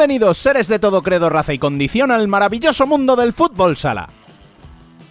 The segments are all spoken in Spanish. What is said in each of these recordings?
Bienvenidos seres de todo credo, raza y condición al maravilloso mundo del fútbol sala.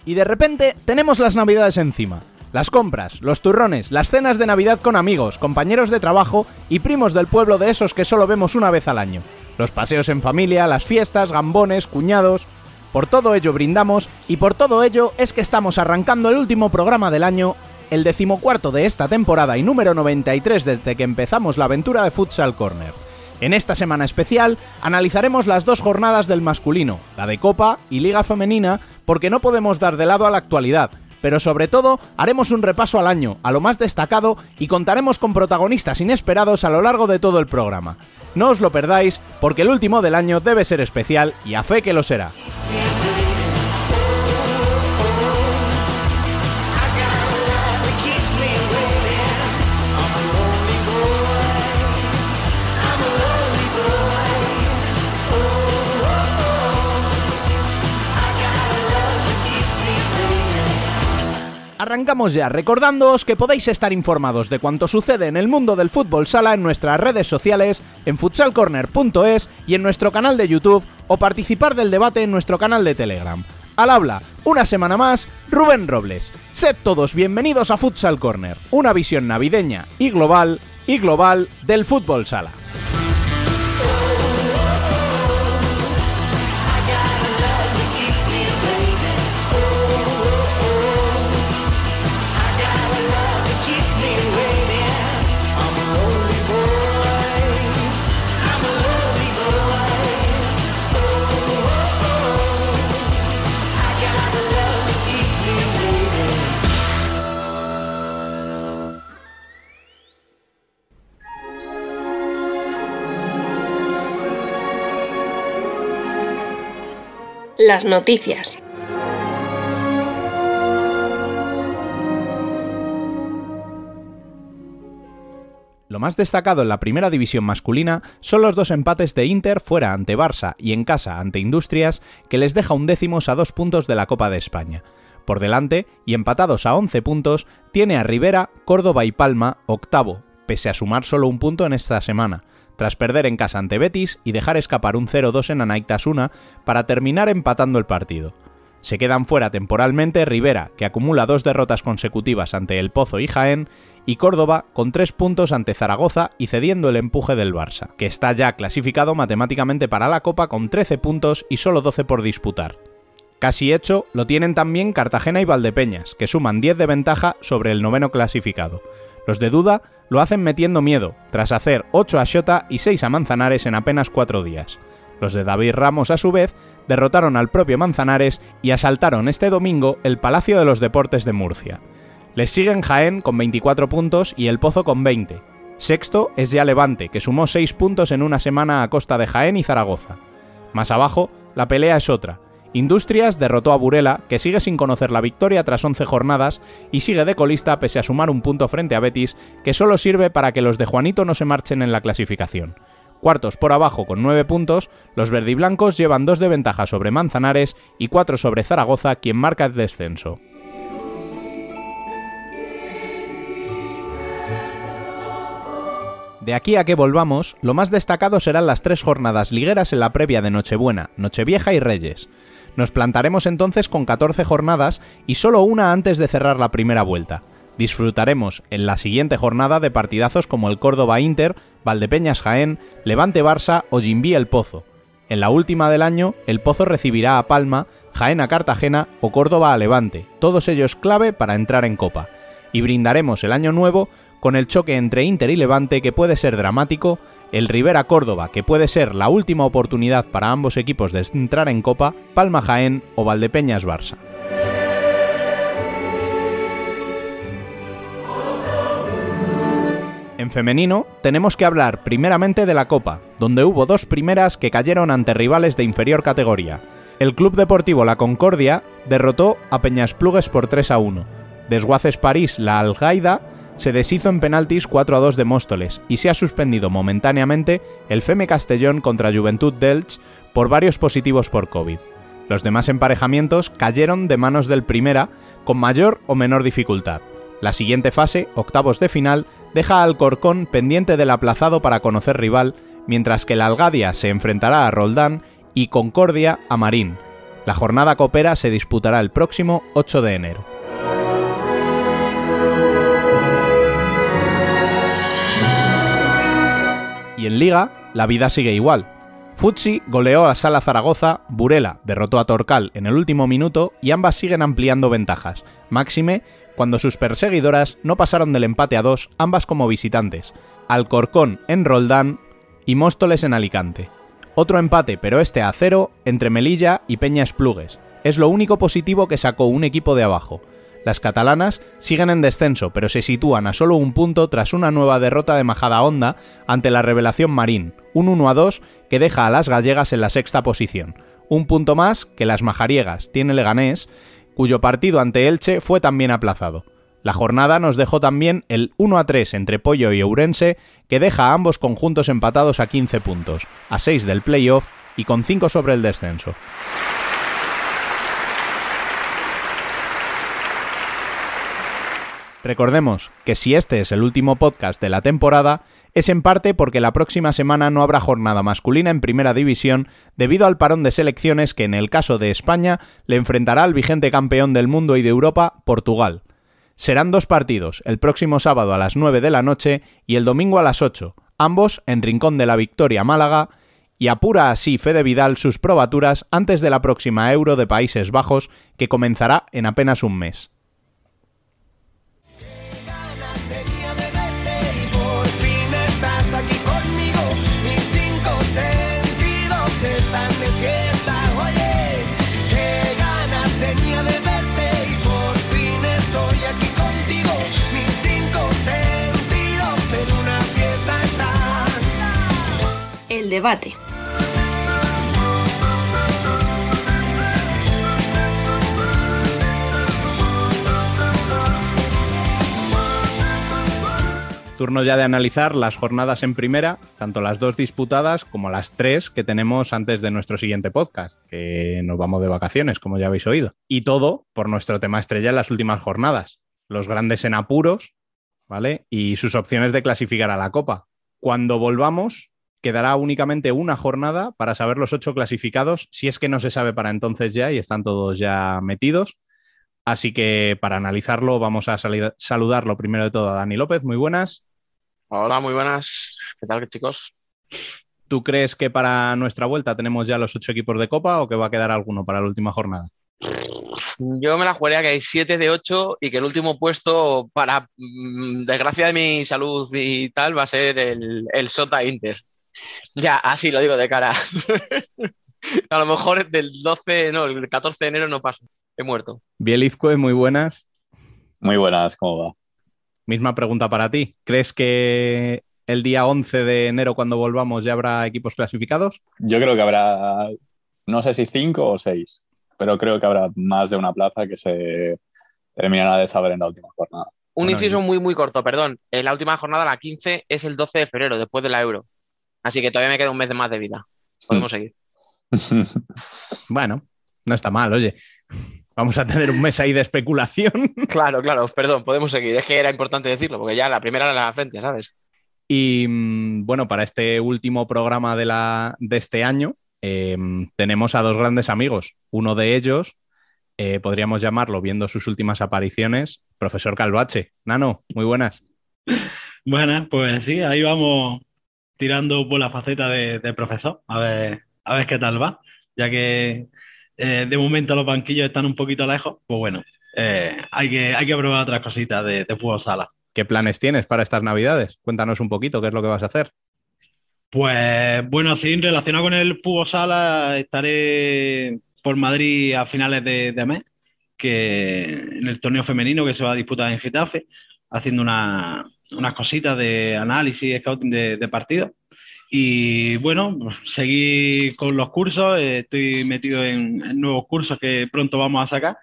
Y de repente tenemos las navidades encima. Las compras, los turrones, las cenas de Navidad con amigos, compañeros de trabajo y primos del pueblo de esos que solo vemos una vez al año. Los paseos en familia, las fiestas, gambones, cuñados... Por todo ello brindamos y por todo ello es que estamos arrancando el último programa del año, el decimocuarto de esta temporada y número 93 desde que empezamos la aventura de Futsal Corner. En esta semana especial analizaremos las dos jornadas del masculino, la de Copa y Liga Femenina, porque no podemos dar de lado a la actualidad, pero sobre todo haremos un repaso al año, a lo más destacado y contaremos con protagonistas inesperados a lo largo de todo el programa. No os lo perdáis, porque el último del año debe ser especial y a fe que lo será. Arrancamos ya recordándoos que podéis estar informados de cuanto sucede en el mundo del fútbol sala en nuestras redes sociales, en futsalcorner.es y en nuestro canal de YouTube o participar del debate en nuestro canal de Telegram. Al habla, una semana más, Rubén Robles. Sed todos bienvenidos a Futsal Corner, una visión navideña y global y global del fútbol sala. Las noticias. Lo más destacado en la primera división masculina son los dos empates de Inter fuera ante Barça y en casa ante Industrias, que les deja un décimos a dos puntos de la Copa de España. Por delante, y empatados a 11 puntos, tiene a Rivera, Córdoba y Palma octavo, pese a sumar solo un punto en esta semana, tras perder en casa ante Betis y dejar escapar un 0-2 en Anaitasuna para terminar empatando el partido. Se quedan fuera temporalmente Rivera, que acumula dos derrotas consecutivas ante El Pozo y Jaén, y Córdoba con tres puntos ante Zaragoza y cediendo el empuje del Barça, que está ya clasificado matemáticamente para la Copa con 13 puntos y solo 12 por disputar. Casi hecho lo tienen también Cartagena y Valdepeñas, que suman 10 de ventaja sobre el noveno clasificado. Los de duda lo hacen metiendo miedo, tras hacer 8 a Xota y 6 a Manzanares en apenas 4 días. Los de David Ramos, a su vez, derrotaron al propio Manzanares y asaltaron este domingo el Palacio de los Deportes de Murcia. Les siguen Jaén con 24 puntos y El Pozo con 20. Sexto es ya Levante, que sumó 6 puntos en una semana a costa de Jaén y Zaragoza. Más abajo, la pelea es otra. Industrias derrotó a Burela, que sigue sin conocer la victoria tras 11 jornadas y sigue de colista pese a sumar un punto frente a Betis, que solo sirve para que los de Juanito no se marchen en la clasificación. Cuartos por abajo con 9 puntos, los verdiblancos llevan 2 de ventaja sobre Manzanares y 4 sobre Zaragoza, quien marca el descenso. De aquí a que volvamos, lo más destacado serán las tres jornadas ligueras en la previa de Nochebuena, Nochevieja y Reyes. Nos plantaremos entonces con 14 jornadas y solo una antes de cerrar la primera vuelta. Disfrutaremos en la siguiente jornada de partidazos como el Córdoba Inter, Valdepeñas Jaén, Levante Barça o Jimbi El Pozo. En la última del año, El Pozo recibirá a Palma, Jaén a Cartagena o Córdoba a Levante, todos ellos clave para entrar en Copa. Y brindaremos el año nuevo con el choque entre Inter y Levante que puede ser dramático el Rivera Córdoba, que puede ser la última oportunidad para ambos equipos de entrar en Copa, Palma Jaén o Valdepeñas Barça. En femenino tenemos que hablar primeramente de la Copa, donde hubo dos primeras que cayeron ante rivales de inferior categoría. El Club Deportivo La Concordia derrotó a Peñasplugues por 3 a 1. Desguaces París La Algaida se deshizo en penaltis 4 a 2 de Móstoles y se ha suspendido momentáneamente el FEME Castellón contra Juventud Delch por varios positivos por COVID. Los demás emparejamientos cayeron de manos del primera con mayor o menor dificultad. La siguiente fase, octavos de final, deja al Corcón pendiente del aplazado para conocer rival mientras que la Algadia se enfrentará a Roldán y Concordia a Marín. La jornada copera se disputará el próximo 8 de enero. Y en Liga, la vida sigue igual. Futsi goleó a Sala Zaragoza, Burela derrotó a Torcal en el último minuto y ambas siguen ampliando ventajas. Máxime cuando sus perseguidoras no pasaron del empate a dos, ambas como visitantes. Alcorcón en Roldán y Móstoles en Alicante. Otro empate, pero este a cero, entre Melilla y Peña Esplugues. Es lo único positivo que sacó un equipo de abajo. Las catalanas siguen en descenso, pero se sitúan a solo un punto tras una nueva derrota de Majada Honda ante la Revelación Marín, un 1 a 2 que deja a las gallegas en la sexta posición. Un punto más que las majariegas tiene Leganés, cuyo partido ante Elche fue también aplazado. La jornada nos dejó también el 1 a 3 entre Pollo y Ourense, que deja a ambos conjuntos empatados a 15 puntos, a 6 del playoff y con 5 sobre el descenso. Recordemos que si este es el último podcast de la temporada, es en parte porque la próxima semana no habrá jornada masculina en primera división debido al parón de selecciones que en el caso de España le enfrentará al vigente campeón del mundo y de Europa, Portugal. Serán dos partidos, el próximo sábado a las 9 de la noche y el domingo a las 8, ambos en Rincón de la Victoria, Málaga, y apura así Fede Vidal sus probaturas antes de la próxima Euro de Países Bajos que comenzará en apenas un mes. Debate. Turno ya de analizar las jornadas en primera, tanto las dos disputadas como las tres que tenemos antes de nuestro siguiente podcast, que nos vamos de vacaciones, como ya habéis oído. Y todo por nuestro tema estrella en las últimas jornadas, los grandes en apuros, ¿vale? Y sus opciones de clasificar a la Copa. Cuando volvamos, quedará únicamente una jornada para saber los ocho clasificados, si es que no se sabe para entonces ya y están todos ya metidos. Así que para analizarlo vamos a saludar lo primero de todo a Dani López. Muy buenas. Hola, muy buenas. ¿Qué tal, chicos? ¿Tú crees que para nuestra vuelta tenemos ya los ocho equipos de Copa o que va a quedar alguno para la última jornada? Yo me la jugaría que hay siete de ocho y que el último puesto, para mm, desgracia de mi salud y tal, va a ser el, el Sota Inter. Ya, así lo digo de cara. a lo mejor del 12, no, el 14 de enero no paso. He muerto. Bielizco, muy buenas. Muy buenas, ¿cómo va? Misma pregunta para ti. ¿Crees que el día 11 de enero, cuando volvamos, ya habrá equipos clasificados? Yo creo que habrá, no sé si cinco o seis, pero creo que habrá más de una plaza que se terminará de saber en la última jornada. Un inciso muy, muy corto, perdón. En la última jornada, la 15, es el 12 de febrero, después de la Euro. Así que todavía me queda un mes de más de vida. Podemos seguir. bueno, no está mal, oye. Vamos a tener un mes ahí de especulación. claro, claro, perdón, podemos seguir. Es que era importante decirlo, porque ya la primera era la frente, ¿sabes? Y mm, bueno, para este último programa de, la, de este año, em, tenemos a dos grandes amigos. Uno de ellos, eh, podríamos llamarlo, viendo sus últimas apariciones, profesor Calvache. Nano, muy buenas. Buenas, pues sí, ahí vamos tirando por la faceta de, profesor, a ver, a ver qué tal va, ya que eh, de momento los banquillos están un poquito lejos, pues bueno, eh, hay, que, hay que probar otras cositas de, de fútbol sala. ¿Qué planes tienes para estas navidades? Cuéntanos un poquito qué es lo que vas a hacer. Pues bueno, sí, relacionado con el fútbol sala, estaré por Madrid a finales de, mes, que en el torneo femenino que se va a disputar en Getafe, haciendo una, unas cositas de análisis, scouting de, de partidos. Y bueno, seguí con los cursos, estoy metido en, nuevos cursos que pronto vamos a sacar.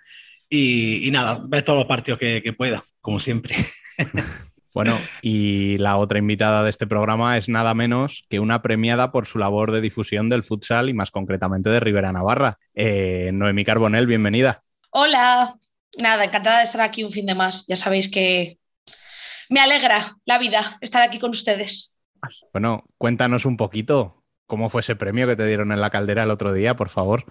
Y, nada, ves todos los partidos que, que pueda, como siempre. Bueno, y la otra invitada de este programa es nada menos que una premiada por su labor de difusión del futsal y más concretamente de Rivera Navarra. Eh, Noemí Carbonel, bienvenida. Hola, nada, encantada de estar aquí un fin de más. Ya sabéis que me alegra la vida estar aquí con ustedes. Bueno, cuéntanos un poquito cómo fue ese premio que te dieron en la caldera el otro día, por favor.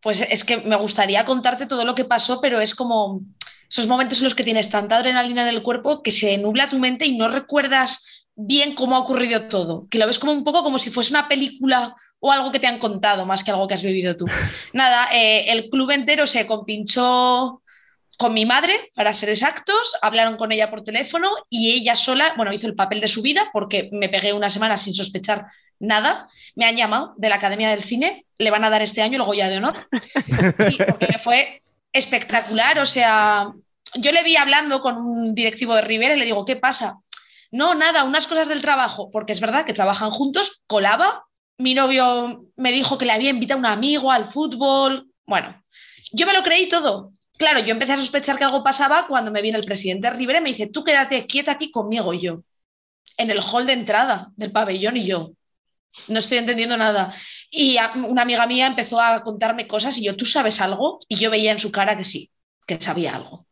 Pues es que me gustaría contarte todo lo que pasó, pero es como esos momentos en los que tienes tanta adrenalina en el cuerpo que se nubla tu mente y no recuerdas bien cómo ha ocurrido todo, que lo ves como un poco como si fuese una película o algo que te han contado más que algo que has vivido tú. Nada, eh, el club entero se compinchó con mi madre, para ser exactos, hablaron con ella por teléfono y ella sola, bueno, hizo el papel de su vida porque me pegué una semana sin sospechar nada. Me han llamado de la Academia del Cine, le van a dar este año el Goya de Honor, y porque fue espectacular, o sea, yo le vi hablando con un directivo de Rivera y le digo, ¿qué pasa? No, nada, unas cosas del trabajo, porque es verdad que trabajan juntos, colaba, mi novio me dijo que le había invitado a un amigo al fútbol, bueno, yo me lo creí todo, Claro, yo empecé a sospechar que algo pasaba cuando me viene el presidente Rivera y me dice, tú quédate quieta aquí conmigo y yo, en el hall de entrada del pabellón y yo, no estoy entendiendo nada. Y una amiga mía empezó a contarme cosas y yo, ¿tú sabes algo? Y yo veía en su cara que sí, que sabía algo.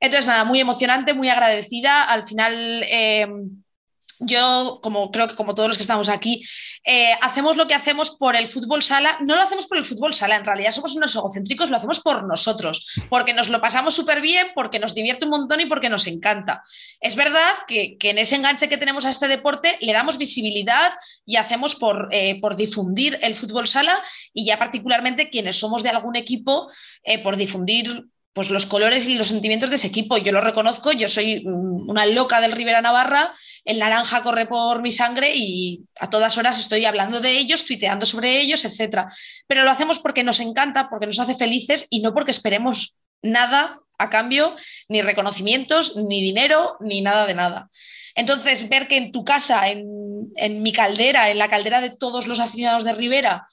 Entonces, nada, muy emocionante, muy agradecida. Al final... Eh, yo, como creo que como todos los que estamos aquí, eh, hacemos lo que hacemos por el fútbol sala. No lo hacemos por el fútbol sala, en realidad somos unos egocéntricos, lo hacemos por nosotros, porque nos lo pasamos súper bien, porque nos divierte un montón y porque nos encanta. Es verdad que, en ese enganche que tenemos a este deporte le damos visibilidad y hacemos por, eh, por difundir el fútbol sala y ya particularmente quienes somos de algún equipo, eh, por difundir pues los colores y los sentimientos de ese equipo. Yo lo reconozco, yo soy mm, una loca del Rivera Navarra, el naranja corre por mi sangre y a todas horas estoy hablando de ellos, tuiteando sobre ellos, etc. Pero lo hacemos porque nos encanta, porque nos hace felices y no porque esperemos nada a cambio, ni reconocimientos, ni dinero, ni nada de nada. Entonces, ver que en tu casa, en, mi caldera, en la caldera de todos los aficionados de Rivera,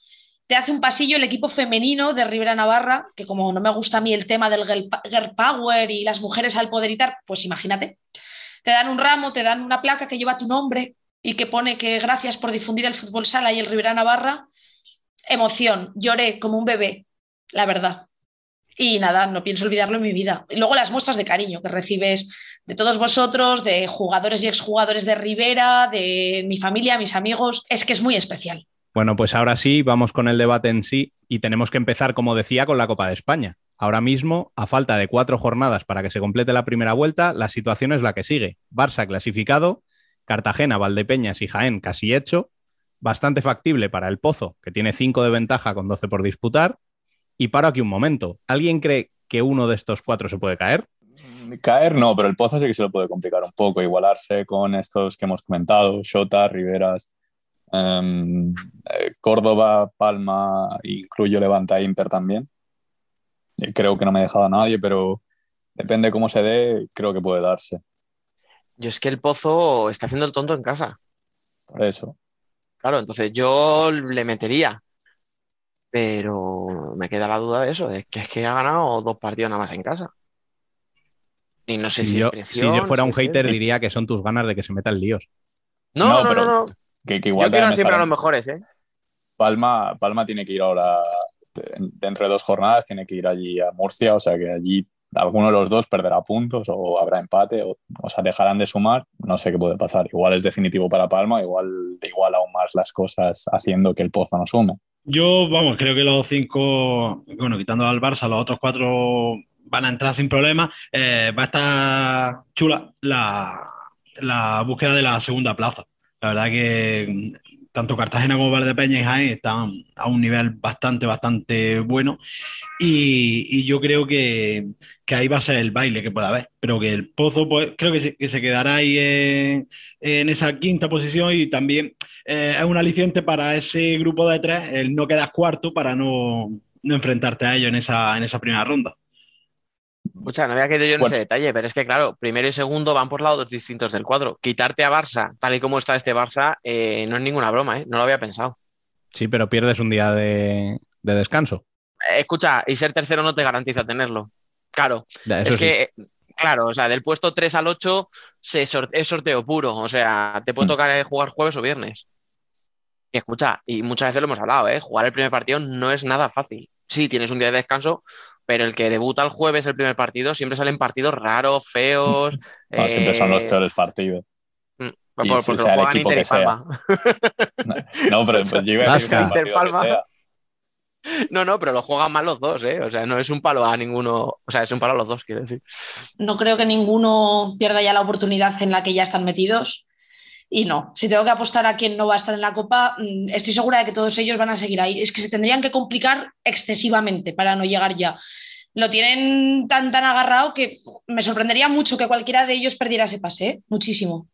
te hace un pasillo el equipo femenino de Rivera Navarra, que como no me gusta a mí el tema del girl power y las mujeres al poder y tal, pues imagínate. Te dan un ramo, te dan una placa que lleva tu nombre y que pone que gracias por difundir el fútbol sala y el Rivera Navarra. Emoción, lloré como un bebé, la verdad. Y nada, no pienso olvidarlo en mi vida. Y luego las muestras de cariño que recibes de todos vosotros, de jugadores y exjugadores de Rivera, de mi familia, mis amigos, es que es muy especial. Bueno, pues ahora sí, vamos con el debate en sí y tenemos que empezar, como decía, con la Copa de España. Ahora mismo, a falta de cuatro jornadas para que se complete la primera vuelta, la situación es la que sigue. Barça clasificado, Cartagena, Valdepeñas y Jaén casi hecho, bastante factible para el Pozo, que tiene cinco de ventaja con 12 por disputar. Y paro aquí un momento. ¿Alguien cree que uno de estos cuatro se puede caer? Caer no, pero el Pozo sí que se lo puede complicar un poco, igualarse con estos que hemos comentado, Shota, Riveras, Em, eh, Córdoba, Palma, incluyo Levanta Inter también. Creo que no me he dejado a nadie, pero depende cómo se dé, creo que puede darse. Yo es que el Pozo está haciendo el tonto en casa. Por eso. Claro, entonces yo le metería. Pero me queda la duda de eso, es que es que ha ganado dos partidos nada más en casa. Y no sé si, yo, si yo fuera un hater diría que son tus ganas de que se metan líos. No, no, no, no. Que, igual Yo siempre a los mejores, ¿eh? Palma, Palma tiene que ir ahora, dentro de dos jornadas, tiene que ir allí a Murcia, o sea que allí alguno de los dos perderá puntos o habrá empate, o, o sea, dejarán de sumar, no sé qué puede pasar. Igual es definitivo para Palma, igual, igual aún más las cosas haciendo que el Pozo no sume. Yo, vamos, creo que los cinco, bueno, quitando al Barça, los otros cuatro van a entrar sin problema. Eh, va a estar chula la, la búsqueda de la segunda plaza. La verdad que mm, tanto Cartagena como Valdepeña y Jaén están a un nivel bastante, bastante bueno. Y, yo creo que, ahí va a ser el baile que pueda haber. Pero que el Pozo, pues creo que se, quedará ahí en, esa quinta posición y también eh, es un aliciente para ese grupo de tres, el no quedas cuarto para no, enfrentarte a ellos en esa, en esa primera ronda. Escucha, no había quedado yo en ese detalle, pero es que, claro, primero y segundo van por lados distintos del cuadro. Quitarte a Barça, tal y como está este Barça, eh, no es ninguna broma, ¿eh? No lo había pensado. Sí, pero pierdes un día de, descanso. Eh, escucha, y ser tercero no te garantiza tenerlo. Claro. es que, claro, o sea, del puesto 3 al 8 se es sorteo puro. O sea, te puede mm. tocar jugar jueves o viernes. Y escucha, y muchas veces lo hemos hablado, ¿eh? Jugar el primer partido no es nada fácil. Sí, tienes un día de descanso, pero el que debuta el jueves el primer partido siempre salen partidos raros, feos. siempre son los eh, peores partidos. Mm, Por- Y por- si sea el juegan equipo Inter que sea. No, pero pues yo iba a decir que sea. No, no, pero lo juegan mal los dos, ¿eh? O sea, no es un palo a ninguno. O sea, es un palo a los dos, quiero decir. No creo que ninguno pierda ya la oportunidad en la que ya están metidos. Y no, si tengo que apostar a quien no va a estar en la Copa, mm, estoy segura de que todos ellos van a seguir ahí. Es que se tendrían que complicar excesivamente para no llegar ya. Lo tienen tan, tan agarrado que me sorprendería mucho que cualquiera de ellos perdiera ese pase, ¿eh? muchísimo.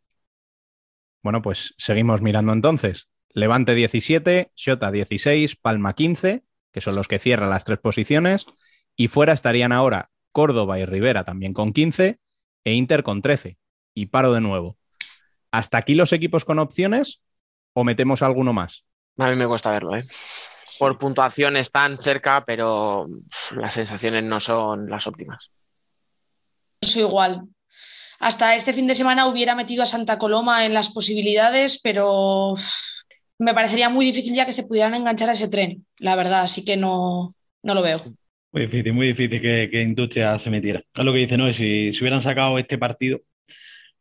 Bueno, pues seguimos mirando entonces. Levante 17, Xota 16, Palma 15, que son los que cierran las tres posiciones, y fuera estarían ahora Córdoba y Rivera también con 15 e Inter con 13. Y paro de nuevo. ¿Hasta aquí los equipos con opciones o metemos alguno más? A mí me cuesta verlo, ¿eh? Por puntuación están cerca, pero las sensaciones no son las óptimas. Eso igual. Hasta este fin de semana hubiera metido a Santa Coloma en las posibilidades, pero me parecería muy difícil ya que se pudieran enganchar a ese tren, la verdad, así que no, no lo veo. Muy difícil, muy difícil que, que Industria se metiera. Es lo que dice, ¿no? Si, si hubieran sacado este partido,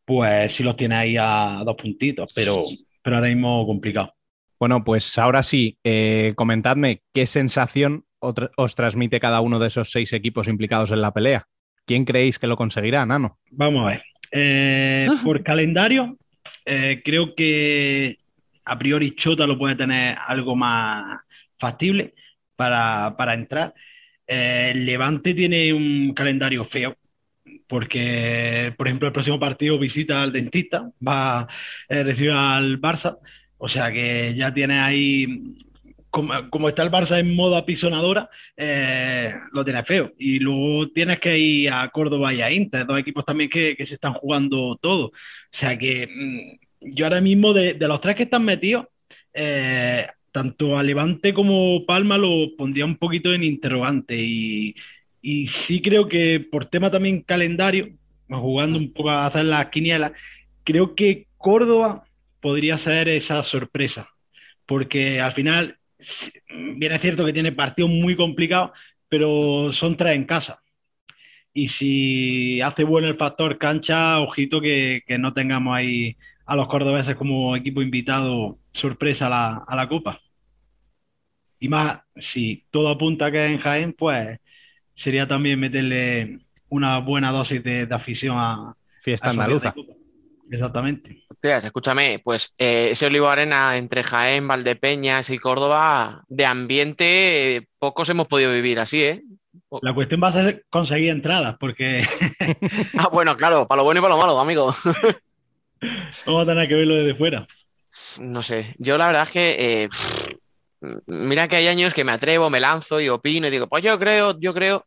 pues sí los tiene ahí a dos puntitos, pero, pero ahora mismo complicado. Bueno, pues ahora sí, eh, comentadme qué sensación os transmite cada uno de esos seis equipos implicados en la pelea. ¿Quién creéis que lo conseguirá, Nano? Vamos a ver. Eh, por calendario, eh, creo que a priori Chota lo puede tener algo más factible para, para entrar. Eh, Levante tiene un calendario feo, porque, por ejemplo, el próximo partido visita al dentista, va a recibir al Barça, o sea que ya tiene ahí, como, como está el Barça en modo apisonadora, eh, lo tiene feo. Y luego tienes que ir a Córdoba y a Inter, dos equipos también que, que se están jugando todo. O sea que mm, yo ahora mismo, de, de los tres que están metidos, eh, tanto a Levante como Palma lo pondría un poquito en interrogante. Y, y sí creo que por tema también calendario, jugando un poco a hacer las quinielas, creo que Córdoba podría ser esa sorpresa. Porque al final, bien es cierto que tiene partidos muy complicados, pero son tres en casa. Y si hace bueno el factor cancha, ojito que, que no tengamos ahí a los cordobeses como equipo invitado sorpresa a la, a la Copa. Y más, si todo apunta que es en Jaén, pues sería también meterle una buena dosis de, de afición a, Fiesta a andaluza. Exactamente. Hostias, escúchame, pues eh, ese Olivo Arena entre Jaén, Valdepeñas y Córdoba, de ambiente, eh, pocos hemos podido vivir así, ¿eh? La cuestión va a ser conseguir entradas, porque Ah, bueno, claro, para lo bueno y para lo malo, amigo. vamos a tener que verlo desde fuera. No sé, yo la verdad es que eh, mira que hay años que me atrevo, me lanzo y opino y digo, pues yo creo, yo creo.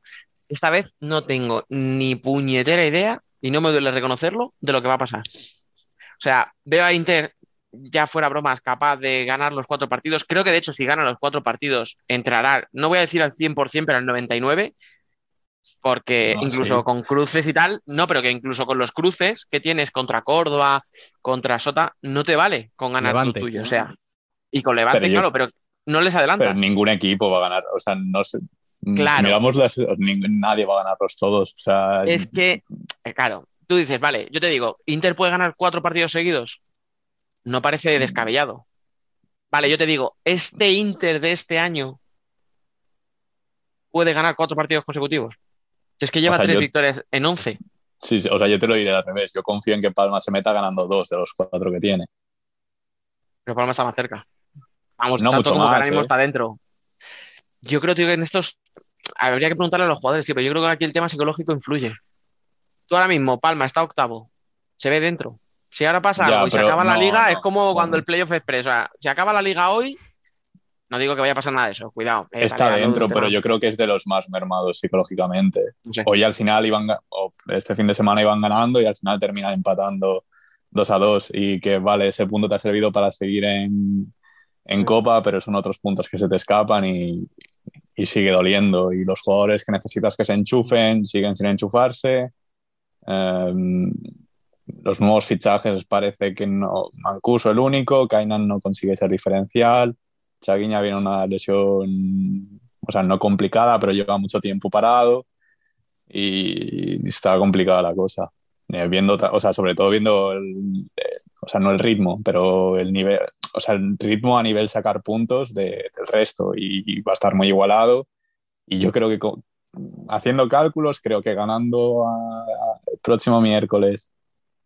Esta vez no tengo ni puñetera idea, y no me duele reconocerlo, de lo que va a pasar. O sea, veo a Inter, ya fuera bromas, capaz de ganar los cuatro partidos. Creo que de hecho, si gana los cuatro partidos, entrará, no voy a decir al 100%, pero al 99%, porque No, incluso sí. con cruces y tal, no, pero que incluso con los cruces que tienes contra Córdoba, contra Sota, no te vale con ganar Levante. lo tuyo. O sea, y con Levante, Pero yo- claro, pero no les adelanta. Pero ningún equipo va a ganar. O sea, no sé. Claro. Si miramos las, nadie va a ganarlos todos. O sea, Es que, eh, claro, tú dices, vale, yo te digo, Inter puede ganar cuatro partidos seguidos. No parece descabellado. Vale, yo te digo, este Inter de este año puede ganar cuatro partidos consecutivos. Si es que lleva O sea, tres yo- victorias en once. sí, sí, o sea, yo te lo diré al revés. Yo confío en que Palma se meta ganando dos de los cuatro que tiene. Pero Palma está más cerca. Vamos, No tanto mucho como que más, ahora mismo ¿eh? está dentro. Yo creo tío, que en estos habría que preguntarle a los jugadores, tío, pero yo creo que aquí el tema psicológico influye. Tú ahora mismo, Palma está octavo, se ve dentro. Si ahora pasa Ya, algo y se acaba la liga, no, es como cuando el playoff express. O sea, si acaba la liga hoy, no digo que vaya a pasar nada de eso, cuidado. eh, Está dentro, pero yo creo que es de los más mermados psicológicamente. sé. Hoy al final iban, ga- o este fin de semana iban ganando y al final terminan empatando 2 a 2 y que vale, ese punto te ha servido para seguir en, en Copa, pero son otros puntos que se te escapan y, y sigue doliendo. Y los jugadores que necesitas que se enchufen siguen sin enchufarse. Em, los nuevos fichajes parece que no. Mancuso el único, Kainan no consigue ser diferencial. Chaguiña viene una lesión, o sea, no complicada, pero lleva mucho tiempo parado y está complicada la cosa. Eh, viendo, o sea, sobre todo viendo el, o sea, no el ritmo, pero el nivel, o sea, el ritmo a nivel sacar puntos de, del resto y, va a estar muy igualado. Y yo creo que haciendo cálculos, creo que ganando el próximo miércoles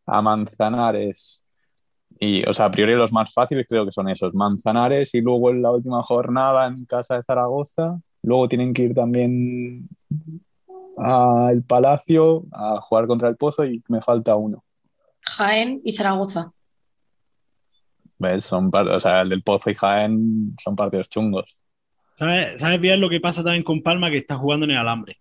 a Manzanares y, o sea, a priori los más fáciles creo que son esos, Manzanares y luego en la última jornada en casa de Zaragoza. Luego tienen que ir también al Palacio a jugar contra el Pozo y me falta uno. Jaén y Zaragoza. ¿Ves? Son, o sea, el del Pozo y Jaén son partidos chungos. ¿Sabes, bien lo que pasa también con Palma que está jugando en el alambre?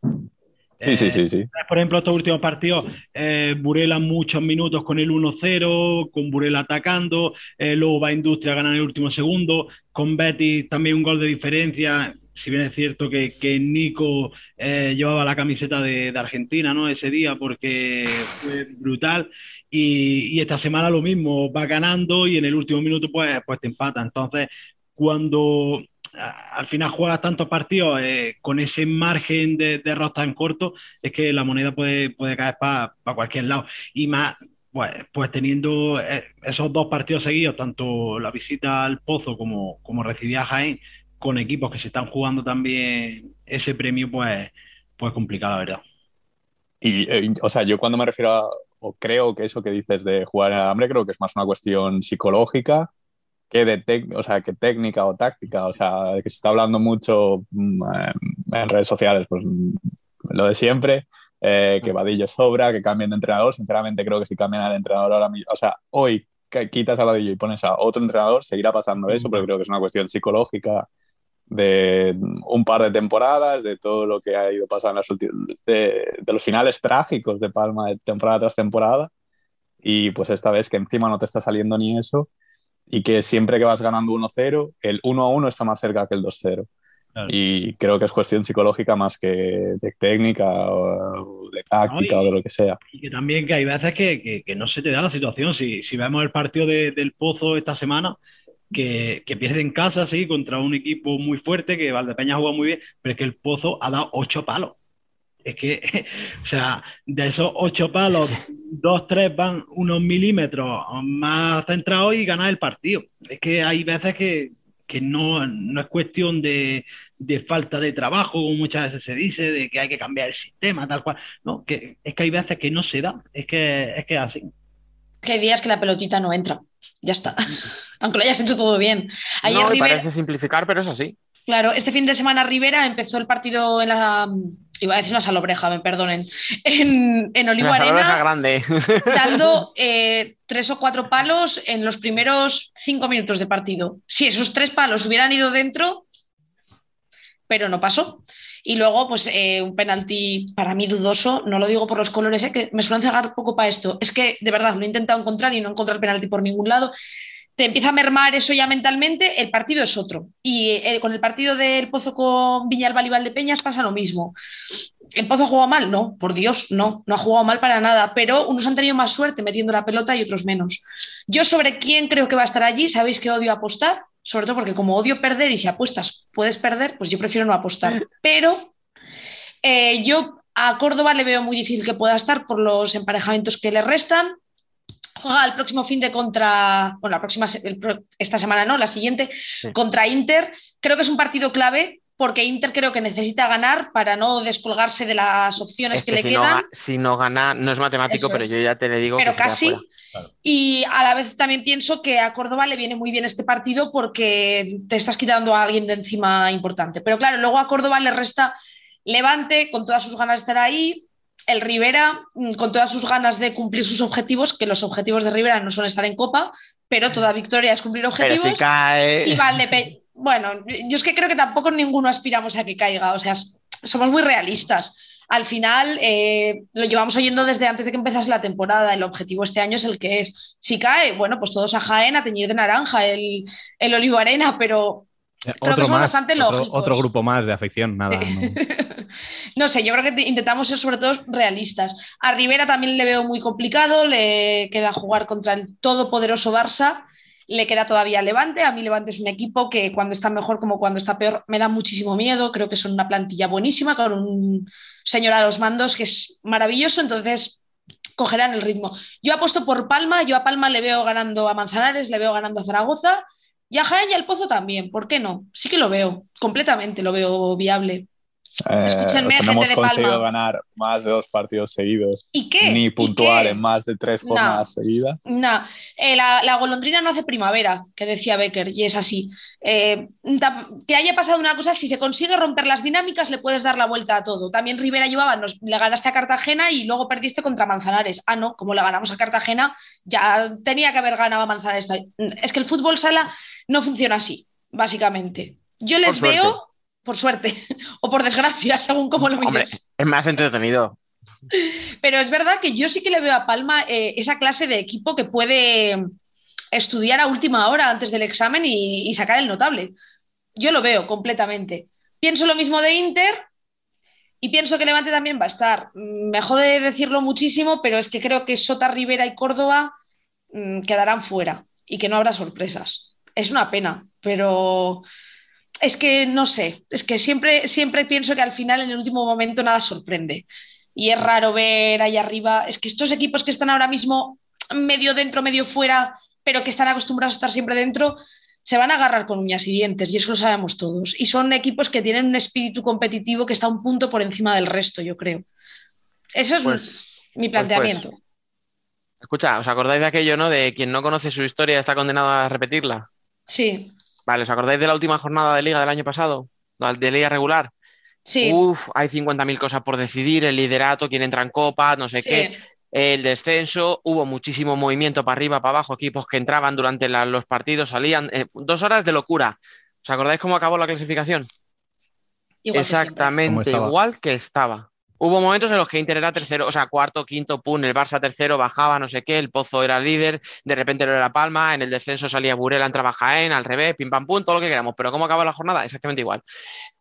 Sí, sí, sí, sí. Por ejemplo, estos últimos partidos, eh, Burela muchos minutos con el 1-0, con Burela atacando, eh, luego va Industria a ganar el último segundo, con Betty también un gol de diferencia, si bien es cierto que, que Nico eh, llevaba la camiseta de, Argentina ¿no? ese día porque fue brutal y, esta semana lo mismo, va ganando y en el último minuto pues, pues te empata. Entonces, cuando al final juegas tantos partidos eh, con ese margen de derrotas tan corto, es que la moneda puede, puede caer para cualquier lado. Y más, pues, pues teniendo eh, esos dos partidos seguidos, tanto la visita al Pozo como, como recibía Jaén, con equipos que se están jugando también ese premio, pues, pues complicado, la verdad. Y, eh, o sea, yo cuando me refiero a, o creo que eso que dices de jugar en el hambre, creo que es más una cuestión psicológica que de o sea, que técnica o táctica. O sea, que se está hablando mucho mm, en redes sociales, pues mm, lo de siempre, eh, que Vadillo sobra, que cambien de entrenador. Sinceramente, creo que si cambian al entrenador ahora mismo, o sea, hoy quitas a Vadillo y pones a otro entrenador, seguirá pasando eso, pero creo que es una cuestión psicológica de un par de temporadas, de todo lo que ha ido pasando de, de, los finales trágicos de Palma de temporada tras temporada. Y pues esta vez que encima no te está saliendo ni eso y que siempre que vas ganando 1-0, el 1-1 está más cerca que el 2-0. Y creo que es cuestión psicológica más que de técnica o de táctica o de lo que sea. Y que también que hay veces que, que, no se te da la situación. Si, si vemos el partido del Pozo esta semana, que, pierde en casa, sí, contra un equipo muy fuerte, que Valdepeña juega muy bien, pero es que el Pozo ha dado ocho palos. Es que, o sea, de esos ocho palos, dos, tres van unos milímetros más centrados y ganar el partido. Es que hay veces que, no, no, es cuestión de, falta de trabajo, como muchas veces se dice, de que hay que cambiar el sistema, tal cual. No, que es que hay veces que no se da. Es que es que así. Que hay días que la pelotita no entra. Ya está. Aunque lo hayas hecho todo bien. Ayer no, parece simplificar, pero es así. Claro, este fin de semana Rivera empezó el partido en la. Iba a decir una salobreja, me perdonen. En, en Olivo Arena. grande. Dando eh, tres o cuatro palos en los primeros cinco minutos de partido. Si esos tres palos hubieran ido dentro, pero no pasó. Y luego, pues eh, un penalti para mí dudoso, no lo digo por los colores, eh, que me suelen cegar poco para esto. Es que de verdad lo he intentado encontrar y no encontrado el penalti por ningún lado. Te empieza a mermar eso ya mentalmente, el partido es otro. Y eh, con el partido del Pozo con Viñalbal y Valdepeñas pasa lo mismo. ¿El Pozo ha jugado mal? No, por Dios, no, no ha jugado mal para nada, pero unos han tenido más suerte metiendo la pelota y otros menos. Yo sobre quién creo que va a estar allí, sabéis que odio apostar, sobre todo porque como odio perder y si apuestas puedes perder, pues yo prefiero no apostar. Pero eh, yo a Córdoba le veo muy difícil que pueda estar por los emparejamientos que le restan. Juega el próximo fin de contra, bueno, la próxima, esta semana no, la siguiente, contra Inter. Creo que es un partido clave porque Inter creo que necesita ganar para no descolgarse de las opciones que, le quedan. si no gana, no es matemático, pero yo ya te le digo. Pero casi. Y a la vez también pienso que a Córdoba le viene muy bien este partido porque te estás quitando a alguien de encima importante. Pero claro, luego a Córdoba le resta Levante con todas sus ganas de estar ahí, el Rivera mm, con todas sus ganas de cumplir sus objetivos, que los objetivos de Rivera no son estar en Copa, pero toda victoria es cumplir objetivos. Y Valdepe bueno, yo es que creo que tampoco ninguno aspiramos a que caiga, o sea, somos muy realistas al final eh, lo llevamos oyendo desde antes de que empezase la temporada. El objetivo este año es el que es. Si cae, bueno, pues todos a Jaén a teñir de naranja el, el Olivo Arena, pero eh, otro más, bastante otro, grupo más de afición, nada. No. sé, yo creo que intentamos ser sobre todo realistas. A Rivera también le veo muy complicado, le queda jugar contra el todopoderoso Barça le queda todavía Levante. A mí Levante es un equipo que cuando está mejor como cuando está peor me da muchísimo miedo. Creo que son una plantilla buenísima con un señor a los mandos que es maravilloso. Entonces, cogerán el ritmo. Yo apuesto por Palma, yo a Palma le veo ganando a Manzanares, le veo ganando a Zaragoza y a Jaén y al Pozo también, ¿por qué no? Sí que lo veo, completamente lo veo viable. Eh, Escúchenme, o sea, no hemos de conseguido Palma. ganar más de dos partidos seguidos, ¿Y qué? ni ¿Y puntuar qué? en más de tres No. jornadas seguidas. Nah, eh, la, la golondrina no hace primavera, que decía Becker, y es así. Eh, que haya pasado una cosa, si se consigue romper las dinámicas, le puedes dar la vuelta a todo. También Rivera llevaba, nos, le ganaste a Cartagena y luego perdiste contra Manzanares. Ah, no, como le ganamos a Cartagena, ya tenía que haber ganado a Manzanares. Es que el fútbol sala no funciona así, básicamente. Yo les suerte. veo, por suerte, o por desgracia, según como lo Hombre, mires. es más entretenido. Pero es verdad que yo sí que le veo a Palma eh, esa clase de equipo que puede estudiar a última hora antes del examen y, y sacar el notable. Yo lo veo completamente. Pienso lo mismo de Inter y pienso que Levante también va a estar. Mm, Me jode decirlo muchísimo, pero es que creo que Sota, Rivera y Córdoba mm, quedarán fuera y que no habrá sorpresas. Es una pena, pero es que no sé, es que siempre, siempre pienso que al final, en el último momento, nada sorprende. Y es raro ver ahí arriba, es que estos equipos que están ahora mismo medio dentro, medio fuera, pero que están acostumbrados a estar siempre dentro, se van a agarrar con uñas y dientes, y eso lo sabemos todos. Y son equipos que tienen un espíritu competitivo que está un punto por encima del resto, yo creo. Eso es Pues, mi pues, planteamiento. escucha, ¿os acordáis de aquello, no? De quien no conoce su historia está condenado a repetirla. Sí, Vale, ¿os acordáis de la última jornada de liga del año pasado? De liga regular. sí, Uf, hay 50.000 cosas por decidir, el liderato, quién entra en copa, no sé sí. qué. El descenso, hubo muchísimo movimiento para arriba, para abajo, equipos que entraban durante la- los partidos, salían. eh, dos horas de locura. ¿Os acordáis cómo acabó la clasificación? Igual Exactamente igual que estaba. Hubo momentos en los que Inter era tercero, o sea, cuarto, quinto, pum, el Barça tercero, bajaba, no sé qué, el Pozo era líder, de repente lo era Palma, en el descenso salía Burela, entraba Jaén, al revés, pim pam pum, todo lo que queramos. Pero ¿cómo acaba la jornada? Exactamente igual.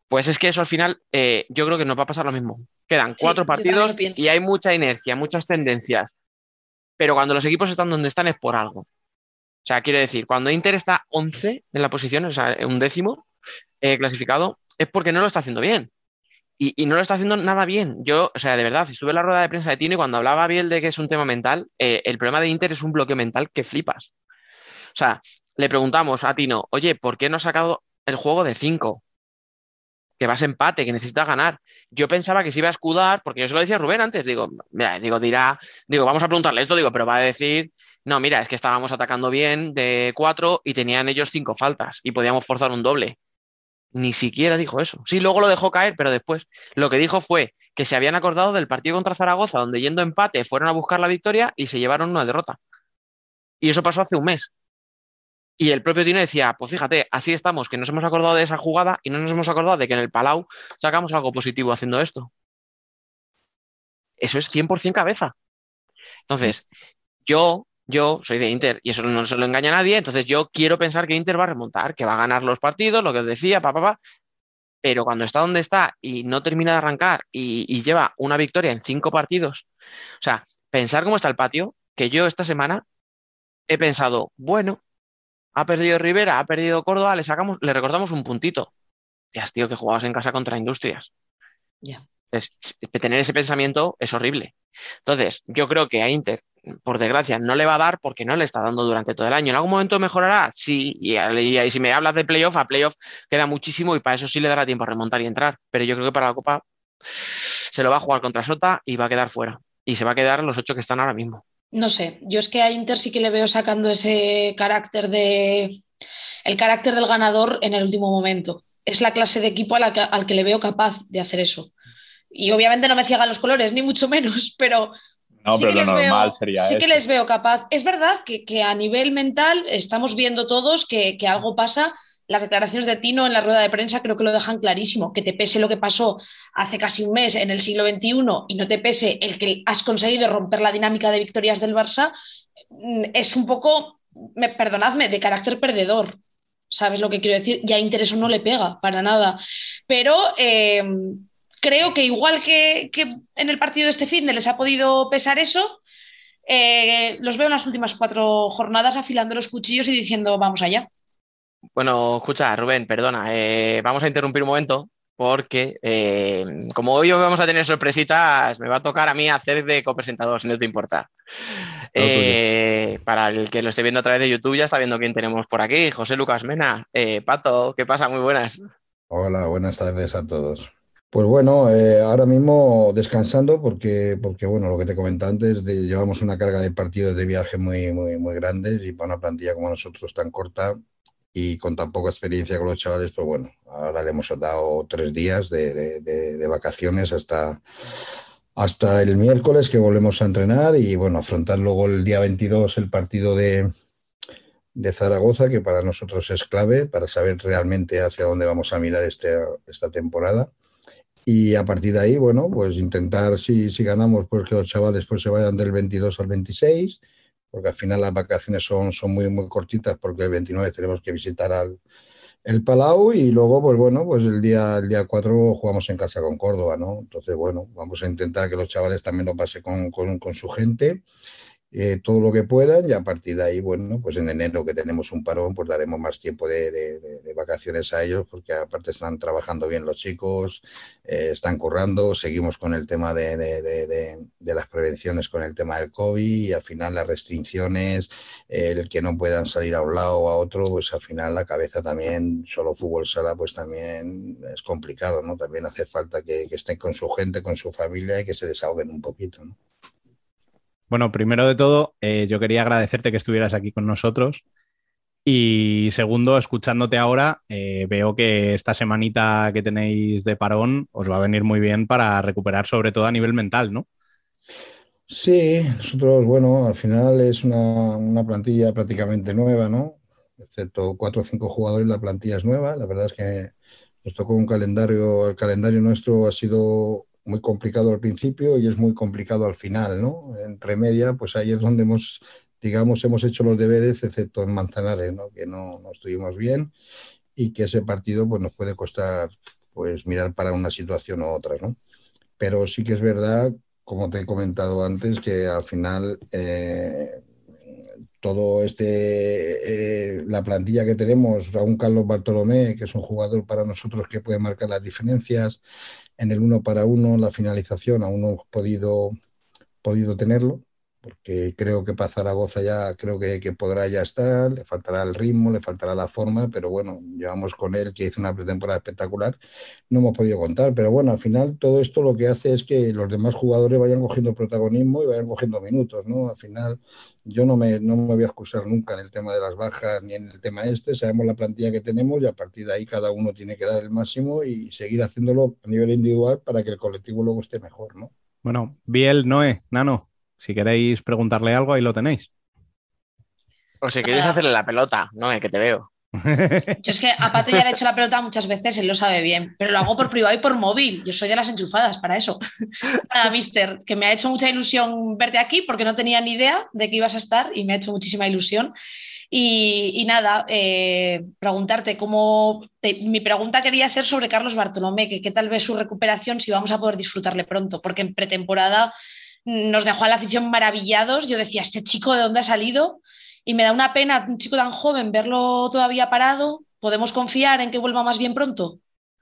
Pues es que eso al final, eh, yo creo que nos va a pasar lo mismo. Quedan cuatro partidos y hay mucha inercia, muchas tendencias. Pero cuando los equipos están donde están es por algo. O sea, quiero decir, cuando Inter está 11 en la posición, o sea, un décimo eh, clasificado, es porque no lo está haciendo bien. Y, no lo está haciendo nada bien. Yo, o sea, de verdad, estuve en la rueda de prensa de Tino y cuando hablaba bien de que es un tema mental, eh, el problema de Inter es un bloqueo mental que flipas. O sea, le preguntamos a Tino, oye, ¿por qué no has sacado el juego de 5? Que vas empate, que necesitas ganar. Yo pensaba que se iba a escudar, porque yo se lo decía a Rubén antes, digo, mira, digo, dirá, digo, vamos a preguntarle esto, digo, pero va a decir, no, mira, es que estábamos atacando bien de cuatro y tenían ellos cinco faltas y podíamos forzar un doble. Ni siquiera dijo eso. Sí, luego lo dejó caer, pero después lo que dijo fue que se habían acordado del partido contra Zaragoza, donde yendo empate fueron a buscar la victoria y se llevaron una derrota. Y eso pasó hace un mes. Y el propio Tino decía, pues fíjate, así estamos, que nos hemos acordado de esa jugada y no nos hemos acordado de que en el Palau sacamos algo positivo haciendo esto. Eso es 100% cabeza. Entonces, yo, yo soy de Inter y eso no se lo engaña a nadie, entonces yo quiero pensar que Inter va a remontar, que va a ganar los partidos, lo que os decía, papá, pa, pa, pero cuando está donde está y no termina de arrancar y, y lleva una victoria en cinco partidos, o sea, pensar cómo está el patio, que yo esta semana he pensado, bueno, ha perdido Rivera, ha perdido Córdoba, le sacamos, le recortamos un puntito. Tías, tío, que jugabas en casa contra Industrias. Ya. Es- tener ese pensamiento es horrible. Entonces, yo creo que a Inter, por desgracia, no le va a dar porque no le está dando durante todo el año. ¿En algún momento mejorará? Sí, y, si me hablas de playoff, a playoff queda muchísimo y para eso sí le dará tiempo a remontar y entrar. Pero yo creo que para la Copa se lo va a jugar contra Sota y va a quedar fuera. Y se va a quedar los ocho que están ahora mismo. No sé, yo es que a Inter sí que le veo sacando ese carácter de el carácter del ganador en el último momento. Es la clase de equipo a que- al que le veo capaz de hacer eso. Y obviamente no me ciegan los colores, ni mucho menos, pero No, sí pero que lo les normal veo, sería sí que les veo capaz. Es verdad que, que a nivel mental estamos viendo todos que, que algo pasa. Las declaraciones de Tino en la rueda de prensa creo que lo dejan clarísimo. Que te pese lo que pasó hace casi un mes en el siglo XXI y no te pese el que has conseguido romper la dinámica de victorias del Barça, mm, es un poco, me, perdonadme, de carácter perdedor. ¿Sabes lo que quiero decir? Ya Inter eso no le pega para nada. Pero eh, creo que igual que, que en el partido de este fin de les ha podido pesar eso, eh, los veo en las últimas cuatro jornadas afilando los cuchillos y diciendo vamos allá. Bueno, escucha, Rubén, perdona, eh, vamos a interrumpir un momento porque eh, como hoy vamos a tener sorpresitas, me va a tocar a mí hacer de copresentador, si no te importa. Eh, para el que lo esté viendo a través de YouTube, ya está viendo quién tenemos por aquí. José Lucas Mena. Eh, Pato, ¿qué pasa? Muy buenas. Hola, buenas tardes a todos. Pues bueno, ahora mismo descansando porque, porque, bueno, lo que te comenté antes, llevamos una carga de partidos de viaje muy, muy, muy grandes y para una plantilla como nosotros tan corta, y con tan poca experiencia con los chavales, pues bueno, ahora le hemos dado tres días de, vacaciones hasta, hasta el miércoles que volvemos a entrenar y bueno, afrontar luego el día 22 el partido de, de Zaragoza, que para nosotros es clave para saber realmente hacia dónde vamos a mirar este, esta temporada. Y a partir de ahí, bueno, pues intentar, si, si ganamos, pues que los chavales pues se vayan del 22 al 26 porque al final las vacaciones son, son muy, muy cortitas porque el 29 tenemos que visitar al, el Palau y luego, pues bueno, pues el día, el día 4 jugamos en casa con Córdoba, ¿no? Entonces, bueno, vamos a intentar que los chavales también lo pasen con, con, con su gente eh, todo lo que puedan y a partir de ahí, bueno, pues en enero que tenemos un parón, pues daremos más tiempo de, vacaciones a ellos porque aparte están trabajando bien los chicos, eh, están currando, seguimos con el tema de, las prevenciones con el tema del COVID y al final las restricciones, el que no puedan salir a un lado o a otro, pues al final la cabeza también, solo fútbol sala, pues también es complicado, ¿no? También hace falta que, que estén con su gente, con su familia y que se desahoguen un poquito, ¿no? Bueno, primero de todo, eh, yo quería agradecerte que estuvieras aquí con nosotros. Y segundo, escuchándote ahora, eh, veo que esta semanita que tenéis de parón os va a venir muy bien para recuperar, sobre todo a nivel mental, ¿no? Sí, nosotros, bueno, al final es una, plantilla prácticamente nueva, ¿no? Excepto cuatro o cinco jugadores, la plantilla es nueva. La verdad es que nos tocó un calendario, el calendario nuestro ha sido muy complicado al principio y es muy complicado al final, ¿no? Entre media, pues ahí es donde hemos, digamos, hemos hecho los deberes, excepto en Manzanares, ¿no? Que no, no estuvimos bien y que ese partido pues nos puede costar pues mirar para una situación u otra, ¿no? Pero sí que es verdad, como te he comentado antes, que al final eh, todo este, eh, la plantilla que tenemos, Raúl Carlos Bartolomé, que es un jugador para nosotros que puede marcar las diferencias, en el uno para uno, la finalización, aún no hemos podido, podido tenerlo, porque creo que para Zaragoza ya creo que, que, podrá ya estar, le faltará el ritmo, le faltará la forma, pero bueno, llevamos con él que hizo una pretemporada espectacular, no hemos podido contar, pero bueno, al final todo esto lo que hace es que los demás jugadores vayan cogiendo protagonismo y vayan cogiendo minutos, ¿no? Al final yo no me, no me voy a excusar nunca en el tema de las bajas ni en el tema este, sabemos la plantilla que tenemos y a partir de ahí cada uno tiene que dar el máximo y seguir haciéndolo a nivel individual para que el colectivo luego esté mejor, ¿no? Bueno, Biel, Noé, Nano, si queréis preguntarle algo, ahí lo tenéis. O si queréis hacerle la pelota, no, es que te veo. Yo es que a Pato ya le he hecho la pelota muchas veces, él lo sabe bien, pero lo hago por privado y por móvil. Yo soy de las enchufadas para eso. Nada, mister, que me ha hecho mucha ilusión verte aquí porque no tenía ni idea de que ibas a estar y me ha hecho muchísima ilusión. Y, nada, eh, preguntarte cómo. mi pregunta quería ser sobre Carlos Bartolomé, que qué tal vez su recuperación, si vamos a poder disfrutarle pronto, porque en pretemporada nos dejó a la afición maravillados. Yo decía, ¿este chico de dónde ha salido? Y me da una pena, un chico tan joven, verlo todavía parado. ¿Podemos confiar en que vuelva más bien pronto?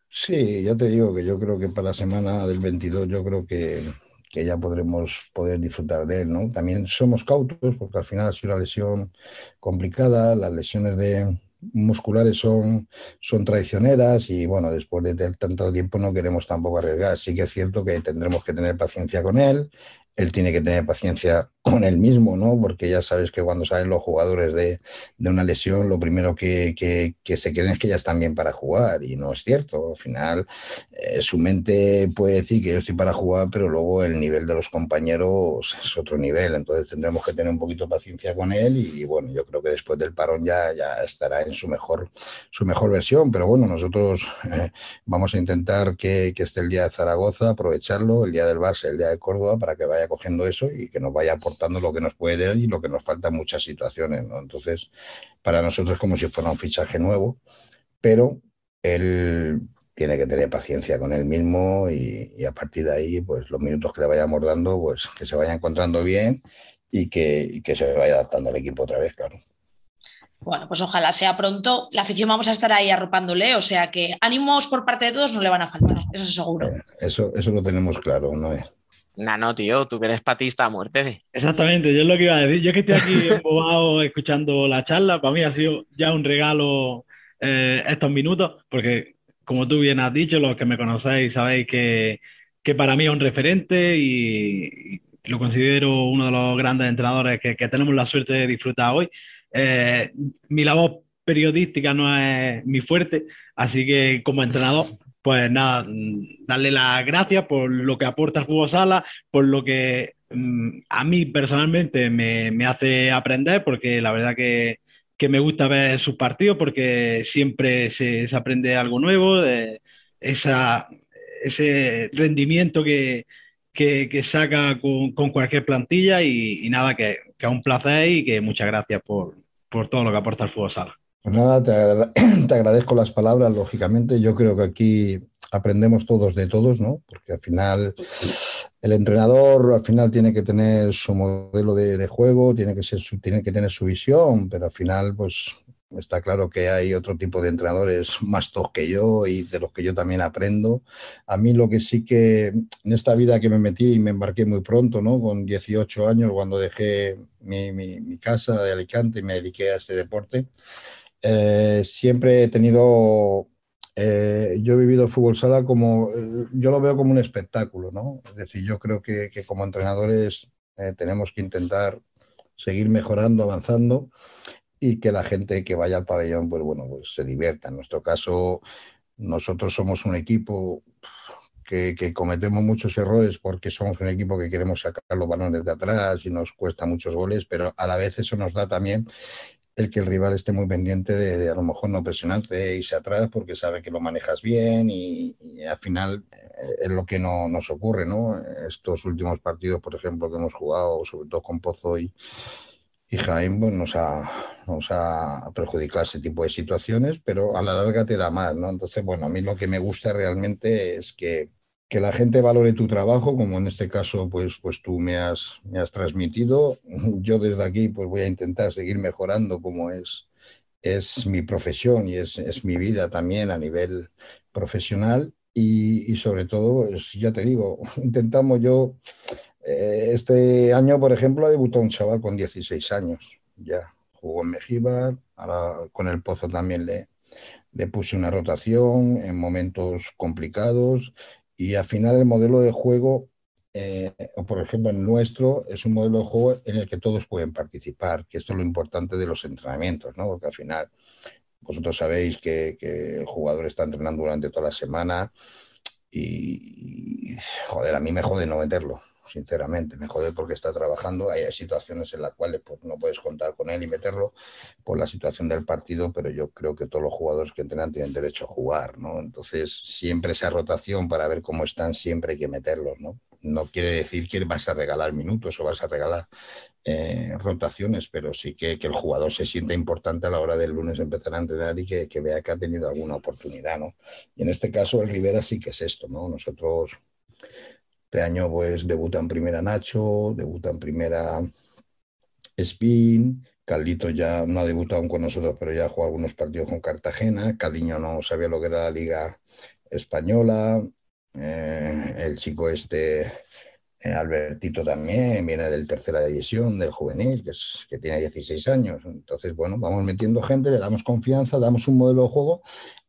Sí, ya te digo que yo creo que para la semana del 22 yo creo que, que ya podremos poder disfrutar de él, ¿no? También somos cautos porque al final ha sido una lesión complicada, las lesiones de, musculares son, son traicioneras y bueno, después de tanto tiempo no queremos tampoco arriesgar. Sí que es cierto que tendremos que tener paciencia con él, él tiene que tener paciencia con él mismo, ¿no? Porque ya sabes que cuando salen los jugadores de, una lesión, lo primero que, se creen es que ya están bien para jugar, y no es cierto. Al final, eh, su mente puede decir que yo estoy para jugar, pero luego el nivel de los compañeros es otro nivel. Entonces tendremos que tener un poquito de paciencia con él, y, bueno, yo creo que después del parón ya, ya estará en su mejor, su mejor versión. Pero bueno, nosotros eh, vamos a intentar que, que esté el día de Zaragoza, aprovecharlo, el día del Barça, el día de Córdoba, para que vaya cogiendo eso y que nos vaya aportando lo que nos puede dar y lo que nos falta en muchas situaciones. Entonces, para nosotros es como si fuera un fichaje nuevo, pero él tiene que tener paciencia con él mismo y, a partir de ahí, pues los minutos que le vayamos dando, pues que se vaya encontrando bien y que, y que se vaya adaptando al equipo otra vez, claro. Bueno, pues ojalá sea pronto. La afición vamos a estar ahí arropándole, o sea que ánimos por parte de todos no le van a faltar, eso es seguro. Eso, eso lo tenemos claro, ¿no? No, no, tío, tú que eres patista a muerte. Exactamente, yo es lo que iba a decir. Yo que estoy aquí embobado escuchando la charla, para mí ha sido ya un regalo eh, estos minutos, porque como tú bien has dicho, los que me conocéis sabéis que, que para mí es un referente y, lo considero uno de los grandes entrenadores que, que tenemos la suerte de disfrutar hoy. Eh, mi labor periodística no es mi fuerte, así que como entrenador, pues nada, darle las gracias por lo que aporta el fútbol sala, por lo que mm, a mí personalmente me, hace aprender, porque la verdad que, me gusta ver sus partidos, porque siempre se, aprende algo nuevo, esa, ese rendimiento que, que, saca con, cualquier plantilla y, nada, que, que es un placer y que muchas gracias por, por todo lo que aporta el fútbol sala. Pues nada, te, agradezco las palabras, lógicamente. Yo creo que aquí aprendemos todos de todos, ¿no? Porque al final el entrenador al final tiene que tener su modelo de, juego, tiene que, ser tiene que tener su visión, pero al final, pues Está claro que hay otro tipo de entrenadores más tos que yo y de los que yo también aprendo. A mí lo que sí que en esta vida que me metí y me embarqué muy pronto, ¿no? Con 18 años, cuando dejé mi, casa de Alicante y me dediqué a este deporte, eh, siempre he tenido eh, yo he vivido el fútbol sala como, yo lo veo como un espectáculo, ¿no? Es decir, yo creo que, como entrenadores eh, tenemos que intentar seguir mejorando, avanzando y que la gente que vaya al pabellón, pues bueno, pues se divierta. En nuestro caso, nosotros somos un equipo que, cometemos muchos errores porque somos un equipo que queremos sacar los balones de atrás y nos cuesta muchos goles, pero a la vez eso nos da también el que el rival esté muy pendiente de, a lo mejor no presionarte, irse atrás porque sabe que lo manejas bien y, al final eh, es lo que no, nos ocurre, ¿no? Estos últimos partidos, por ejemplo, que hemos jugado, sobre todo con Pozo y, y Jaime pues, nos, ha, nos ha perjudicado ese tipo de situaciones, pero a la larga te da más, ¿no? Entonces, bueno, a mí lo que me gusta realmente es que, que la gente valore tu trabajo, como en este caso, pues, pues tú me has, me has transmitido. Yo desde aquí pues voy a intentar seguir mejorando como es, es mi profesión y es, es mi vida también a nivel profesional. Y, sobre todo, pues, ya te digo, intentamos yo eh, este año, por ejemplo, ha debutado un chaval con 16 años. Ya jugó en Mejíbar, ahora con el Pozo también le, le puse una rotación en momentos complicados y al final el modelo de juego, eh, por ejemplo el nuestro, es un modelo de juego en el que todos pueden participar, que esto es lo importante de los entrenamientos, ¿no? porque al final vosotros sabéis que, que el jugador está entrenando durante toda la semana y, joder, a mí me jode no meterlo sinceramente. Me jode porque está trabajando. Hay situaciones en las cuales pues, no puedes contar con él y meterlo por la situación del partido, pero yo creo que todos los jugadores que entrenan tienen derecho a jugar, ¿no? Entonces, siempre esa rotación para ver cómo están, siempre hay que meterlos, ¿no? No quiere decir que vas a regalar minutos o vas a regalar eh, rotaciones, pero sí que, que, el jugador se sienta importante a la hora del lunes empezar a entrenar y que, vea que ha tenido alguna oportunidad, ¿no? Y en este caso el Rivera sí que es esto, ¿no? Nosotros este año pues debuta en primera Nacho, debuta en primera Spin, Caldito ya no ha debutado con nosotros, pero ya ha jugado algunos partidos con Cartagena, Cadiño no sabía lo que era la liga española, eh, el chico este, eh, Albertito también, viene del tercera división, del juvenil, que tiene 16 años. Entonces, bueno, vamos metiendo gente, le damos confianza, damos un modelo de juego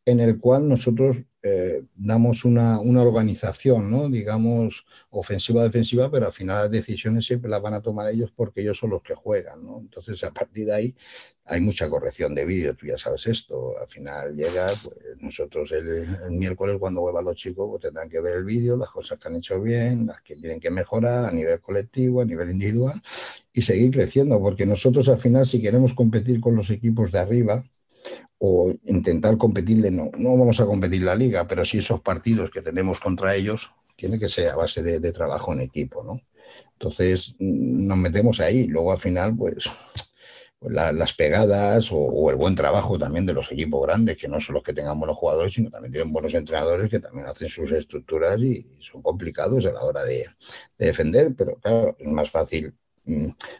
en el cual nosotros eh, damos una, organización, ¿no? digamos, ofensiva-defensiva, pero al final las decisiones siempre las van a tomar ellos porque ellos son los que juegan. ¿no? Entonces, a partir de ahí hay mucha corrección de vídeo, tú ya sabes esto. Al final llega, pues nosotros el, miércoles cuando vuelvan los chicos pues tendrán que ver el vídeo, las cosas que han hecho bien, las que tienen que mejorar a nivel colectivo, a nivel individual y seguir creciendo, porque nosotros al final si queremos competir con los equipos de arriba, o intentar competirle, no, no vamos a competir la liga, pero sí esos partidos que tenemos contra ellos, tiene que ser a base de, trabajo en equipo, ¿no? Entonces nos metemos ahí, luego al final, pues, pues las pegadas o, el buen trabajo también de los equipos grandes, que no son los que tengan buenos jugadores, sino también tienen buenos entrenadores que también hacen sus estructuras y son complicados a la hora de, de defender, pero claro, es más fácil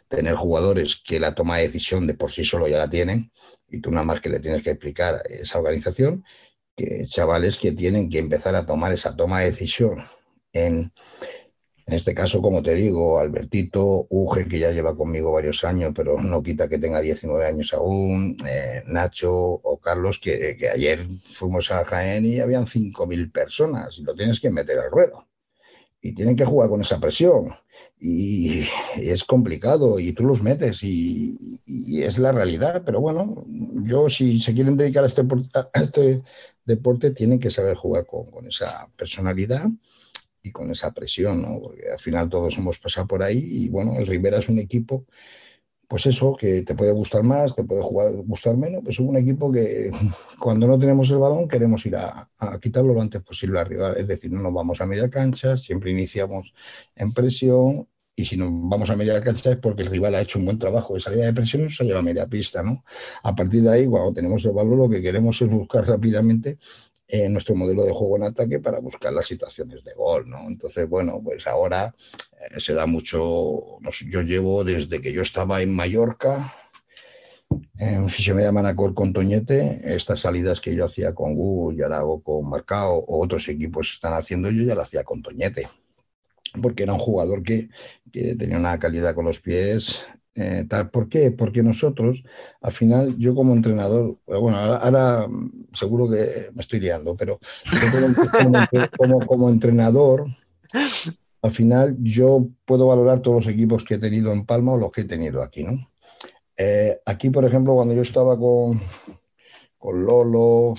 tener jugadores que la toma de decisión de por sí solo ya la tienen y tú nada más que le tienes que explicar esa organización, que chavales que tienen que empezar a tomar esa toma de decisión en, en este caso, como te digo, Albertito, Uge, que ya lleva conmigo varios años, pero no quita que tenga 19 años aún, eh, Nacho o Carlos, que, ayer fuimos a Jaén y habían 5.000 personas y lo tienes que meter al ruedo. Y tienen que jugar con esa presión. Y, es complicado y tú los metes y, es la realidad. Pero bueno, yo si se quieren dedicar a este, a este deporte, tienen que saber jugar con, con esa personalidad y con esa presión, ¿no? Porque al final todos hemos pasado por ahí y bueno, el Rivera es un equipo, pues eso, que te puede gustar más, te puede jugar, gustar menos, pues es un equipo que cuando no tenemos el balón queremos ir a, quitarlo lo antes posible arriba, es decir, no nos vamos a media cancha, siempre iniciamos en presión y si nos vamos a media cancha es porque el rival ha hecho un buen trabajo de salida de presión y nos ha llevado a media pista, ¿no? A partir de ahí, cuando tenemos el balón, lo que queremos es buscar rápidamente en nuestro modelo de juego en ataque para buscar las situaciones de gol, ¿no? Entonces, bueno, pues ahora eh, se da mucho, yo llevo desde que yo estaba en Mallorca, en Fisiomedia Manacor con Toñete, estas salidas que yo hacía con Gu y ahora hago con Marcao o otros equipos están haciendo, yo ya lo hacía con Toñete, porque era un jugador que, que tenía una calidad con los pies eh, ¿Por qué? Porque nosotros, al final, yo como entrenador, bueno, ahora, seguro que me estoy liando, pero como, como, entrenador, al final yo puedo valorar todos los equipos que he tenido en Palma o los que he tenido aquí, ¿no? Eh, aquí, por ejemplo, cuando yo estaba con, con Lolo,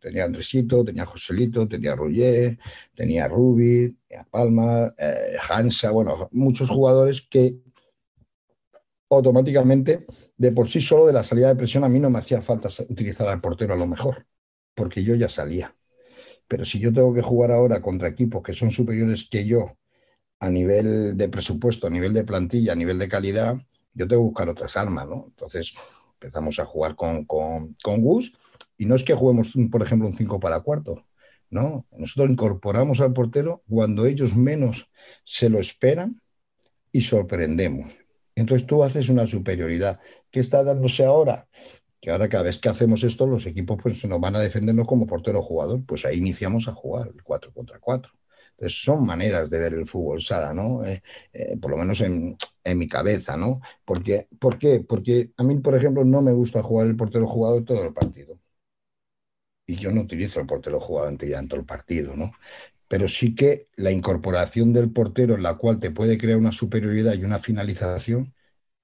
tenía Andresito, tenía Joselito, tenía Roger, tenía Rubi, tenía Palma, eh, Hansa, bueno, muchos jugadores que automáticamente, de por sí solo de la salida de presión, a mí no me hacía falta utilizar al portero a lo mejor, porque yo ya salía. Pero si yo tengo que jugar ahora contra equipos que son superiores que yo a nivel de presupuesto, a nivel de plantilla, a nivel de calidad, yo tengo que buscar otras armas, ¿no? Entonces empezamos a jugar con, con, con Gus y no es que juguemos, por ejemplo, un 5 para cuarto, ¿no? Nosotros incorporamos al portero cuando ellos menos se lo esperan y sorprendemos. Entonces tú haces una superioridad. ¿Qué está dándose ahora? Que ahora cada vez que hacemos esto, los equipos pues, nos van a defendernos como portero jugador. Pues ahí iniciamos a jugar el 4 contra 4. Entonces son maneras de ver el fútbol sala, ¿no? Eh, eh, por lo menos en, mi cabeza, ¿no? Porque, ¿Por qué? Porque a mí, por ejemplo, no me gusta jugar el portero jugador todo el partido. Y yo no utilizo el portero jugador en todo el partido, ¿no? Pero sí que la incorporación del portero en la cual te puede crear una superioridad y una finalización,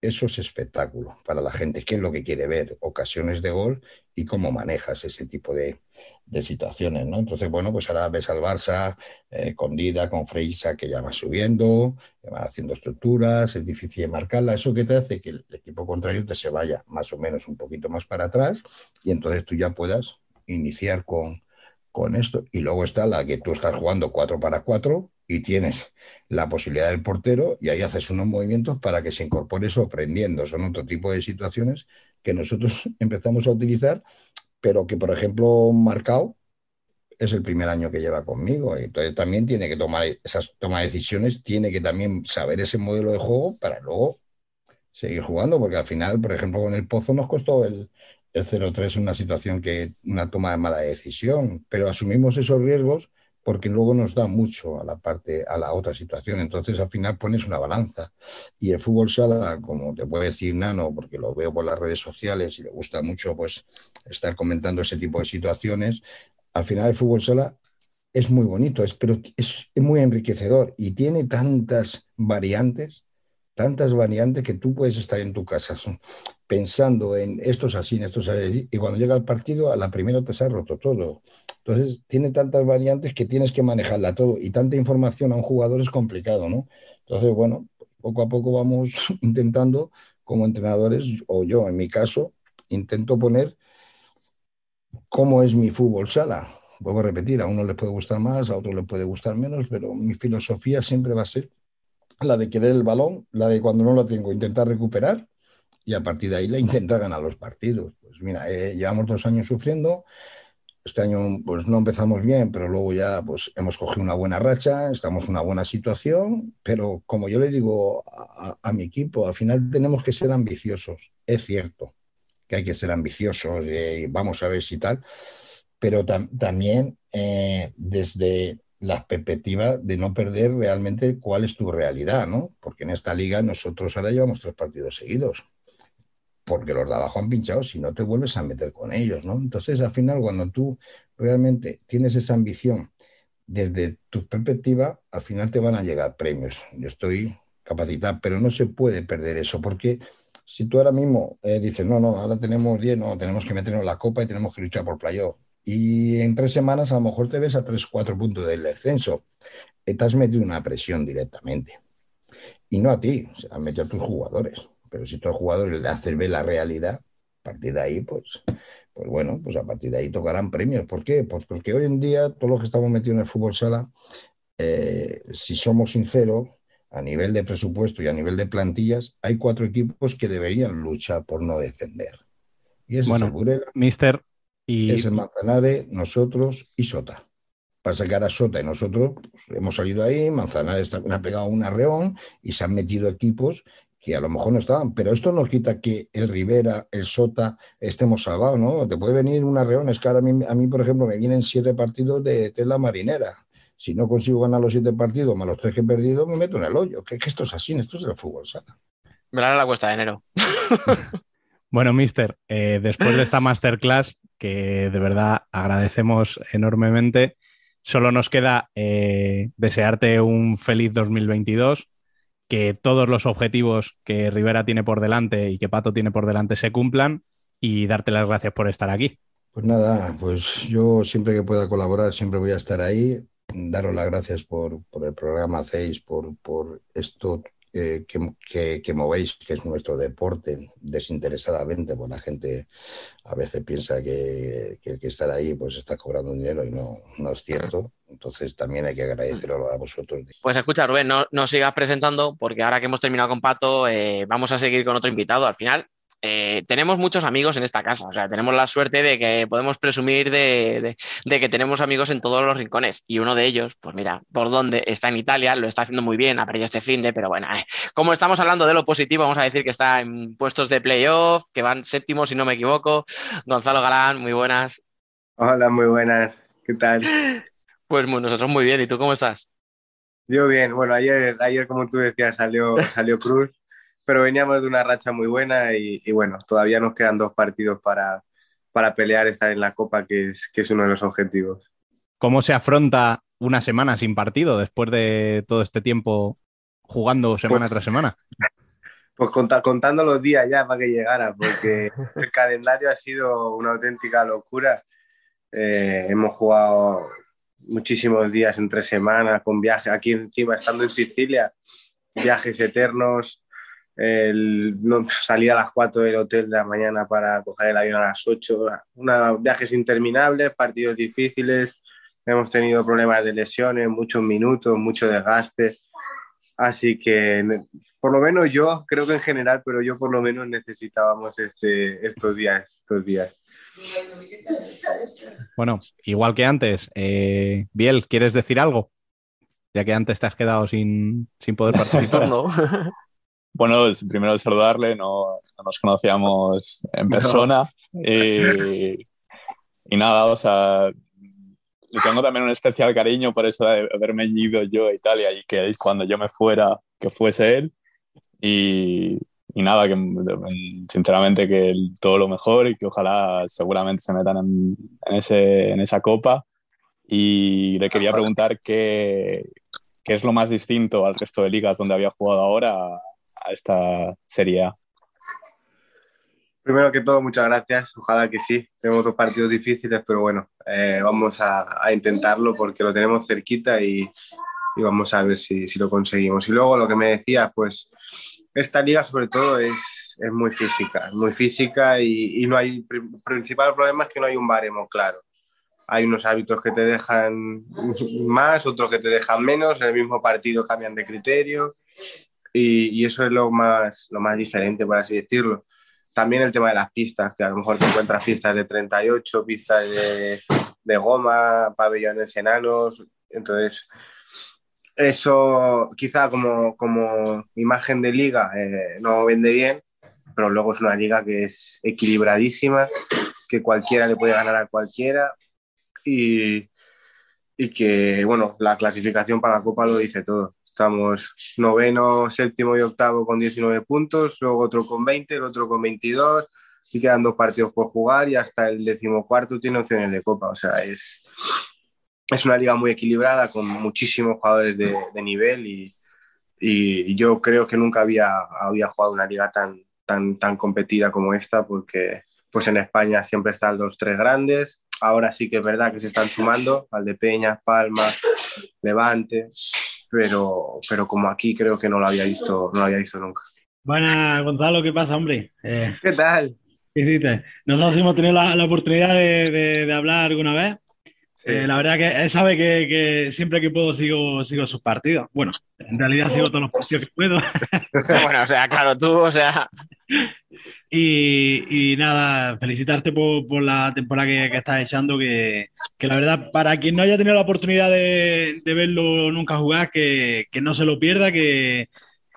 eso es espectáculo para la gente, que es lo que quiere ver, ocasiones de gol y cómo manejas ese tipo de, situaciones, ¿no? Entonces, bueno, pues ahora ves al Barça eh, con Dida, con Freisa, que ya va subiendo, va haciendo estructuras, es difícil de marcarla, eso que te hace que el equipo contrario te se vaya más o menos un poquito más para atrás y entonces tú ya puedas iniciar con, con esto. Y luego está la que tú estás jugando 4 para 4 y tienes la posibilidad del portero y ahí haces unos movimientos para que se incorpore sorprendiendo. Son otro tipo de situaciones que nosotros empezamos a utilizar, pero que, por ejemplo, Marcao es el primer año que lleva conmigo. Entonces también tiene que tomar esas toma de decisiones, tiene que también saber ese modelo de juego para luego seguir jugando, porque al final, por ejemplo, con el Pozo nos costó el, el 0-3 es una situación que, una toma de mala decisión, pero asumimos esos riesgos porque luego nos da mucho a la parte, a la otra situación. Entonces, al final pones una balanza. Y el fútbol sala, como te puede decir Nano, porque lo veo por las redes sociales y le gusta mucho pues estar comentando ese tipo de situaciones, al final el fútbol sala es muy bonito, es, pero es muy enriquecedor y tiene tantas variantes tantas variantes que tú puedes estar en tu casa pensando en esto es así, esto es así, y cuando llega el partido, a la primera te se ha roto todo. Entonces, tiene tantas variantes que tienes que manejarla todo, y tanta información a un jugador es complicado, ¿no? Entonces, bueno, poco a poco vamos intentando, como entrenadores, o yo en mi caso, intento poner cómo es mi fútbol sala. Vuelvo a repetir, a uno le puede gustar más, a otro le puede gustar menos, pero mi filosofía siempre va a ser la de querer el balón, la de cuando no lo tengo, intentar recuperar y a partir de ahí la intentar ganar los partidos. Pues mira, eh, llevamos dos años sufriendo, este año pues no empezamos bien, pero luego ya pues hemos cogido una buena racha, estamos en una buena situación, pero como yo le digo a, mi equipo, al final tenemos que ser ambiciosos. Es cierto que hay que ser ambiciosos y vamos a ver si tal, pero también eh, desde la perspectiva de no perder realmente cuál es tu realidad, ¿no? Porque en esta liga nosotros ahora llevamos tres partidos seguidos porque los de abajo han pinchado, si no te vuelves a meter con ellos, ¿no? Entonces, al final, cuando tú realmente tienes esa ambición desde tu perspectiva, al final te van a llegar premios. Yo estoy capacitado, pero no se puede perder eso, porque si tú ahora mismo eh, dices, no, no, ahora tenemos 10, no, tenemos que meternos la copa y tenemos que luchar por playoff. Y en tres semanas a lo mejor te ves a tres, cuatro puntos del descenso. Te has metido una presión directamente. Y no a ti, se han metido a tus jugadores. Pero si tú al jugador le haces ver la realidad, a partir de ahí, pues, pues bueno, pues a partir de ahí tocarán premios. ¿Por qué? Pues porque hoy en día, todos los que estamos metidos en el fútbol sala, eh, si somos sinceros, a nivel de presupuesto y a nivel de plantillas, hay cuatro equipos que deberían luchar por no descender. Y es bueno, el Burela, Mister, y... es el Manzanares, nosotros y Sota. Para sacar a Sota y nosotros pues, hemos salido ahí, Manzanares ha pegado un arreón y se han metido equipos que a lo mejor no estaban, pero esto no quita que el Rivera, el Sota estemos salvados, ¿no? Te puede venir una reón, es que ahora a mí, a mí, por ejemplo, me vienen siete partidos de tela marinera. Si no consigo ganar los siete partidos más los tres que he perdido, me meto en el hoyo. Que, que esto es así, esto es el fútbol, ¿sabes? Me la cuesta de enero. bueno, mister, eh, después de esta masterclass, que de verdad agradecemos enormemente, solo nos queda eh, desearte un feliz 2022 que todos los objetivos que Rivera tiene por delante y que Pato tiene por delante se cumplan y darte las gracias por estar aquí. Pues nada, pues yo siempre que pueda colaborar siempre voy a estar ahí. Daros las gracias por, el programa hacéis, por, por esto que, que, movéis, que es nuestro deporte, desinteresadamente, pues la gente a veces piensa que, el que estar ahí pues está cobrando dinero y no, no es cierto. Entonces también hay que agradecerlo a vosotros. Pues escucha, Rubén, no, no sigas presentando porque ahora que hemos terminado con Pato, eh, vamos a seguir con otro invitado. Al final, eh, tenemos muchos amigos en esta casa, o sea, tenemos la suerte de que podemos presumir de, que tenemos amigos en todos los rincones y uno de ellos, pues mira, por dónde está en Italia, lo está haciendo muy bien, ha perdido este fin de, pero bueno, eh, como estamos hablando de lo positivo, vamos a decir que está en puestos de playoff, que van séptimos si no me equivoco. Gonzalo Galán, muy buenas. Hola, muy buenas, ¿qué tal? Pues nosotros muy bien, ¿y tú cómo estás? Yo bien, bueno, ayer, ayer como tú decías, salió, salió Cruz pero veníamos de una racha muy buena y, bueno, todavía nos quedan dos partidos para, para pelear, estar en la Copa, que es, que es uno de los objetivos. ¿Cómo se afronta una semana sin partido después de todo este tiempo jugando semana pues tras semana? Pues contando los días ya para que llegara, porque el calendario ha sido una auténtica locura. Eh, hemos jugado muchísimos días entre semanas, con viajes aquí encima, estando en Sicilia, viajes eternos, el, no, salir a las 4 del hotel de la mañana para coger el avión a las 8, una, viajes interminables, partidos difíciles, hemos tenido problemas de lesiones, muchos minutos, mucho desgaste, así que por lo menos yo, creo que en general, pero yo por lo menos necesitábamos este, estos días, estos días. Bueno, igual que antes, eh, Biel, ¿quieres decir algo? Ya que antes te has quedado sin, sin poder participar. no. Bueno, primero saludarle, no, nos conocíamos en persona. Y, nada, o sea, le tengo también un especial cariño por eso de haberme ido yo a Italia y que cuando yo me fuera, que fuese él. Y, nada, que sinceramente que todo lo mejor y que ojalá seguramente se metan en, en, ese, en esa copa. Y le quería preguntar qué, qué es lo más distinto al resto de ligas donde había jugado ahora esta serie Primero que todo, muchas gracias. Ojalá que sí. Tenemos dos partidos difíciles, pero bueno, eh, vamos a, intentarlo porque lo tenemos cerquita y, vamos a ver si, lo conseguimos. Y luego lo que me decías, pues esta liga sobre todo es, es muy física, muy física y, no hay, principal problema es que no hay un baremo claro. Hay unos árbitros que te dejan más, otros que te dejan menos, en el mismo partido cambian de criterio y, eso es lo más, lo más diferente, por así decirlo. También el tema de las pistas, que a lo mejor te encuentras pistas de 38, pistas de, de goma, pabellones enanos. Entonces, eso quizá como, como imagen de liga eh, no vende bien, pero luego es una liga que es equilibradísima, que cualquiera le puede ganar a cualquiera y, y que, bueno, la clasificación para la Copa lo dice todo. Estamos noveno, séptimo y octavo con 19 puntos, luego otro con 20, el otro con 22 y quedan dos partidos por jugar y hasta el decimocuarto tiene opciones de Copa. O sea, es, es una liga muy equilibrada con muchísimos jugadores de, de nivel y, y, yo creo que nunca había, había jugado una liga tan, tan, tan competida como esta porque pues en España siempre están los tres grandes. Ahora sí que es verdad que se están sumando, Valdepeñas, Palma, Levante, pero, pero como aquí creo que no lo había visto, no lo había visto nunca. Buenas, Gonzalo, ¿qué pasa, hombre? Eh, ¿Qué tal? ¿qué dices? Nosotros hemos tenido la, la oportunidad de, de- de hablar alguna vez. Sí. Eh, la verdad que él sabe que, que siempre que puedo sigo, sigo sus partidos. Bueno, en realidad sigo todos los partidos que puedo. Bueno, o sea, claro, tú, o sea, Y, y nada, felicitarte por, por la temporada que, que estás echando, que, que la verdad, para quien no haya tenido la oportunidad de, de verlo nunca jugar, que, que no se lo pierda, que,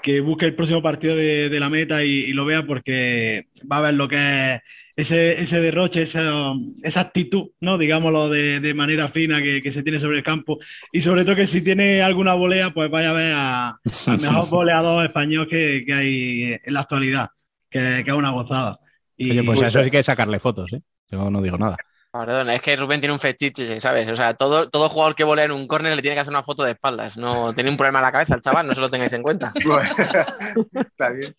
que busque el próximo partido de, de la meta y, y lo vea porque va a ver lo que es ese, ese derroche, esa, esa actitud, ¿no? Digámoslo de, de manera fina que, que se tiene sobre el campo y sobre todo que si tiene alguna volea, pues vaya a ver a- al mejor goleador español que, que hay en la actualidad, que, que es una gozada. Y, Oye, pues a eso sí que sacarle fotos, ¿eh? Yo no digo nada. Perdón, es que Rubén tiene un fetiche, ¿sabes? O sea, todo, todo jugador que volea en un córner le tiene que hacer una foto de espaldas. No tiene un problema en la cabeza el chaval, no se lo tengáis en cuenta. Está bien.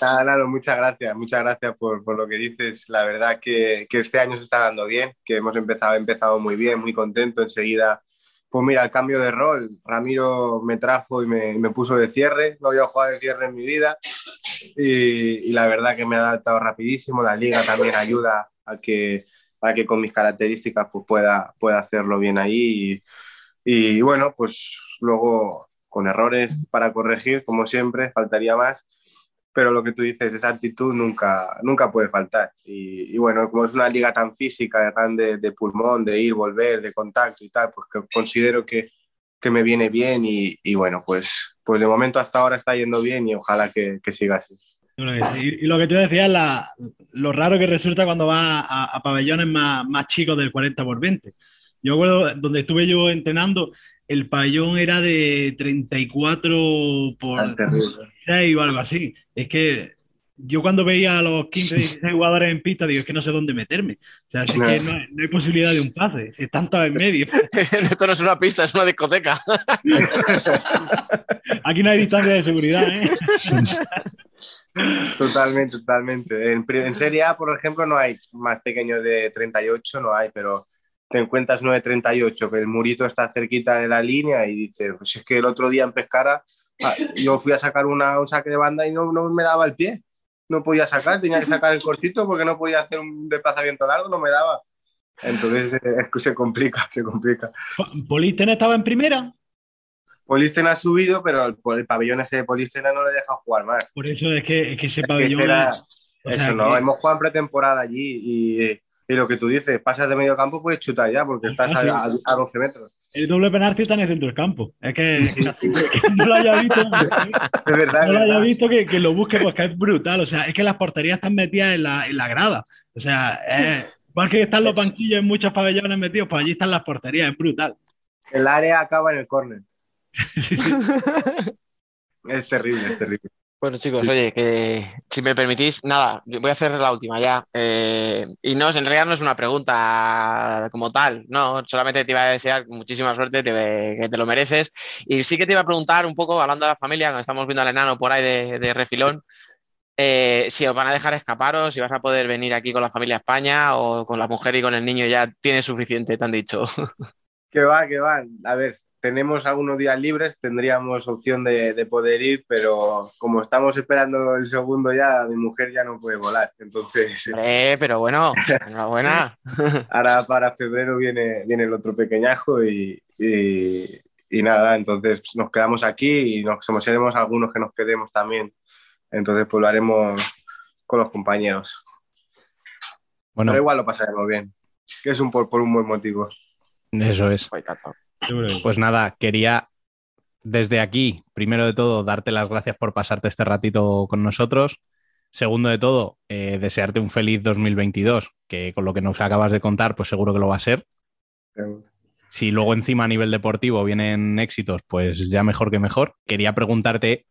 Nada, Lalo, muchas gracias, muchas gracias por, por lo que dices. La verdad que, que este año se está dando bien, que hemos empezado, empezado muy bien, muy contento. Enseguida, pues mira, el cambio de rol. Ramiro me trajo y me, me puso de cierre. No había jugado de cierre en mi vida y, y la verdad que me ha adaptado rapidísimo. La liga también ayuda a que, a que con mis características pues pueda, pueda hacerlo bien ahí. Y, y bueno, pues luego con errores para corregir, como siempre, faltaría más. Pero lo que tú dices, esa actitud nunca, nunca puede faltar. Y, y bueno, como es una liga tan física, tan de, de pulmón, de ir, volver, de contacto y tal, pues que considero que, que me viene bien y, y bueno, pues, pues de momento hasta ahora está yendo bien y ojalá que, que siga así. Y- y lo que tú decías, la- lo raro que resulta cuando vas a, a pabellones más, más chicos del 40 por 20. Yo recuerdo donde estuve yo entrenando, el pabellón era de 34 por Tan terrible. 6 o algo así. Es que yo cuando veía a los 15, 16 jugadores en pista, digo, es que no sé dónde meterme. O sea, que no, hay- no hay posibilidad de un pase, si están todos en medio. Esto no es una pista, es una discoteca. Aquí no hay distancia de seguridad, ¿eh? Totalmente, totalmente. En, en Serie A, por ejemplo, no hay más pequeños de 38, no hay, pero te encuentras 9.38, que el murito está cerquita de la línea y dices, pues es que el otro día en Pescara ah, yo fui a sacar una, un saque de banda y no, no me daba el pie. No podía sacar, tenía que sacar el cortito porque no podía hacer un desplazamiento largo, no me daba. Entonces eh, se complica, se complica. Polisten estaba en primera, Polisten ha subido, pero el, el pabellón ese de Polisten no le deja jugar más. por eso es que, es que ese Es que pabellón... será- o Eso sea, no, que- hemos jugado en pretemporada allí y, y lo que tú dices, pasas de medio campo, puedes chutar ya porque estás a, a- a 12 metros. El doble penalti está en el centro del campo. Es que, que no lo haya visto, Es verdad, no lo es haya visto que, que lo busque porque es brutal. O sea, es que las porterías están metidas en la, en la grada. O sea, es- igual que están los banquillos en muchos pabellones metidos, pues allí están las porterías, es brutal. El área acaba en el córner. Es terrible, es terrible. Bueno, chicos, oye, que si me permitís, nada, voy a hacer la última ya. Eh, y no, en realidad no es una pregunta como tal, no, solamente te iba a desear muchísima suerte, te- que te lo mereces. Y sí que te iba a preguntar un poco, hablando de la familia, que estamos viendo al enano por ahí de, de refilón, eh, si os van a dejar escaparos, si vas a poder venir aquí con la familia a España o con la mujer y con el niño ya tienes suficiente, te han dicho. Que va, que va. A ver, tenemos algunos días libres, tendríamos opción de, de poder ir, pero como estamos esperando el segundo ya, mi mujer ya no puede volar. Entonces, Eh, pero bueno, enhorabuena. ahora para febrero viene, viene el otro pequeñajo y, y- y nada, entonces nos quedamos aquí y nos somos seremos algunos que nos quedemos también. Entonces, pues lo haremos con los compañeros. Bueno, Pero igual lo pasaremos bien. que es un por, por un buen motivo. Eso es. Pues tanto. Pues nada, quería desde aquí, primero de todo, darte las gracias por pasarte este ratito con nosotros. Segundo de todo, eh, desearte un feliz 2022, que con lo que nos acabas de contar, pues seguro que lo va a ser. Si luego encima a nivel deportivo vienen éxitos, pues ya mejor que mejor. Quería preguntarte,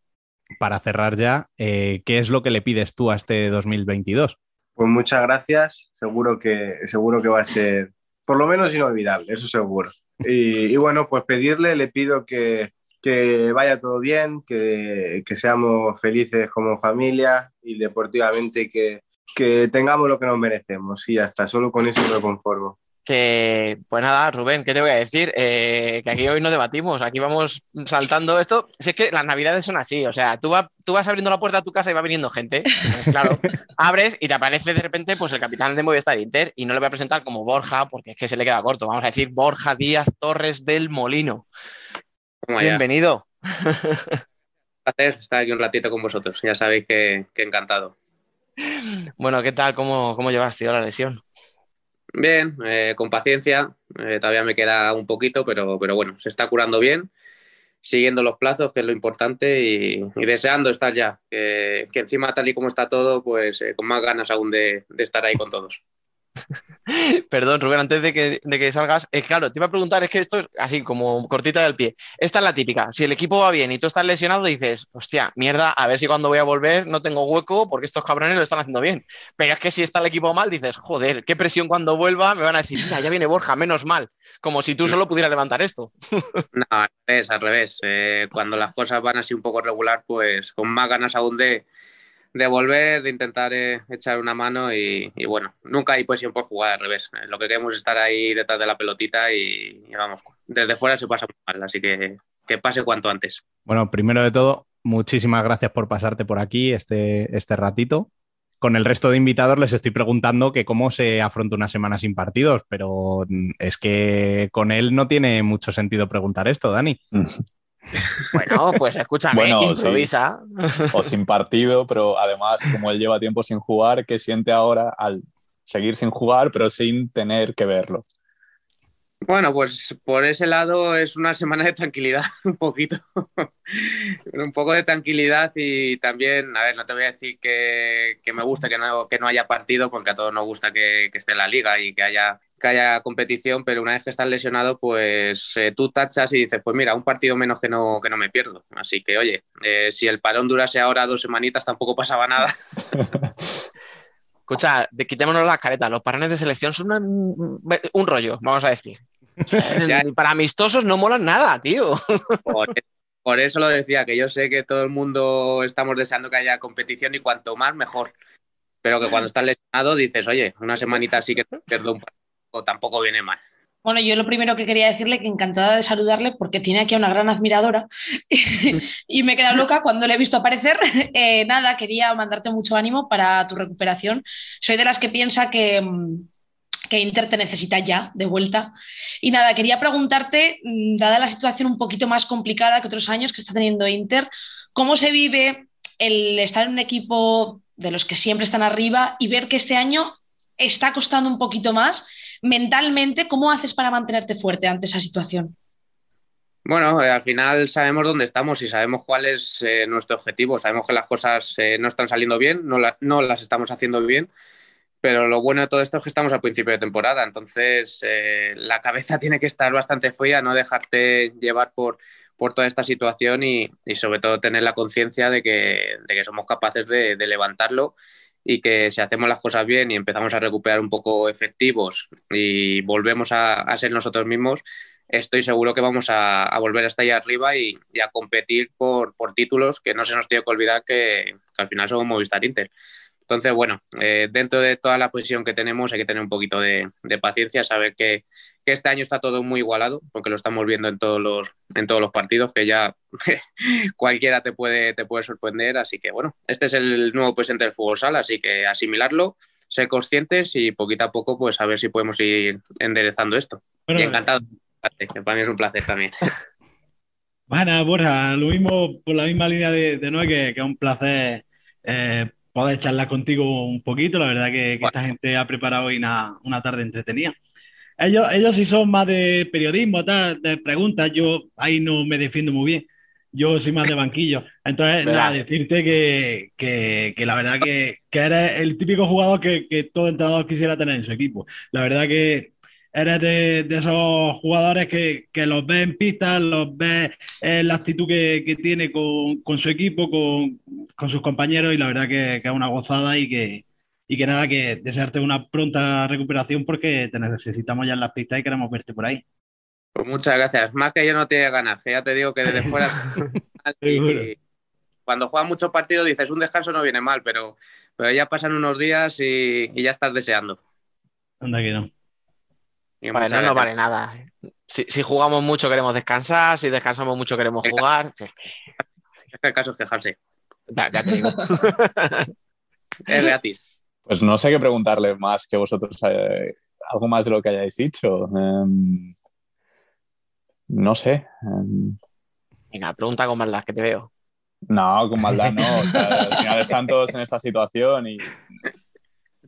para cerrar ya, eh, ¿qué es lo que le pides tú a este 2022? Pues muchas gracias, seguro que, seguro que va a ser por lo menos inolvidable, eso seguro. Y, bueno, pues pedirle, le pido que, que vaya todo bien, que, que, seamos felices como familia y deportivamente que, que tengamos lo que nos merecemos. Y ya está, solo con eso me conformo. Que, pues nada, Rubén, ¿qué te voy a decir? Eh, que aquí hoy no debatimos, aquí vamos saltando esto. Si es que las navidades son así, o sea, tú, va, tú vas abriendo la puerta a tu casa y va viniendo gente, claro, abres y te aparece de repente pues el capitán de Movistar Inter y no le voy a presentar como Borja porque es que se le queda corto, vamos a decir Borja Díaz Torres del Molino. Bienvenido. placer estar aquí un ratito con vosotros, ya sabéis que, que encantado. Bueno, ¿qué tal? ¿Cómo, cómo llevas, tío, la lesión? Bien, eh, con paciencia, eh, todavía me queda un poquito, pero, pero bueno, se está curando bien, siguiendo los plazos, que es lo importante, y, deseando estar ya, que, encima tal y como está todo, pues eh, con más ganas aún de, estar ahí con todos. Perdón, Rubén, antes de que, de que salgas, eh, claro, te iba a preguntar, es que esto es así como cortita del pie. Esta es la típica. Si el equipo va bien y tú estás lesionado, dices, hostia, mierda, a ver si cuando voy a volver no tengo hueco porque estos cabrones lo están haciendo bien. Pero es que si está el equipo mal, dices, joder, qué presión cuando vuelva, me van a decir, mira, ya viene Borja, menos mal. Como si tú solo pudieras levantar esto. no, al revés, al revés. Eh, cuando las cosas van así un poco regular, pues con más ganas aún de de volver, de intentar eh, echar una mano y, y, bueno, nunca hay presión por jugar al revés. Eh, lo que queremos es estar ahí detrás de la pelotita y, y, vamos, desde fuera se pasa muy mal, así que que pase cuanto antes. Bueno, primero de todo, muchísimas gracias por pasarte por aquí este, este ratito. Con el resto de invitados les estoy preguntando que cómo se afronta una semana sin partidos, pero es que con él no tiene mucho sentido preguntar esto, Dani. Bueno, pues escúchame, bueno, improvisa. Sí. O sin partido, pero además, como él lleva tiempo sin jugar, ¿qué siente ahora al seguir sin jugar, pero sin tener que verlo? Bueno, pues por ese lado es una semana de tranquilidad, un poquito. un poco de tranquilidad y también, a ver, no te voy a decir que, que me gusta que no, que no, haya partido, porque a todos nos gusta que, que esté en la liga y que haya, que haya competición, pero una vez que estás lesionado, pues eh, tú tachas y dices, pues mira, un partido menos que no, que no me pierdo. Así que, oye, eh, si el parón durase ahora dos semanitas, tampoco pasaba nada. Escucha, quitémonos las caretas. Los parones de selección son un, un rollo, vamos a decir. Para amistosos no molan nada, tío. Por, por, eso lo decía, que yo sé que todo el mundo estamos deseando que haya competición y cuanto más, mejor. Pero que cuando estás lesionado dices, oye, una semanita así que pierdo un partido, tampoco viene mal. Bueno, yo lo primero que quería decirle que encantada de saludarle porque tiene aquí a una gran admiradora y me he quedado loca cuando le he visto aparecer. Eh, nada, quería mandarte mucho ánimo para tu recuperación. Soy de las que piensa que, que Inter te necesita ya de vuelta. Y nada, quería preguntarte, mm, dada la situación un poquito más complicada que otros años que está teniendo Inter, ¿cómo se vive el estar en un equipo de los que siempre están arriba y ver que este año está costando un poquito más? Mentalmente, ¿cómo haces para mantenerte fuerte ante esa situación? Bueno, eh, al final sabemos dónde estamos y sabemos cuál es eh, nuestro objetivo. Sabemos que las cosas eh, no están saliendo bien, no, no las estamos haciendo bien pero lo bueno de todo esto es que estamos al principio de temporada, entonces eh, la cabeza tiene que estar bastante fría, no dejarte llevar por, por toda esta situación y, sobre todo tener la conciencia de que, de que, somos capaces de, levantarlo y que si hacemos las cosas bien y empezamos a recuperar un poco efectivos y volvemos a, ser nosotros mismos, estoy seguro que vamos a, a volver hasta allá arriba y, y, a competir por, por títulos que no se nos tiene que olvidar que, que al final somos Movistar Inter. Entonces, bueno, eh, dentro de toda la posición que tenemos hay que tener un poquito de, de paciencia, saber que, que, este año está todo muy igualado, porque lo estamos viendo en todos los, en todos los partidos, que ya cualquiera te puede, te puede sorprender. Así que, bueno, este es el nuevo presente del fútbol sala, así que asimilarlo, ser conscientes y poquito a poco, pues a ver si podemos ir enderezando esto. Bueno, y encantado, para mí es un placer también. Bueno, Borja, lo mismo por la misma línea de, de que, que es un placer. Eh, poder charlar contigo un poquito. La verdad que, que esta gente ha preparado hoy una, una tarde entretenida. Ellos, ellos sí son más de periodismo, tal, de preguntas. Yo ahí no me defiendo muy bien. Yo soy más de banquillo. Entonces, nada, decirte que, que- que la verdad que, que eres el típico jugador que, que todo entrenador quisiera tener en su equipo. La verdad que eres de, de esos jugadores que, que los ves en pistas, los ves en la actitud que, que tiene con, con su equipo, con, con sus compañeros, y la verdad que, que es una gozada y que, y que nada, que desearte una pronta recuperación porque te necesitamos ya en las pistas y queremos verte por ahí. Pues muchas gracias. Más que yo no tiene ganas, que ya te digo que desde fuera. Y cuando juegas muchos partidos dices un descanso no viene mal, pero, pero ya pasan unos días y, y ya estás deseando. Anda que no. Bueno, muchas no vale nada. Si, si jugamos mucho queremos descansar, si descansamos mucho queremos jugar. El caso es quejarse. Ya, ya te digo. Es gratis. Pues no sé qué preguntarle más que vosotros, eh, algo más de lo que hayáis dicho. Em, no sé. Em, Venga, pregunta con maldad, que te veo. no, con maldad no. O sea, al final están todos en esta situación y.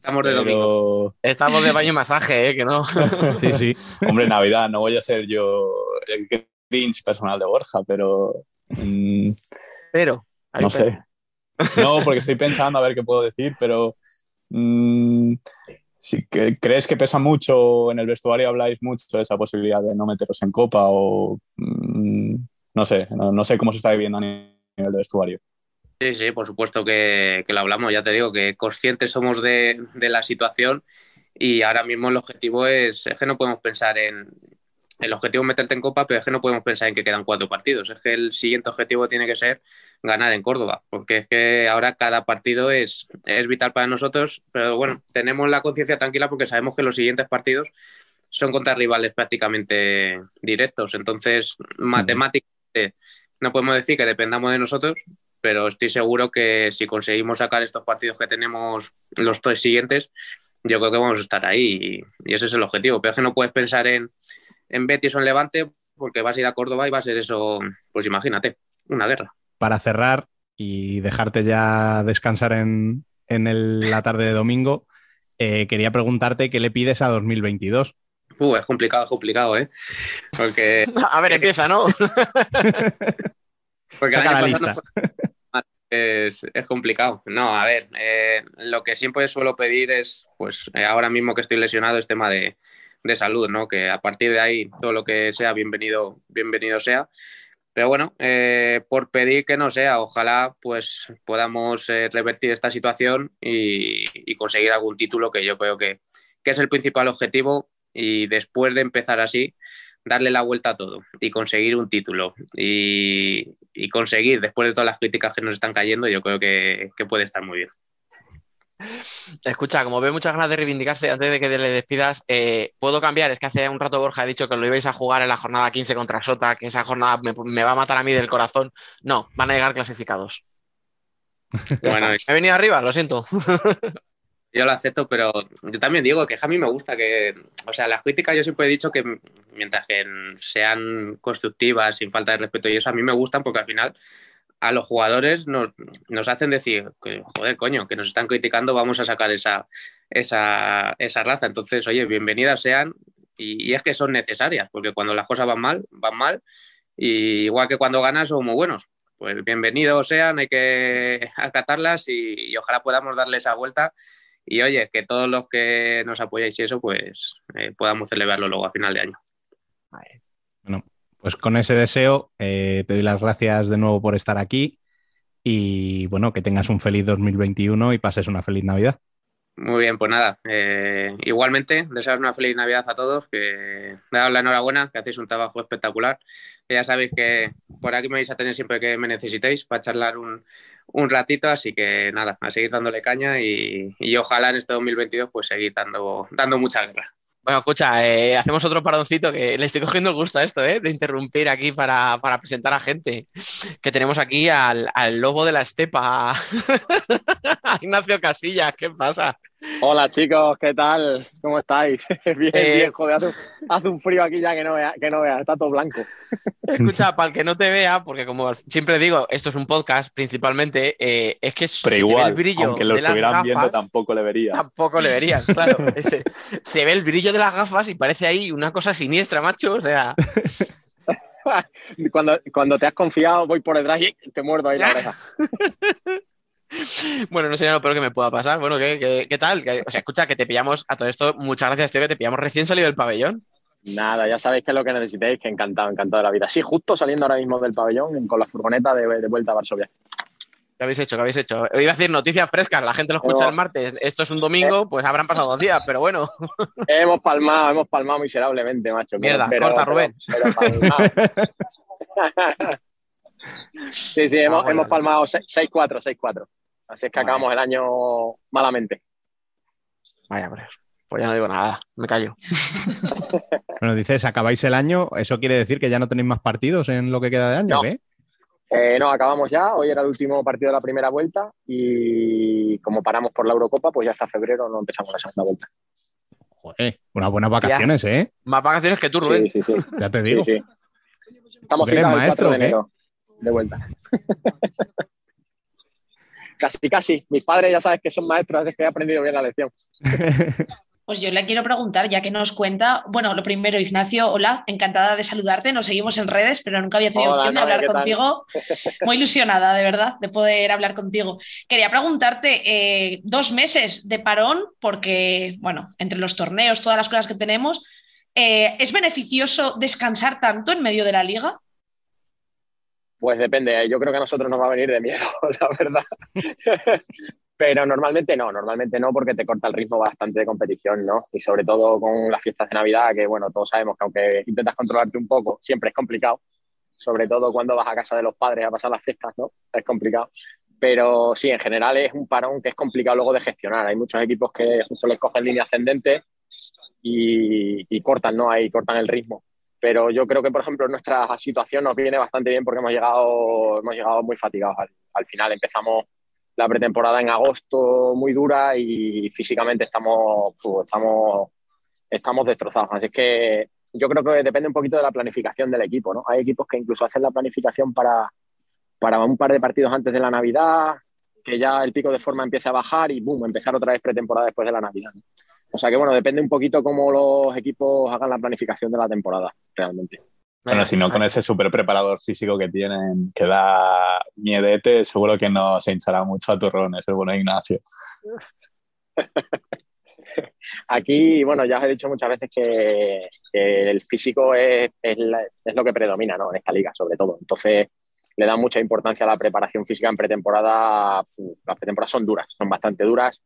Estamos de domingo. Pero, Estamos de baño y masaje, ¿eh? Que no. Sí, sí. hombre, Navidad, no voy a ser yo el Grinch personal de Borja, pero. mm, Pero. hay no pero. sé. No, porque estoy pensando a ver qué puedo decir, pero. mm, si que, ¿Crees que pesa mucho en el vestuario? ¿Habláis mucho de esa posibilidad de no meteros en copa? O. mm, no sé, no, no sé cómo se está viviendo a nivel de vestuario. Sí, sí, por supuesto que, que lo hablamos. Ya te digo que conscientes somos de, de la situación y ahora mismo el objetivo es, es que no podemos pensar en. El objetivo es meterte en Copa, pero es que no podemos pensar en que quedan cuatro partidos. Es que el siguiente objetivo tiene que ser ganar en Córdoba, porque es que ahora cada partido es, es vital para nosotros, pero bueno, tenemos la conciencia tranquila porque sabemos que los siguientes partidos son contra rivales prácticamente directos. Entonces, matemáticamente, no podemos decir que dependamos de nosotros, pero estoy seguro que si conseguimos sacar estos partidos que tenemos los tres siguientes, yo creo que vamos a estar ahí y, y ese es el objetivo. Pero es que no puedes pensar en, en Betis o en Levante porque vas a ir a Córdoba y va a ser eso, pues imagínate, una guerra. Para cerrar y dejarte ya descansar en, en el- la tarde de domingo, eh, quería preguntarte qué le pides a 2022. Uh, es complicado, es complicado, ¿eh? Porque, A ver, empieza, ¿no? porque el año la pasado es, complicado. No, a ver, eh, lo que siempre suelo pedir es, pues eh, ahora mismo que estoy lesionado, es tema de, de salud, ¿no? Que a partir de ahí todo lo que sea bienvenido, bienvenido sea. Pero bueno, eh, por pedir que no sea, ojalá pues podamos revertir esta situación y, y conseguir algún título que yo creo que, que es el principal objetivo y después de empezar así, darle la vuelta a todo y conseguir un título y, y conseguir, después de todas las críticas que nos están cayendo, yo creo que, que puede estar muy bien. Escucha, como veo muchas ganas de reivindicarse antes de que le despidas, eh, ¿puedo cambiar? Es que hace un rato Borja ha dicho que lo ibais a jugar en la jornada 15 contra Sota, que esa jornada me, me va a matar a mí del corazón. No, van a llegar clasificados. Bueno. Me he venido arriba, lo siento. Yo lo acepto, pero yo también digo que a mí me gusta que, o sea, las críticas yo siempre he dicho que mientras que sean constructivas, sin falta de respeto y eso, a mí me gustan porque al final a los jugadores nos, nos hacen decir que, joder, coño, que nos están criticando, vamos a sacar esa, esa, esa raza. Entonces, oye, bienvenidas sean y, y es que son necesarias, porque cuando las cosas van mal, van mal, y igual que cuando ganas son muy buenos. Pues bienvenidos sean, hay que acatarlas y, y ojalá podamos darle esa vuelta y oye, que todos los que nos apoyáis y eso, pues eh, podamos celebrarlo luego a final de año. Bueno, pues con ese deseo eh, te doy las gracias de nuevo por estar aquí y bueno, que tengas un feliz 2021 y pases una feliz Navidad. Muy bien, pues nada, eh, igualmente desearos una feliz Navidad a todos, que me daos la enhorabuena, que hacéis un trabajo espectacular, que ya sabéis que por aquí me vais a tener siempre que me necesitéis para charlar un, un ratito, así que nada, a seguir dándole caña y, y ojalá en este 2022 pues seguir dando, dando mucha guerra. Bueno, escucha, eh, hacemos otro paroncito que le estoy cogiendo el gusto a esto, ¿eh? De interrumpir aquí para, para presentar a gente. Que tenemos aquí al, al lobo de la estepa, Ignacio Casillas, ¿qué pasa? Hola chicos, ¿qué tal? ¿Cómo estáis? bien, Eh, bien, joder, hace, hace un frío aquí ya que no vea, que no vea, está todo blanco. Escucha, para el que no te vea, porque como siempre digo, esto es un podcast principalmente, eh, es que se Pero igual, el brillo aunque lo de las estuvieran viendo, gafas, tampoco le vería. tampoco le verías, claro. Ese- se ve el brillo de las gafas y parece ahí una cosa siniestra, macho. O sea, Cuando, cuando te has confiado, voy por detrás y te muerdo ahí la oreja. bueno, no sería lo peor que me pueda pasar. Bueno, ¿qué, qué- qué tal? O sea, escucha, que te pillamos a todo esto. Muchas gracias, tío, que te pillamos recién salido del pabellón. Nada, ya sabéis que es lo que necesitéis, que encantado, encantado de la vida. Sí, justo saliendo ahora mismo del pabellón con la furgoneta de, de vuelta a Varsovia. ¿Qué habéis hecho? ¿Qué habéis hecho? Iba a decir noticias frescas, la gente lo escucha Hemos- el martes. Esto es un domingo, pues habrán pasado dos días, pero bueno. hemos palmado, hemos palmado miserablemente, macho. Mierda, Pero- corta, Rubén. pero sí, sí, hemos, Ah, bueno. hemos palmado 6-4, 6-4. Así es que Vale. acabamos el año malamente. Vaya, hombre. Pues ya no digo nada, me callo. Bueno, dices, acabáis el año, ¿eso quiere decir que ya no tenéis más partidos en lo que queda de año? No. Eh, no, acabamos ya. Hoy era el último partido de la primera vuelta y como paramos por la Eurocopa, pues ya hasta febrero no empezamos la segunda vuelta. Joder, unas buenas vacaciones, ¿eh? Más vacaciones que tú, Rubén. Sí, sí, sí. Ya te digo. Sí, sí. Estamos ¿Tú eres citados el maestro 4 de enero de vuelta. Casi, casi. Mis padres ya sabes que son maestros, así que he aprendido bien la lección. Pues yo le quiero preguntar, ya que nos cuenta, bueno, lo primero, Ignacio, hola, encantada de saludarte, nos seguimos en redes, pero nunca había tenido Hola, opción de hablar contigo. Muy ilusionada, de verdad, de poder hablar contigo. Quería preguntarte, eh, dos meses de parón, porque, bueno, entre los torneos, todas las cosas que tenemos, eh, ¿es beneficioso descansar tanto en medio de la liga? Pues depende, ¿eh? yo creo que a nosotros nos va a venir de miedo, la verdad. Pero normalmente no, normalmente no, porque te corta el ritmo bastante de competición, ¿no? Y sobre todo con las fiestas de Navidad, que bueno, todos sabemos que aunque intentas controlarte un poco, siempre es complicado. Sobre todo cuando vas a casa de los padres a pasar las fiestas, ¿no? Es complicado. Pero sí, en general es un parón que es complicado luego de gestionar. Hay muchos equipos que justo les cogen línea ascendente y, y cortan, ¿no? Ahí cortan el ritmo pero yo creo que, por ejemplo, nuestra situación nos viene bastante bien porque hemos llegado, hemos llegado muy fatigados al, al final. Empezamos la pretemporada en agosto muy dura y físicamente estamos, pues, estamos, estamos destrozados. Así que yo creo que depende un poquito de la planificación del equipo. ¿no? Hay equipos que incluso hacen la planificación para, para un par de partidos antes de la Navidad, que ya el pico de forma empiece a bajar y boom, empezar otra vez pretemporada después de la Navidad. O sea que bueno, depende un poquito cómo los equipos hagan la planificación de la temporada, realmente. Bueno, si no, con ese súper preparador físico que tienen, que da miedete, seguro que no se hinchará mucho a turrones el bueno Ignacio. Aquí, bueno, ya os he dicho muchas veces que, que el físico es, es, la- es lo que predomina ¿no? en esta liga, sobre todo. Entonces, le da mucha importancia a la preparación física en pretemporada. Las pretemporadas son duras, son bastante duras.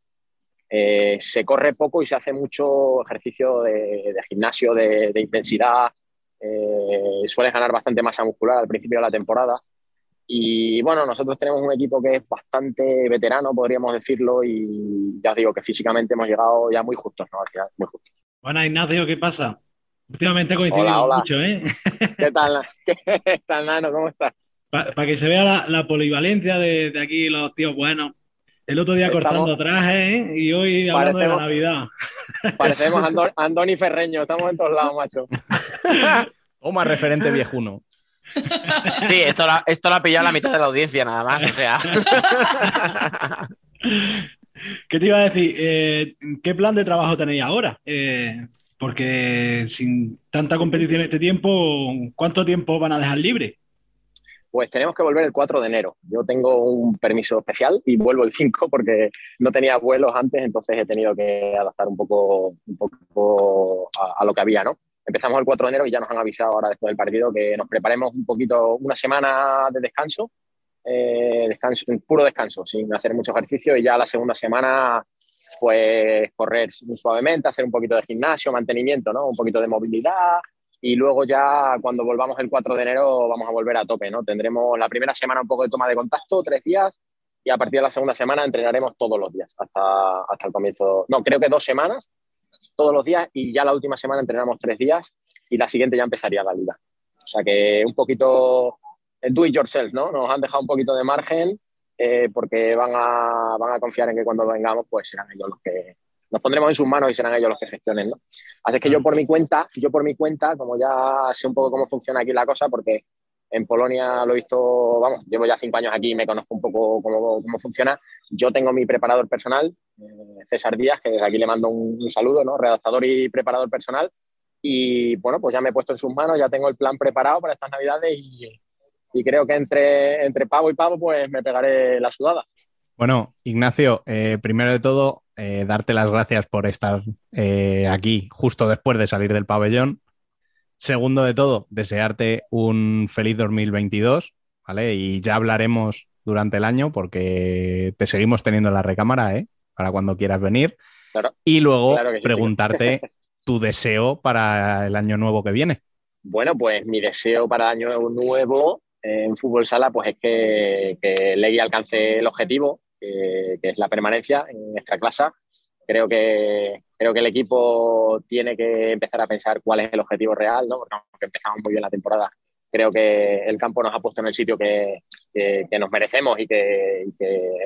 Eh, se corre poco y se hace mucho ejercicio de, de gimnasio, de, de intensidad. Eh, sueles ganar bastante masa muscular al principio de la temporada. Y bueno, nosotros tenemos un equipo que es bastante veterano, podríamos decirlo, y ya os digo que físicamente hemos llegado ya muy justos, ¿no? Al final, muy justos. Bueno, Ignacio, ¿qué pasa? Últimamente coincidimos Hola, hola. mucho, ¿eh? ¿Qué tal, ¿Qué tal Nano? ¿Cómo estás? Para que se vea la, la polivalencia de, de aquí, los tíos buenos. El otro día Estamos- cortando trajes, ¿eh? Y hoy hablando de la Navidad. Parecemos Ando- Andoni Ferreño, estamos en todos lados, macho. Toma referente viejuno. Sí, esto lo, esto lo ha pillado la mitad de la audiencia nada más, o sea. ¿Qué te iba a decir? Eh, ¿qué plan de trabajo tenéis ahora? Eh, porque sin tanta competición este tiempo, ¿cuánto tiempo van a dejar libre? Pues tenemos que volver el 4 de enero. Yo tengo un permiso especial y vuelvo el 5 porque no tenía vuelos antes, entonces he tenido que adaptar un poco, un poco a, lo que había, ¿no? Empezamos el 4 de enero y ya nos han avisado ahora después del partido que nos preparemos un poquito, una semana de descanso, eh, descanso, puro descanso, sin hacer mucho ejercicio y ya la segunda semana pues correr suavemente, hacer un poquito de gimnasio, mantenimiento, ¿no? Un poquito de movilidad, y luego ya cuando volvamos el 4 de enero vamos a volver a tope, ¿no? Tendremos la primera semana un poco de toma de contacto, tres días, y a partir de la segunda semana entrenaremos todos los días hasta, hasta el comienzo. No, creo que dos semanas, todos los días, y ya la última semana entrenamos tres días y la siguiente ya empezaría la liga. O sea que un poquito el do it yourself, ¿no? Nos han dejado un poquito de margen eh, porque van a, van a confiar en que cuando vengamos pues serán ellos los que, nos pondremos en sus manos y serán ellos los que gestionen, ¿no? Así que yo por mi cuenta, yo por mi cuenta, como ya sé un poco cómo funciona aquí la cosa, porque en Polonia lo he visto, vamos, llevo ya cinco años aquí y me conozco un poco cómo, cómo funciona. Yo tengo mi preparador personal, eh, César Díaz, que desde aquí le mando un, un, saludo, ¿no? Redactador y preparador personal. Y bueno, pues ya me he puesto en sus manos, ya tengo el plan preparado para estas navidades y, y creo que entre, entre pavo y pavo pues me pegaré la sudada. Bueno, Ignacio, eh, primero de todo, eh, darte las gracias por estar eh, aquí justo después de salir del pabellón. Segundo de todo, desearte un feliz 2022, ¿vale? Y ya hablaremos durante el año porque te seguimos teniendo en la recámara, ¿eh? Para cuando quieras venir. Claro, y luego claro que sí, preguntarte tu deseo para el año nuevo que viene. Bueno, pues mi deseo para el año nuevo en fútbol sala pues es que, que Legui alcance el objetivo, que, es la permanencia en nuestra clase. Creo que, creo que el equipo tiene que empezar a pensar cuál es el objetivo real, ¿no? porque aunque empezamos muy bien la temporada, creo que el campo nos ha puesto en el sitio que, que, nos merecemos y que,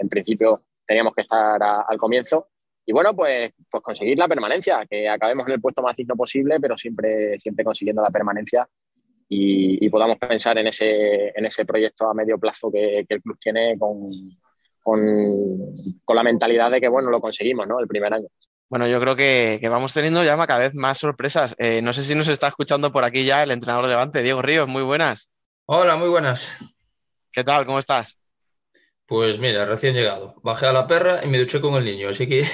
en principio teníamos que estar al comienzo. Y bueno, pues, pues conseguir la permanencia, que acabemos en el puesto más digno posible, pero siempre, siempre consiguiendo la permanencia y, y, podamos pensar en ese, en ese proyecto a medio plazo que, que el club tiene con, con, con, la mentalidad de que, bueno, lo conseguimos, ¿no? El primer año. Bueno, yo creo que, que vamos teniendo ya cada vez más sorpresas. Eh, no sé si nos está escuchando por aquí ya el entrenador de Levante, Diego Ríos, muy buenas. Hola, muy buenas. ¿Qué tal? ¿Cómo estás? Pues mira, recién llegado. Bajé a la perra y me duché con el niño, así que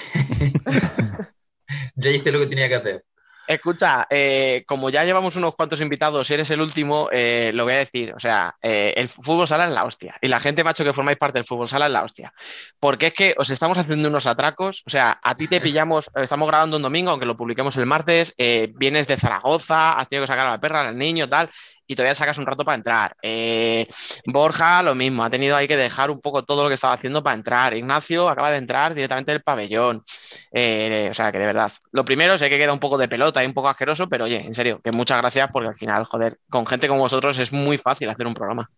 ya hice lo que tenía que hacer. Escucha, eh, como ya llevamos unos cuantos invitados y eres el último, eh, lo voy a decir. O sea, eh, el fútbol sala es la hostia. Y la gente, macho, que formáis parte del fútbol sala es la hostia. Porque es que os estamos haciendo unos atracos. O sea, a ti te pillamos, estamos grabando un domingo, aunque lo publiquemos el martes. vienes de Zaragoza, has tenido que sacar a la perra, al niño, tal y todavía sacas un rato para entrar. Eh, Borja, lo mismo, ha tenido ahí que dejar un poco todo lo que estaba haciendo para entrar. Ignacio acaba de entrar directamente del pabellón. Eh, o sea, que de verdad, lo primero sé que queda un poco de pelota y un poco asqueroso, pero oye, en serio, que muchas gracias porque al final, joder, con gente como vosotros es muy fácil hacer un programa.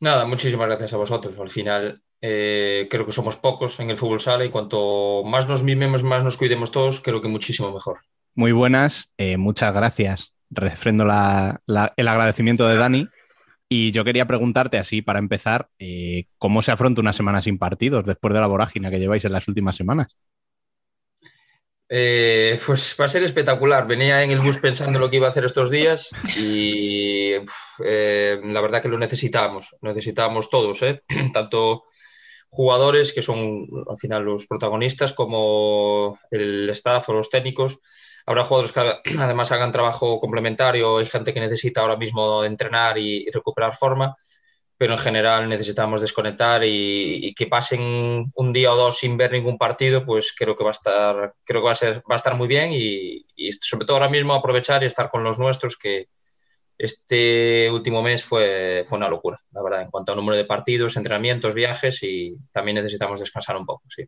Nada, muchísimas gracias a vosotros. Al final, eh, creo que somos pocos en el fútbol sala y cuanto más nos mimemos, más nos cuidemos todos, creo que muchísimo mejor. Muy buenas, eh, muchas gracias refrendo la, el agradecimiento de Dani. Y yo quería preguntarte así para empezar, eh, ¿cómo se afronta una semana sin partidos después de la vorágine que lleváis en las últimas semanas? Eh, pues va a ser espectacular. Venía en el bus pensando lo que iba a hacer estos días y eh, la verdad que lo necesitamos. Necesitamos todos, tanto jugadores que son al final los protagonistas como el staff o los técnicos. Habrá jugadores que además hagan trabajo complementario, hay gente que necesita ahora mismo entrenar y, recuperar forma, pero en general necesitamos desconectar y, que pasen un día o dos sin ver ningún partido, pues creo que va a estar, creo que va a, ser, va a estar muy bien y, y sobre todo ahora mismo aprovechar y estar con los nuestros que este último mes fue, fue una locura, la verdad, en cuanto a número de partidos, entrenamientos, viajes y también necesitamos descansar un poco, sí.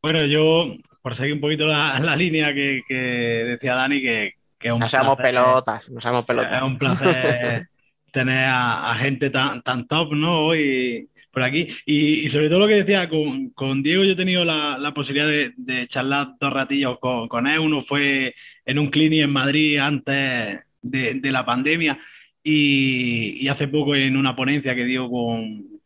Bueno, yo, por seguir un poquito la, la línea que, que, decía Dani, que, que un no seamos placer, pelotas, pelotas. Es un placer tener a, a, gente tan, tan top, ¿no? Hoy por aquí. Y, y, sobre todo lo que decía, con, con Diego yo he tenido la, la posibilidad de, de, charlar dos ratillos con, con, él. Uno fue en un clinic en Madrid antes de, de la pandemia y, y, hace poco en una ponencia que dio con,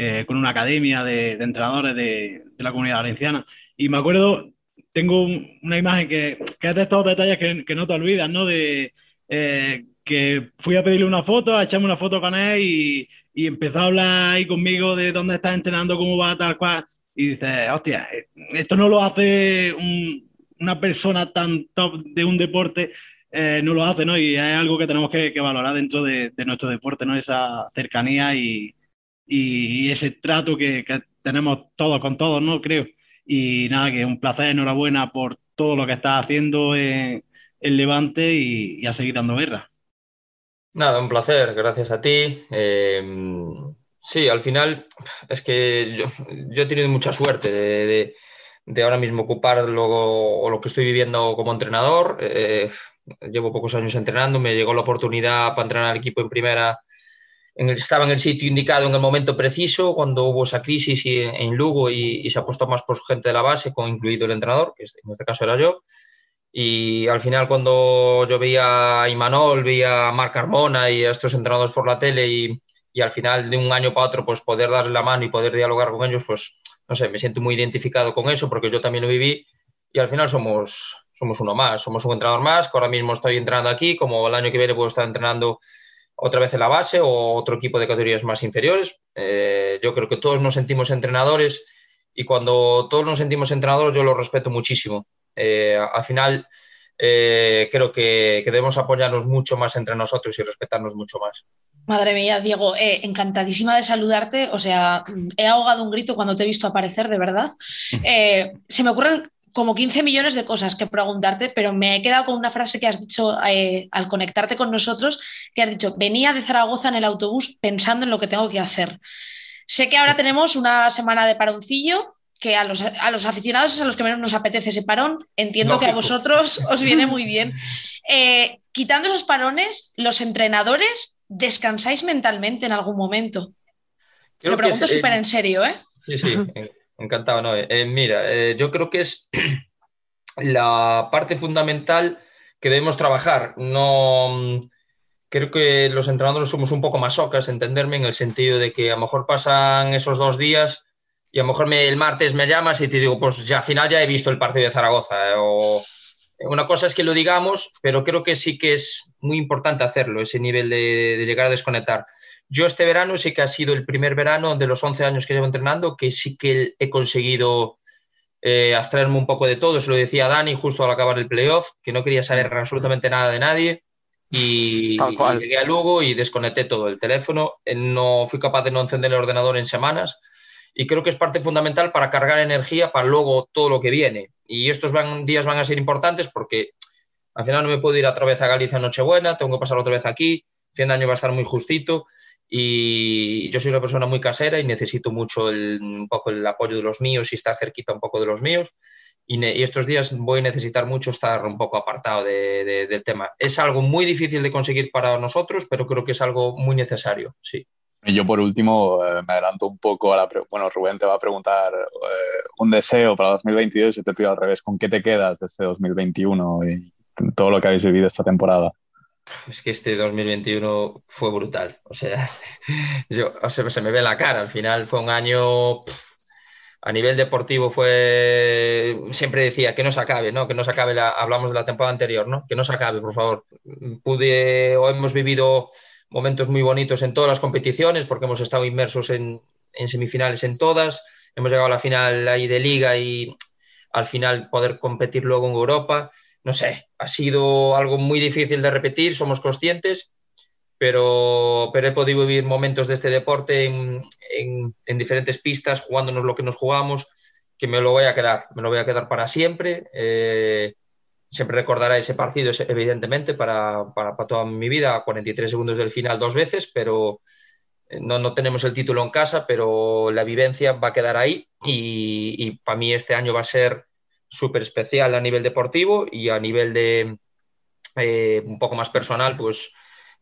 eh, con una academia de, de entrenadores de, de, la comunidad valenciana. Y me acuerdo, tengo una imagen que, que es de estos detalles que, que, no te olvidas, ¿no? De eh, que fui a pedirle una foto, a echarme una foto con él y, y, empezó a hablar ahí conmigo de dónde estás entrenando, cómo va, tal cual. Y dice, hostia, esto no lo hace un, una persona tan top de un deporte eh, no lo hace, ¿no? Y es algo que tenemos que, que valorar dentro de, de, nuestro deporte, ¿no? Esa cercanía y, y ese trato que, que, tenemos todos con todos, ¿no? Creo. Y nada, que un placer, enhorabuena por todo lo que estás haciendo en, en Levante y, y, a seguir dando guerra. Nada, un placer, gracias a ti. Eh, sí, al final es que yo, yo, he tenido mucha suerte de, de, de ahora mismo ocupar lo, lo, que estoy viviendo como entrenador. Eh, llevo pocos años entrenando, me llegó la oportunidad para entrenar al equipo en primera estaba en el sitio indicado en el momento preciso, cuando hubo esa crisis y, en Lugo y, y, se apostó más por gente de la base, con incluido el entrenador, que en este caso era yo. Y al final cuando yo veía a Imanol, veía a Marc Carmona y a estos entrenadores por la tele y, y al final de un año para otro pues poder darle la mano y poder dialogar con ellos, pues no sé, me siento muy identificado con eso porque yo también lo viví y al final somos, somos uno más, somos un entrenador más, que ahora mismo estoy entrenando aquí, como el año que viene puedo estar entrenando otra vez en la base o otro equipo de categorías más inferiores. Eh, yo creo que todos nos sentimos entrenadores y cuando todos nos sentimos entrenadores yo lo respeto muchísimo. Eh, al final eh, creo que, que, debemos apoyarnos mucho más entre nosotros y respetarnos mucho más. Madre mía, Diego, eh, encantadísima de saludarte. O sea, he ahogado un grito cuando te he visto aparecer, de verdad. Se me ocurren como 15 millones de cosas que preguntarte, pero me he quedado con una frase que has dicho eh, al conectarte con nosotros, que has dicho, venía de Zaragoza en el autobús pensando en lo que tengo que hacer. Sé que ahora tenemos una semana de paroncillo, que a los, a los aficionados es a los que menos nos apetece ese parón. Entiendo Lógico. que a vosotros os viene muy bien. Eh, quitando esos parones, los entrenadores descansáis mentalmente en algún momento. Creo Lo pregunto eh, súper en serio, ¿eh? Sí, sí, encantado. No, Eh, mira, eh, yo creo que es la parte fundamental que debemos trabajar. No mm, creo que los entrenadores somos un poco masocas, entenderme, en el sentido de que a lo mejor pasan esos dos días y a lo mejor me- el martes me llamas y te digo, pues ya al final ya he visto el partido de Zaragoza. eh, o una cosa es que lo digamos, pero creo que sí que es muy importante hacerlo, ese nivel de llegar a desconectar. Yo este verano sí que ha sido el primer verano de los 11 años que llevo entrenando que sí que he conseguido eh, abstraerme un poco de todo. Se lo decía a Dani justo al acabar el playoff, que no quería saber absolutamente nada de nadie. Y, y llegué a Lugo y desconecté todo el teléfono. Eh, No fui capaz de no encender el ordenador en semanas. Y creo que es parte fundamental para cargar energía para luego todo lo que viene. Y estos van- días van a ser importantes porque al final no me puedo ir otra vez a Galicia en Nochebuena, tengo que pasar otra vez aquí. Fin de año va a estar muy justito y yo soy una persona muy casera y necesito mucho el, un poco el apoyo de los míos y estar cerquita un poco de los míos. Y, y estos días voy a necesitar mucho estar un poco apartado de- de- del tema. Es algo muy difícil de conseguir para nosotros, pero creo que es algo muy necesario, sí. Y yo por último eh, me adelanto un poco a la... pre- Bueno, Rubén te va a preguntar eh, un deseo para 2022 y te pido al revés, ¿con qué te quedas de este 2021 y todo lo que habéis vivido esta temporada? Es que este 2021 fue brutal. O sea, yo, o sea, se me ve la cara. Al final fue un año. a nivel deportivo fue. Siempre decía que no se acabe, ¿no? Que no se acabe. La, hablamos de la temporada anterior, ¿no? Que no se acabe, por favor. Pude o hemos vivido momentos muy bonitos en todas las competiciones porque hemos estado inmersos en, en semifinales en todas. Hemos llegado a la final ahí de liga y al final poder competir luego en Europa no sé, ha sido algo muy difícil de repetir, somos conscientes, pero, he podido vivir momentos de este deporte en, en- en diferentes pistas, jugándonos lo que nos jugamos, que me lo voy a quedar, me lo voy a quedar para siempre. Eh, siempre recordará ese partido, evidentemente, para, para, toda mi vida, a 43 segundos del final dos veces, pero eh, no, no tenemos el título en casa, pero la vivencia va a quedar ahí y para mí este año va a ser súper especial a nivel deportivo y a nivel de eh, un poco más personal, pues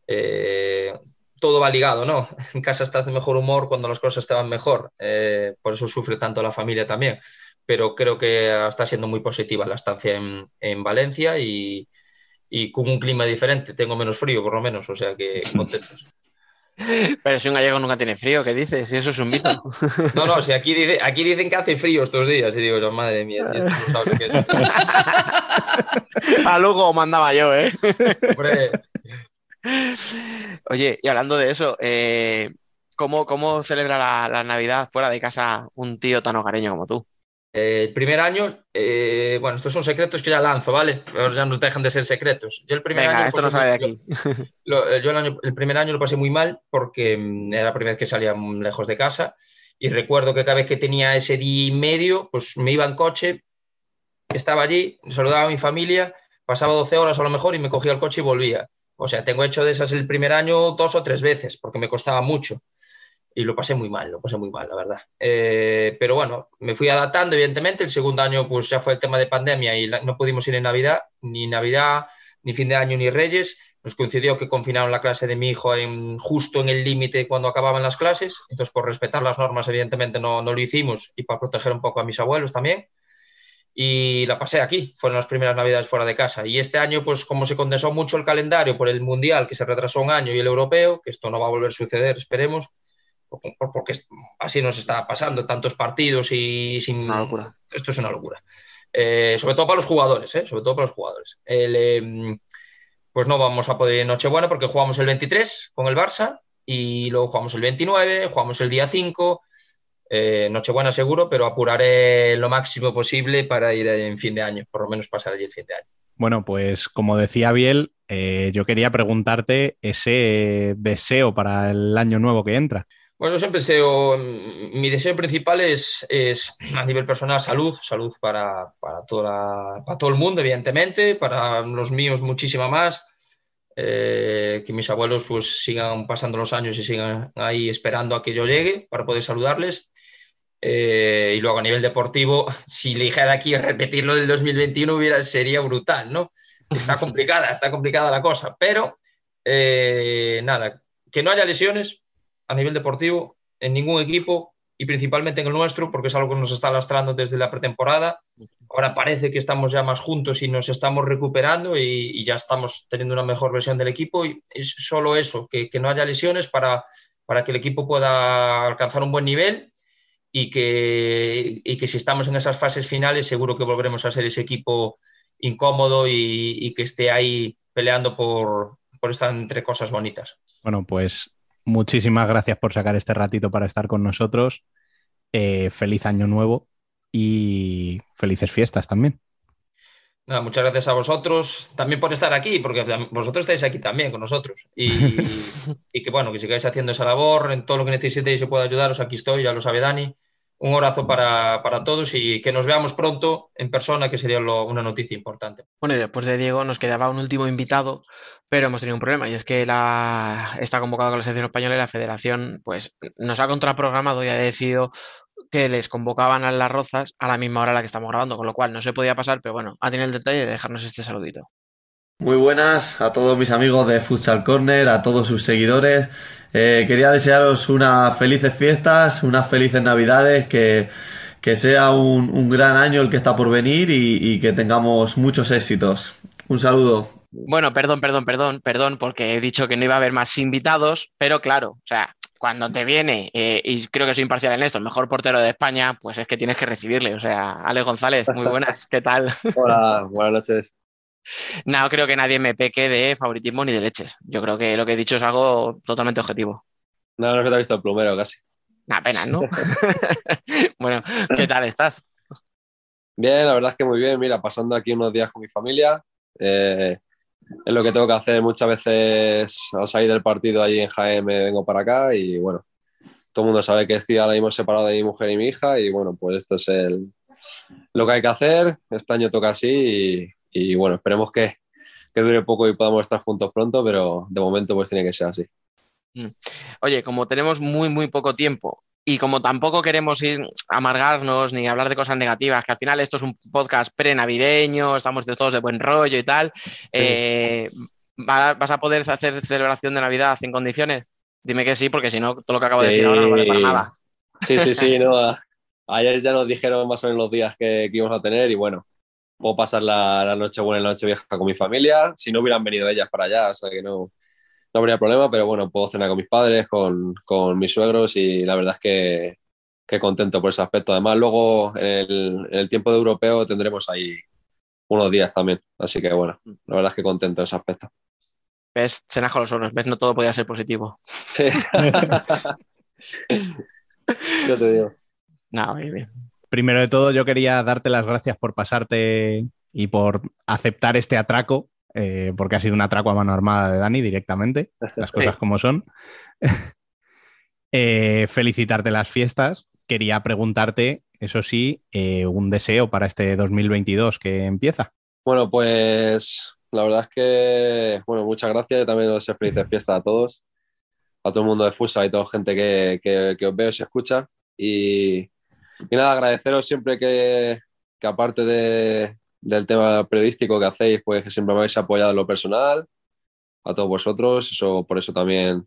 eh, todo va ligado, ¿no? En casa estás de mejor humor cuando las cosas te van mejor, eh, por eso sufre tanto la familia también, pero creo que está siendo muy positiva la estancia en, en Valencia y, y con un clima diferente, tengo menos frío por lo menos, o sea que contentos. Pero si un gallego nunca tiene frío, ¿qué dices? Si eso es un mito. No, no, si aquí, dice- aquí dicen que hace frío estos días y digo madre mía, si esto no sabes qué es. A Lugo mandaba yo, ¿eh? Hombre, Oye, y hablando de eso, eh, ¿cómo, cómo celebra la, la Navidad fuera de casa un tío tan hogareño como tú? Eh, el primer año, eh, bueno, estos son secretos que ya lanzo, ¿vale? Pero ya nos dejan de ser secretos. Yo el primer Venga, año, esto no lo- aquí. lo- eh, yo el, año- el primer año lo pasé muy mal porque mm, era la primera vez que salía lejos de casa y recuerdo que cada vez que tenía ese día y medio, pues me iba en coche, estaba allí, saludaba a mi familia, pasaba 12 horas a lo mejor y me cogía el coche y volvía. O sea, tengo hecho de esas el primer año dos o tres veces porque me costaba mucho y lo pasé muy mal, lo pasé muy mal, la verdad. Eh, pero bueno, me fui adaptando, evidentemente. El segundo año, pues ya fue el tema de pandemia y la- no pudimos ir en Navidad, ni Navidad, ni fin de año, ni Reyes. nos coincidió que confinaron la clase de mi hijo en, justo en el límite cuando acababan las clases, entonces por respetar las normas evidentemente no, no lo hicimos y para proteger un poco a mis abuelos también y la pasé aquí, fueron las primeras navidades fuera de casa. Y este año, pues como se condensó mucho el calendario por el Mundial, que se retrasó un año, y el Europeo, que esto no va a volver a suceder, esperemos, porque así nos está pasando, tantos partidos y sin... Una locura. Esto es una locura. Eh, sobre todo para los jugadores, ¿eh? sobre todo para los jugadores. El, eh, pues no vamos a poder ir en Nochebuena porque jugamos el 23 con el Barça y luego jugamos el 29, jugamos el día 5 eh, Nochebuena seguro, pero apuraré lo máximo posible para ir en fin de año, por lo menos pasar allí el fin de año. Bueno, pues como decía Biel, eh, yo quería preguntarte ese deseo para el año nuevo que entra. Bueno, yo siempre deseo, mi deseo principal es, es a nivel personal salud, salud para, para, toda para todo el mundo, evidentemente, para los míos muchísima más, eh, que mis abuelos pues sigan pasando los años y sigan ahí esperando a que yo llegue para poder saludarles eh, y luego a nivel deportivo, si le dijera aquí repetirlo del 2021 hubiera, sería brutal, ¿no? Está complicada, está complicada la cosa, pero eh, nada, que no haya lesiones a nivel deportivo en ningún equipo y principalmente en el nuestro, porque es algo que nos está lastrando desde la pretemporada. Ahora parece que estamos ya más juntos y nos estamos recuperando y, ya estamos teniendo una mejor versión del equipo y es solo eso, que, que no haya lesiones para, para que el equipo pueda alcanzar un buen nivel y que, y que si estamos en esas fases finales seguro que volveremos a ser ese equipo incómodo y, y que esté ahí peleando por, por estar entre cosas bonitas. Bueno, pues muchísimas gracias por sacar este ratito para estar con nosotros. Eh, feliz año nuevo y felices fiestas también. Nada, muchas gracias a vosotros también por estar aquí, porque vosotros estáis aquí también con nosotros. Y, y que bueno, que sigáis haciendo esa labor, en todo lo que necesitéis y pueda ayudaros, aquí estoy, ya lo sabe Dani un abrazo para, para, todos y que nos veamos pronto en persona, que sería lo, una noticia importante. Bueno, y después de Diego nos quedaba un último invitado, pero hemos tenido un problema y es que la, está convocado con la selección española y la federación pues nos ha contraprogramado y ha decidido que les convocaban a las rozas a la misma hora a la que estamos grabando, con lo cual no se podía pasar, pero bueno, ha tenido el detalle de dejarnos este saludito. Muy buenas a todos mis amigos de Futsal Corner, a todos sus seguidores. Eh, quería desearos unas felices fiestas, unas felices navidades, que, que sea un, un, gran año el que está por venir y, y que tengamos muchos éxitos. Un saludo. Bueno, perdón, perdón, perdón, perdón, porque he dicho que no iba a haber más invitados, pero claro, o sea, cuando te viene, eh, y creo que soy imparcial en esto, el mejor portero de España, pues es que tienes que recibirle. O sea, Ale González, muy buenas, ¿qué tal? Hola, buenas noches. No creo que nadie me peque de favoritismo ni de leches. Yo creo que lo que he dicho es algo totalmente objetivo. No, no se te ha visto el plumero casi. Una pena, ¿no? bueno, ¿qué tal estás? Bien, la verdad es que muy bien. Mira, pasando aquí unos días con mi familia. Eh, es lo que tengo que hacer muchas veces al salir del partido allí en Jaén me vengo para acá y bueno, todo el mundo sabe que estoy ahora mismo separado de mi mujer y mi hija y bueno, pues esto es el, lo que hay que hacer. Este año toca así y, y bueno, esperemos que, que, dure poco y podamos estar juntos pronto, pero de momento pues tiene que ser así. Oye, como tenemos muy, muy poco tiempo y como tampoco queremos ir a amargarnos ni hablar de cosas negativas, que al final esto es un podcast pre-navideño, estamos todos de buen rollo y tal, sí. eh, ¿vas a poder hacer celebración de Navidad sin condiciones? Dime que sí, porque si no, todo lo que acabo de decir ahora no vale para nada. Sí, sí, sí, no. Ayer ya nos dijeron más o menos los días que, que íbamos a tener y bueno, puedo pasar la, la noche buena y la noche vieja con mi familia. Si no hubieran venido ellas para allá, o sea que no, no habría problema, pero bueno, puedo cenar con mis padres, con, con mis suegros y la verdad es que, que, contento por ese aspecto. Además, luego en el, en el, tiempo de europeo tendremos ahí unos días también, así que bueno, la verdad es que contento en ese aspecto. ¿Ves? Cenas con los suegros, ¿ves? No todo podía ser positivo. Sí. yo te digo. No, bien, bien. Primero de todo, yo quería darte las gracias por pasarte y por aceptar este atraco eh, porque ha sido un atraco a mano armada de Dani directamente, las cosas como son. eh, felicitarte las fiestas. Quería preguntarte, eso sí, eh, un deseo para este 2022 que empieza. Bueno, pues la verdad es que, bueno, muchas gracias. Yo también os felices fiestas a todos, a todo el mundo de Fusa y a toda la gente que, que, que os veo y se escucha. Y, y nada, agradeceros siempre que, que aparte de, del tema periodístico que hacéis, pues que siempre me habéis apoyado en lo personal, a todos vosotros. Eso, por eso también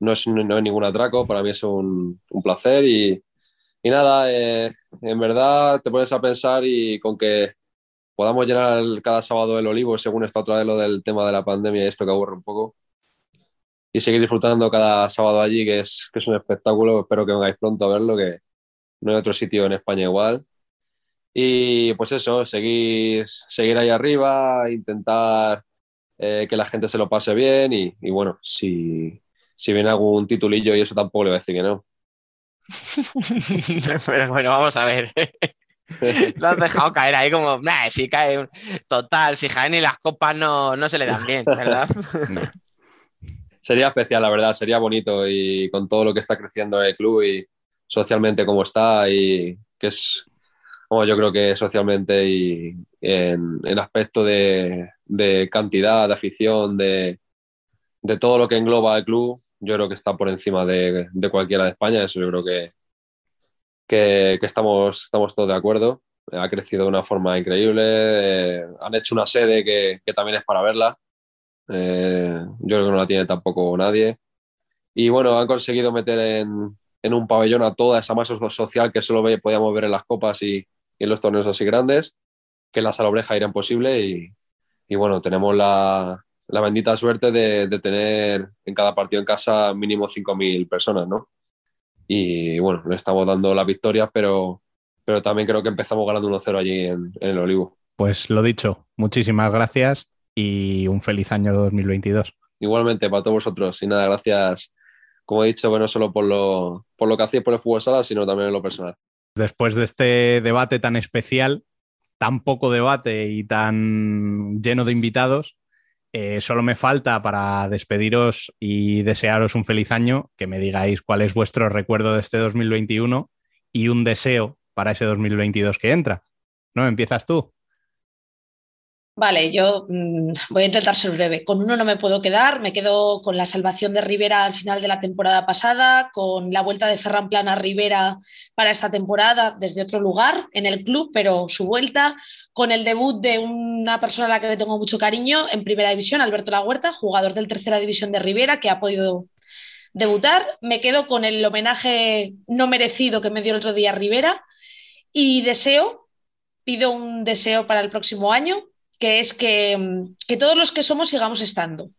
no es, no es ningún atraco, para mí es un, un placer y, y nada, eh, en verdad te pones a pensar y con que podamos llenar cada sábado el olivo, según está otra vez lo del tema de la pandemia y esto que aburre un poco, y seguir disfrutando cada sábado allí, que es, que es un espectáculo, espero que vengáis pronto a verlo, que no hay otro sitio en España igual. Y pues eso, seguir, seguir ahí arriba, intentar eh, que la gente se lo pase bien y, y bueno, si, si viene algún titulillo y eso tampoco le voy a decir que no. Pero bueno, vamos a ver. Lo has dejado caer ahí como, nah, si cae un... Total, si Jaén y las copas no, no se le dan bien, ¿verdad? Sería especial, la verdad, sería bonito y con todo lo que está creciendo el club y socialmente como está y que es, como yo creo que socialmente y en, aspecto de, cantidad, de afición, de, de todo lo que engloba el club, yo creo que está por encima de, de cualquiera de España, eso yo creo que, que, que, estamos, estamos todos de acuerdo. Ha crecido de una forma increíble, eh, han hecho una sede que, que, también es para verla, eh, yo creo que no la tiene tampoco nadie. Y bueno, han conseguido meter en, en un pabellón a toda esa masa social que solo podíamos ver en las copas y, y en los torneos así grandes, que la salobreja era imposible y, y bueno, tenemos la, la bendita suerte de, de, tener en cada partido en casa mínimo 5.000 personas, ¿no? Y bueno, le estamos dando las victorias, pero, pero también creo que empezamos ganando 1-0 allí en, en, el Olivo. Pues lo dicho, muchísimas gracias y un feliz año 2022. Igualmente, para todos vosotros. Y nada, gracias, como he dicho, bueno, solo por lo, por lo que hacéis por el fútbol sala, sino también en lo personal. Después de este debate tan especial, tan poco debate y tan lleno de invitados, eh, solo me falta para despediros y desearos un feliz año, que me digáis cuál es vuestro recuerdo de este 2021 y un deseo para ese 2022 que entra. ¿No? ¿Empiezas tú? Vale, yo mmm, voy a intentar ser breve. Con uno no me puedo quedar, me quedo con la salvación de Rivera al final de la temporada pasada, con la vuelta de Ferran Plan a Rivera para esta temporada desde otro lugar en el club, pero su vuelta, con el debut de una persona a la que le tengo mucho cariño en primera división, Alberto La Huerta, jugador del tercera división de Rivera, que ha podido debutar. Me quedo con el homenaje no merecido que me dio el otro día Rivera y deseo, pido un deseo para el próximo año que es que, que, todos los que somos sigamos estando.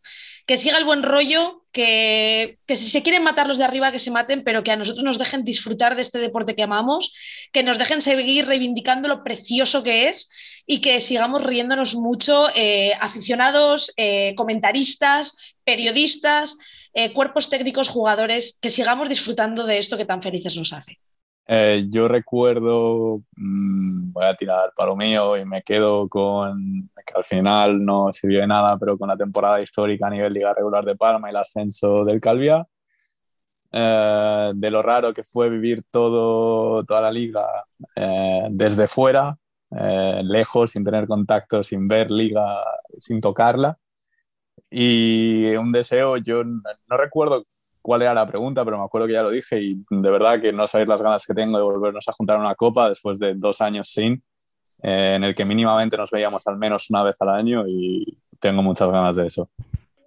Que siga el buen rollo, que, que, si se quieren matar los de arriba, que se maten, pero que a nosotros nos dejen disfrutar de este deporte que amamos, que nos dejen seguir reivindicando lo precioso que es y que sigamos riéndonos mucho, eh, aficionados, eh, comentaristas, periodistas, eh, cuerpos técnicos, jugadores, que sigamos disfrutando de esto que tan felices nos hace. Eh, yo recuerdo, mmm, voy a tirar para mío y me quedo con que al final no sirvió de nada, pero con la temporada histórica a nivel Liga Regular de Palma y el ascenso del Calvia. Eh, de lo raro que fue vivir todo, toda la liga eh, desde fuera, lejos, sin tener contacto, sin ver liga, sin tocarla. Y un deseo, yo no recuerdo cuál era la pregunta, pero me acuerdo que ya lo dije y de verdad que no sabéis las ganas que tengo de volvernos a juntar una copa después de dos años sin, eh, en el que mínimamente nos veíamos al menos una vez al año y tengo muchas ganas de eso.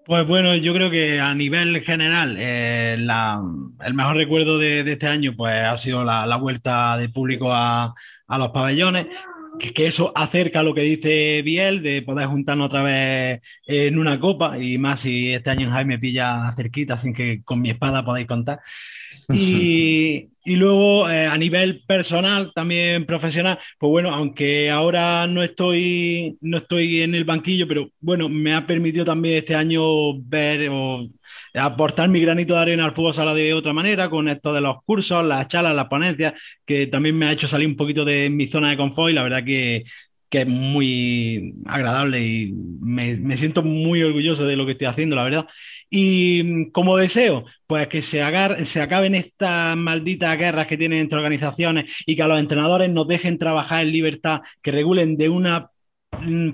Pues bueno, yo creo que a nivel general eh, la, el mejor recuerdo de, de, este año pues ha sido la, la vuelta de público a, a los pabellones, que, eso acerca lo que dice Biel de poder juntarnos otra vez en una copa y más si este año Jaime pilla cerquita sin que con mi espada podáis contar. Y, y luego eh, a nivel personal, también profesional, pues bueno, aunque ahora no estoy, no estoy en el banquillo, pero bueno, me ha permitido también este año ver o aportar mi granito de arena al fútbol sala de otra manera, con esto de los cursos, las charlas, las ponencias, que también me ha hecho salir un poquito de mi zona de confort y la verdad que, que es muy agradable y me, me, siento muy orgulloso de lo que estoy haciendo, la verdad. Y como deseo, pues que se, agar, se acaben estas malditas guerras que tienen entre organizaciones y que a los entrenadores nos dejen trabajar en libertad, que regulen de una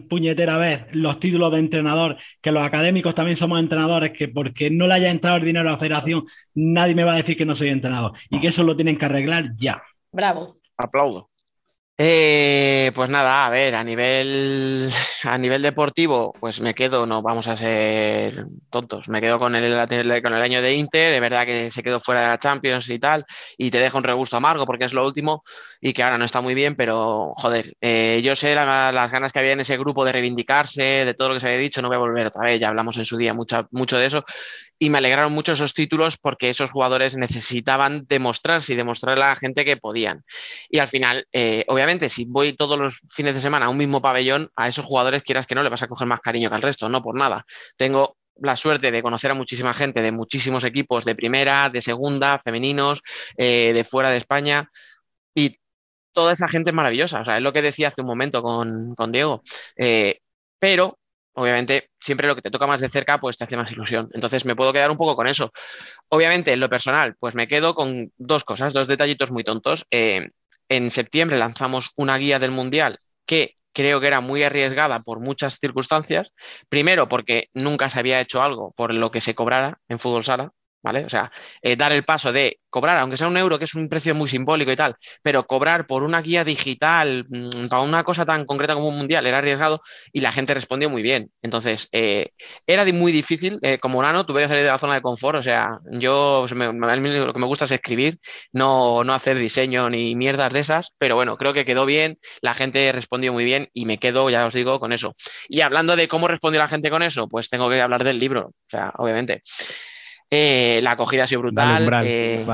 puñetera vez los títulos de entrenador, que los académicos también somos entrenadores, que porque no le haya entrado el dinero a la federación, nadie me va a decir que no soy entrenador y que eso lo tienen que arreglar ya. Bravo. Aplaudo. Eh, pues nada, a ver, a nivel, a nivel deportivo, pues me quedo, no vamos a ser tontos, me quedo con el, con el año de Inter, es verdad que se quedó fuera de la Champions y tal, y te deja un regusto amargo porque es lo último y que ahora no está muy bien, pero joder, eh, yo sé las ganas que había en ese grupo de reivindicarse, de todo lo que se había dicho, no voy a volver otra vez, ya hablamos en su día mucho, mucho de eso, y me alegraron mucho esos títulos porque esos jugadores necesitaban demostrarse y demostrarle a la gente que podían. Y al final, eh, obviamente, si voy todos los fines de semana a un mismo pabellón, a esos jugadores quieras que no le vas a coger más cariño que al resto, no por nada. Tengo la suerte de conocer a muchísima gente de muchísimos equipos de primera, de segunda, femeninos, eh, de fuera de España. Toda esa gente es maravillosa. O sea, es lo que decía hace un momento con, Diego. Eh, pero obviamente siempre lo que te toca más de cerca pues te hace más ilusión. Entonces me puedo quedar un poco con eso. Obviamente en lo personal pues me quedo con dos cosas, dos detallitos muy tontos. Eh, en septiembre lanzamos una guía del Mundial que creo que era muy arriesgada por muchas circunstancias. Primero porque nunca se había hecho algo por lo que se cobrara en fútbol sala. ¿Vale? O sea, eh, dar el paso de cobrar, aunque sea un euro, que es un precio muy simbólico y tal, pero cobrar por una guía digital mm, para una cosa tan concreta como un mundial era arriesgado y la gente respondió muy bien. Entonces, eh, era muy difícil, eh, como nano, tuve que salir de la zona de confort, o sea, yo lo que me gusta es escribir, no, no hacer diseño ni mierdas de esas, pero bueno, creo que quedó bien, la gente respondió muy bien y me quedo, ya os digo, con eso. Y hablando de cómo respondió la gente con eso, pues tengo que hablar del libro, o sea, obviamente. Eh, la acogida ha sido brutal. Eh,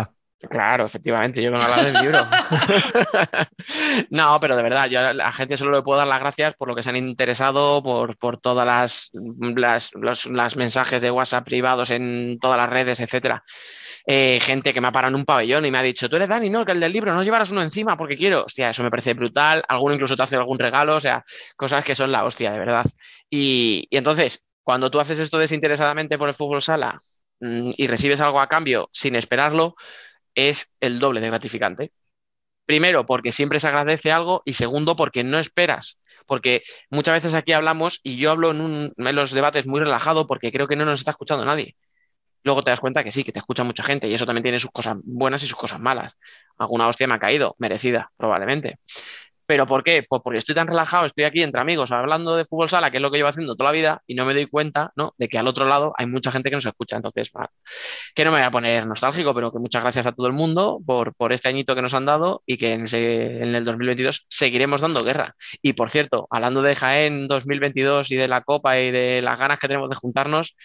claro, efectivamente, yo vengo a hablar del libro. no, pero de verdad, yo a la gente solo le puedo dar las gracias por lo que se han interesado, por, todas las, los, mensajes de WhatsApp privados en todas las redes, etcétera. Eh, gente que me ha parado en un pabellón y me ha dicho, tú eres Dani, no, que el del libro, no llevarás uno encima porque quiero. Hostia, eso me parece brutal. Alguno incluso te hace algún regalo, o sea, cosas que son la hostia, de verdad. Y, y entonces, cuando tú haces esto desinteresadamente por el fútbol sala, y recibes algo a cambio sin esperarlo, es el doble de gratificante. Primero, porque siempre se agradece algo y segundo, porque no esperas. Porque muchas veces aquí hablamos y yo hablo en, los debates muy relajado porque creo que no nos está escuchando nadie. Luego te das cuenta que sí, que te escucha mucha gente y eso también tiene sus cosas buenas y sus cosas malas. Alguna hostia me ha caído, merecida, probablemente. ¿Pero por qué? Pues porque estoy tan relajado, estoy aquí entre amigos hablando de fútbol sala, que es lo que llevo haciendo toda la vida, y no me doy cuenta ¿no? de que al otro lado hay mucha gente que nos escucha. Entonces, que no me voy a poner nostálgico, pero que muchas gracias a todo el mundo por, por este añito que nos han dado y que en, en, el 2022 seguiremos dando guerra. Y por cierto, hablando de Jaén 2022 y de la Copa y de las ganas que tenemos de juntarnos,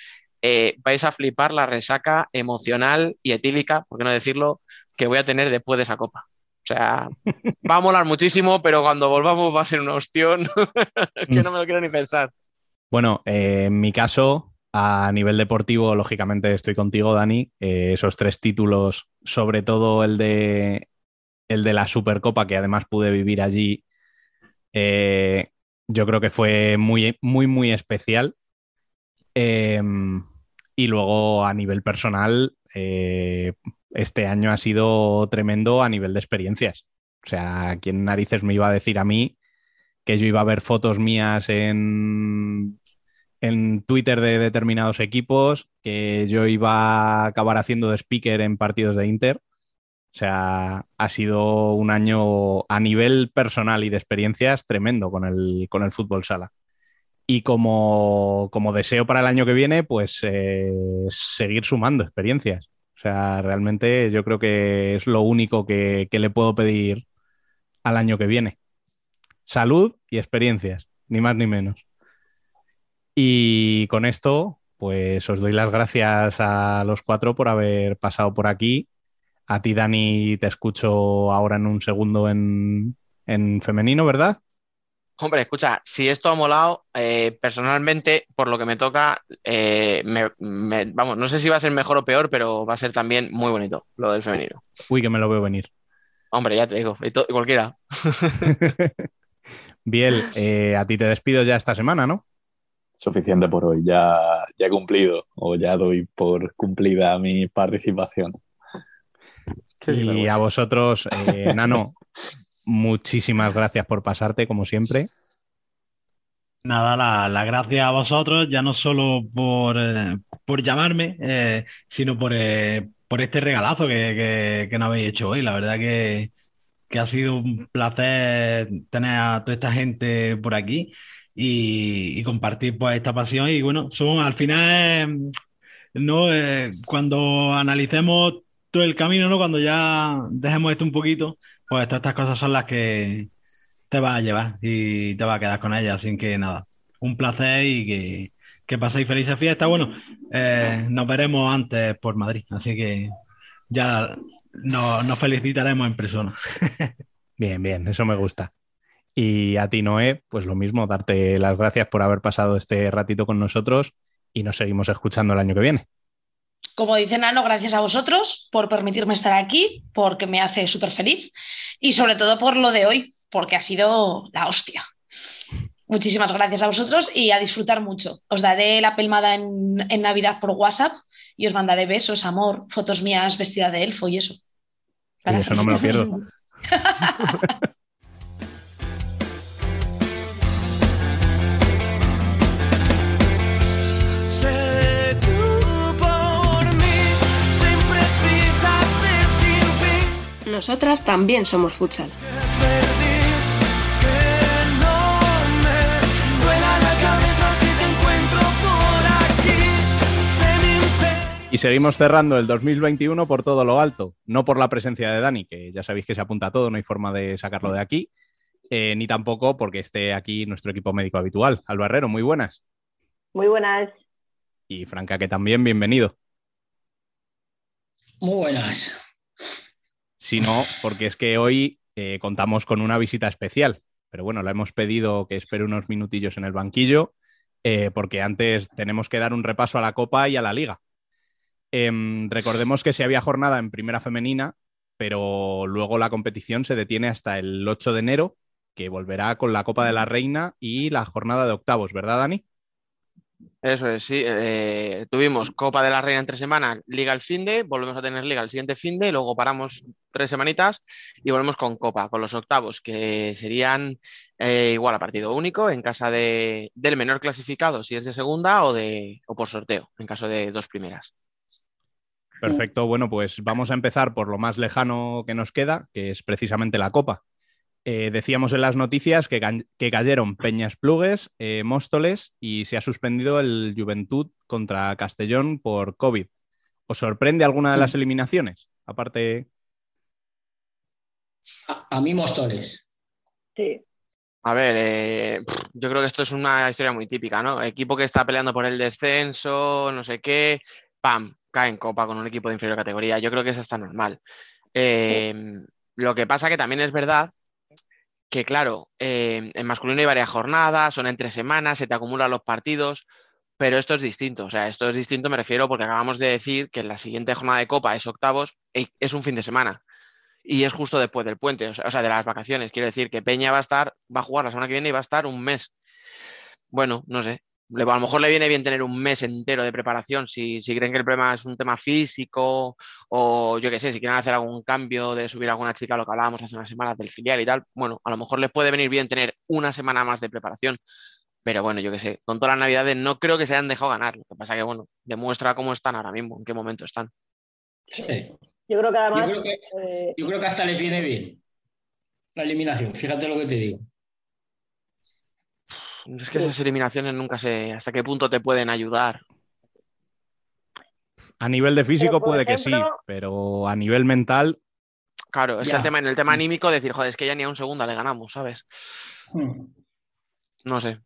eh, vais a flipar la resaca emocional y etílica, por qué no decirlo, que voy a tener después de esa Copa. O sea, va a molar muchísimo, pero cuando volvamos va a ser una opción que no me lo quiero ni pensar. Bueno, eh, en mi caso, a nivel deportivo, lógicamente estoy contigo, Dani. Eh, esos tres títulos, sobre todo el de, el de la Supercopa, que además pude vivir allí, eh, yo creo que fue muy, muy, muy especial. y luego a nivel personal, este año ha sido tremendo a nivel de experiencias. O sea, ¿quién narices me iba a decir a mí que yo iba a ver fotos mías en, en Twitter de determinados equipos, que yo iba a acabar haciendo de speaker en partidos de Inter? O sea, ha sido un año a nivel personal y de experiencias tremendo con el, con el fútbol sala. Y como, deseo para el año que viene, pues eh, seguir sumando experiencias. Sea, realmente yo creo que es lo único que, le puedo pedir al año que viene. Salud y experiencias, ni más ni menos. Y con esto, pues os doy las gracias a los cuatro por haber pasado por aquí. A ti, Dani, te escucho ahora en un segundo en, en femenino, ¿verdad? Hombre, escucha, si esto ha molado, eh, personalmente, por lo que me toca, eh, vamos, no sé si va a ser mejor o peor, pero va a ser también muy bonito lo del femenino. Uy, que me lo veo venir. Hombre, ya te digo, cualquiera. Biel, eh, a ti te despido ya esta semana, ¿no? Suficiente por hoy, ya, ya he cumplido o ya doy por cumplida mi participación. Y a vosotros, Nano, muchísimas gracias por pasarte, como siempre. Nada, la, gracias a vosotros, ya no solo por, eh, llamarme, eh, sino por, eh, por este regalazo que, que, nos habéis hecho hoy. La verdad que, que ha sido un placer tener a toda esta gente por aquí y, y compartir pues esta pasión. Y bueno, son al final, ¿no? Cuando analicemos todo el camino, ¿no? Cuando ya dejemos esto un poquito, pues todas estas cosas son las que te vas a llevar y te vas a quedar con ellas. Así que nada, un placer y que, que paséis felices fiestas. Bueno, eh, nos veremos antes por Madrid, así que ya no- nos felicitaremos en persona. Bien, bien, eso me gusta. Y a ti, Noé, pues lo mismo, darte las gracias por haber pasado este ratito con nosotros y nos seguimos escuchando el año que viene. Como dice Nano, gracias a vosotros por permitirme estar aquí, porque me hace súper feliz y sobre todo por lo de hoy, porque ha sido la hostia. Muchísimas gracias a vosotros y a disfrutar mucho. Os daré la pelmada en, en Navidad por WhatsApp y os mandaré besos, amor, fotos mías vestida de elfo y eso. Y eso no me lo pierdo. Nosotras también somos futsal. Y seguimos cerrando el 2021 por todo lo alto, no por la presencia de Dani, que ya sabéis que se apunta a todo, no hay forma de sacarlo de aquí, eh, ni tampoco porque esté aquí nuestro equipo médico habitual. Alba Herrero, muy buenas. Muy buenas. Y Franca, que también bienvenido. Muy buenas. Si no, porque es que hoy eh, contamos con una visita especial, pero bueno, la hemos pedido que espere unos minutillos en el banquillo, eh, porque antes tenemos que dar un repaso a la Copa y a la Liga. Em, recordemos que si había jornada en primera femenina, pero luego la competición se detiene hasta el 8 de enero, que volverá con la Copa de la Reina y la jornada de octavos, ¿verdad, Dani? Eso es, sí. eh, tuvimos Copa de la Reina entre semanas, Liga el fin de, volvemos a tener Liga el siguiente fin de, luego paramos tres semanitas y volvemos con Copa, con los octavos, que serían eh, igual a partido único en casa de, del menor clasificado, si es de segunda o, de, o por sorteo, en caso de dos primeras. Perfecto, bueno, pues vamos a empezar por lo más lejano que nos queda, que es precisamente la Copa. Eh, decíamos en las noticias que, ca- que cayeron Peñas Plugues, eh, Móstoles y se ha suspendido el Juventud contra Castellón por COVID. ¿Os sorprende alguna de las eliminaciones? Aparte, A, a mí Móstoles. Sí. A ver, eh, yo creo que esto es una historia muy típica, ¿no? Equipo que está peleando por el descenso, no sé qué, ¡pam! Cae en copa con un equipo de inferior categoría. Yo creo que eso está normal. Eh, lo que pasa que también es verdad que, claro, eh, en masculino hay varias jornadas, son entre semanas, se te acumulan los partidos, pero esto es distinto. O sea, esto es distinto, me refiero, porque acabamos de decir que la siguiente jornada de copa es octavos, es un fin de semana y es justo después del puente, o o sea, de las vacaciones. Quiero decir que Peña va a estar, va a jugar la semana que viene y va a estar un mes. Bueno, no sé. A lo mejor le viene bien tener un mes entero de preparación si, si creen que el problema es un tema físico o yo qué sé, si quieren hacer algún cambio de subir a alguna chica, lo que hablábamos hace unas semanas del filial y tal. Bueno, a lo mejor les puede venir bien tener una semana más de preparación. Pero bueno, yo qué sé, con todas las navidades no creo que se hayan dejado ganar. Lo que pasa que, bueno, demuestra cómo están ahora mismo, en qué momento están. Sí. Yo creo que además. Yo creo que- eh, Yo creo que hasta les viene bien la eliminación. Fíjate lo que te digo. Es que esas eliminaciones nunca sé hasta qué punto te pueden ayudar. a nivel de físico puede que sí, pero a nivel mental, Claro, es que el tema, en el tema anímico decir, joder, es que ya ni a un segundo le ganamos, ¿sabes? No sé.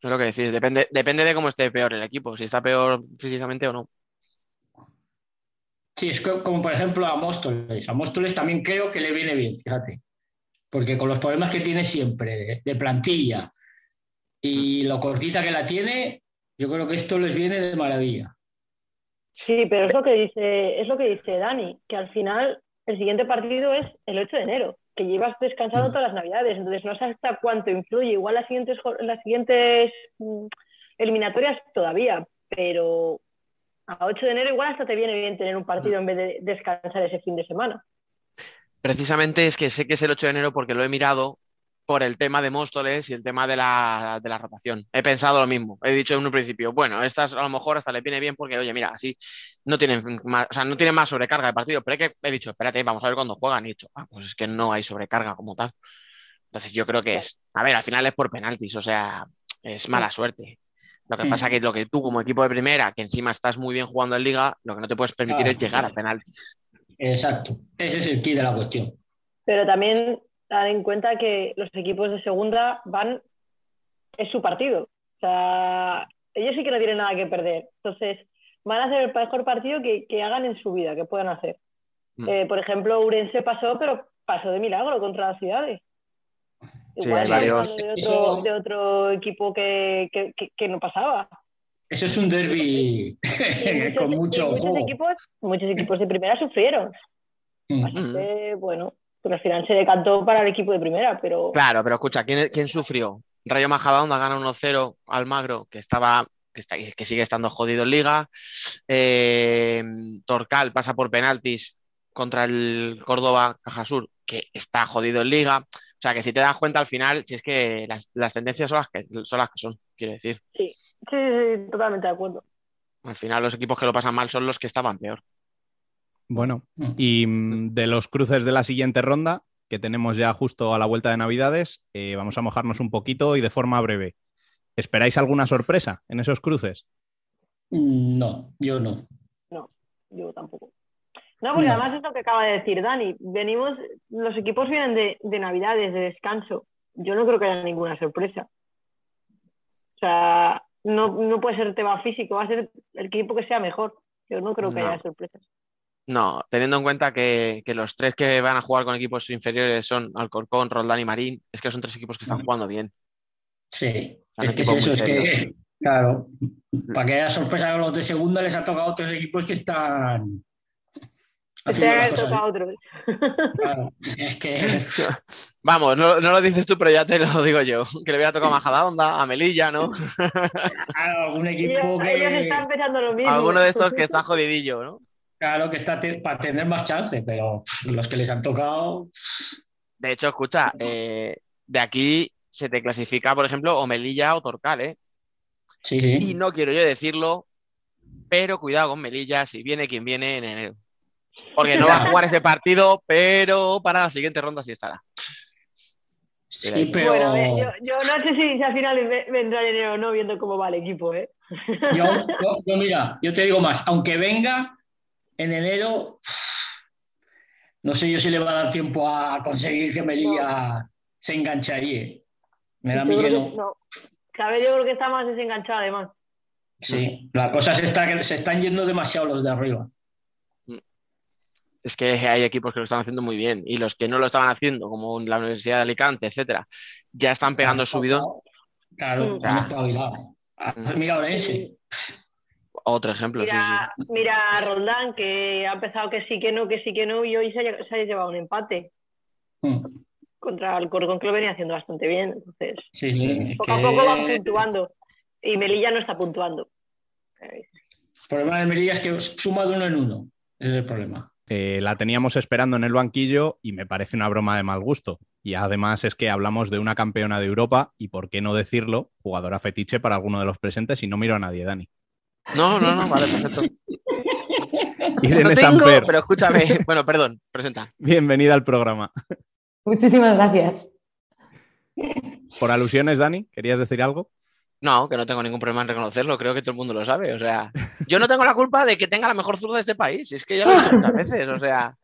Es lo que decís, depende, depende de cómo esté peor el equipo, si está peor físicamente o no. Sí, es co- como por ejemplo a Móstoles. A Móstoles también creo que le viene bien, fíjate. Porque con los problemas que tiene siempre de, de plantilla y lo cortita que la tiene, yo creo que esto les viene de maravilla. Sí, pero es lo que dice, es lo que dice Dani, que al final el siguiente partido es el 8 de enero, que llevas descansando todas las navidades, entonces no sé hasta cuánto influye. Igual las siguientes, las siguientes mm, eliminatorias todavía, pero a 8 de enero igual hasta te viene bien tener un partido en vez de descansar ese fin de semana. Precisamente es que sé que es el 8 de enero porque lo he mirado por el tema de Móstoles y el tema de la, de la rotación. He pensado lo mismo. He dicho en un principio, bueno, estas a lo mejor hasta le viene bien porque, oye, mira, así no tienen más, o sea, no tienen más sobrecarga de partido. Pero es que he dicho, espérate, vamos a ver cuándo juegan. Y he dicho, ah, pues es que no hay sobrecarga como tal. Entonces yo creo que es, a ver, al final es por penaltis, o sea, es mala suerte. Lo que pasa que lo que tú como equipo de primera, que encima estás muy bien jugando en liga, lo que no te puedes permitir Claro. es llegar a penaltis. Exacto. Ese es el key de la cuestión. Pero también dar en cuenta que los equipos de segunda van, es su partido. O sea, ellos sí que no tienen nada que perder. Entonces, van a hacer el mejor partido que, que hagan en su vida, que puedan hacer. Mm. Eh, por ejemplo, Urense pasó, pero pasó de milagro contra las ciudades. Sí, Igual hay varios- de otro, de otro equipo que, que- que- que no pasaba. Eso es un derby con muchos, mucho y muchos juego. equipos, muchos equipos de primera sufrieron. Mm. Así que, bueno, pero al final se decantó para el equipo de primera, pero Claro, pero escucha, ¿quién, quién sufrió? Rayo Majadahonda gana 1-0 al Magro, que estaba, que, está- que sigue estando jodido en liga. Eh, Torcal pasa por penaltis contra el Córdoba Cajasur, que está jodido en liga. O sea que si te das cuenta al final, si es que las, las tendencias son las que son, las que son, quiero decir. sí, sí, sí, totalmente de acuerdo. Al final los equipos que lo pasan mal son los que estaban peor. Bueno, y mm, de los cruces de la siguiente ronda, que tenemos ya justo a la vuelta de Navidades, eh, vamos a mojarnos un poquito y de forma breve. ¿Esperáis alguna sorpresa en esos cruces? Mm, No, yo no. No, yo tampoco. No, porque No. además es lo que acaba de decir Dani. Venimos, los equipos vienen de, de Navidades, de descanso. Yo no creo que haya ninguna sorpresa. O sea, no, no puede ser tema físico, va a ser el equipo que sea mejor. Yo no creo que No. haya sorpresas. No, teniendo en cuenta que, que los tres que van a jugar con equipos inferiores son Alcorcón, Roldán y Marín, es que son tres equipos que están jugando bien. Sí, es que es eso, es que, claro, para que haya sorpresa con los de segunda les ha tocado otros equipos que están Que haciendo te las haga cosas tocar a otros. Claro, es que Vamos, no, no lo dices tú, pero ya te lo digo yo. Que le hubiera tocado a Majadahonda, a Melilla, ¿no? claro, algún equipo Ellos, ellos que, están pensando lo mismo. Alguno de estos que está jodidillo, ¿no? Claro, que está te- para tener más chance, pero los que les han tocado, De hecho, escucha, eh, de aquí se te clasifica, por ejemplo, o Melilla o Torcal, ¿eh? sí, sí. Y no quiero yo decirlo, pero cuidado con Melilla si viene quien viene en enero. Porque no va a jugar ese partido, pero para la siguiente ronda sí estará. Sí, pero Bueno, eh, yo, yo no sé si, al final ve- vendrá en enero o no, viendo cómo va el equipo, ¿eh? yo, yo- yo, mira, yo te digo más, aunque venga en enero, no sé yo si le va a dar tiempo a conseguir que Melilla se enganche ahí. eh. Me da creo no. vez yo creo que está más desenganchado, además. Sí, la cosa se, está, se están yendo demasiado los de arriba. Es que hay equipos que lo están haciendo muy bien y los que no lo estaban haciendo, como la Universidad de Alicante, etcétera, ya están pegando el subidón. Claro, Mm. han espabilado. Ah, Mira Orense. Otro ejemplo, sí, Mira, mira a Roldán, que ha empezado que sí, que no, que sí, que no, y hoy se ha, se ha llevado un empate Mm. contra el Corcón, que lo venía haciendo bastante bien. Entonces, Sí, sí, es poco a poco van puntuando. Y Melilla no está puntuando. el problema de Melilla es que suma de uno en uno. Ese es el problema. Eh, la teníamos esperando en el banquillo y me parece una broma de mal gusto. Y además es que hablamos de una campeona de Europa y, por qué no decirlo, jugadora fetiche para alguno de los presentes y no miro a nadie, Dani. No, no, no, vale, perfecto. Irene No tengo, Samper, pero escúchame. Bueno, perdón, presenta. bienvenida al programa. Muchísimas gracias. Por alusiones, Dani, ¿querías decir algo? No, que no tengo ningún problema en reconocerlo, creo que todo el mundo lo sabe. O sea, yo no tengo la culpa de que tenga la mejor zurda de este país. Es que ya lo he dicho muchas veces. O sea,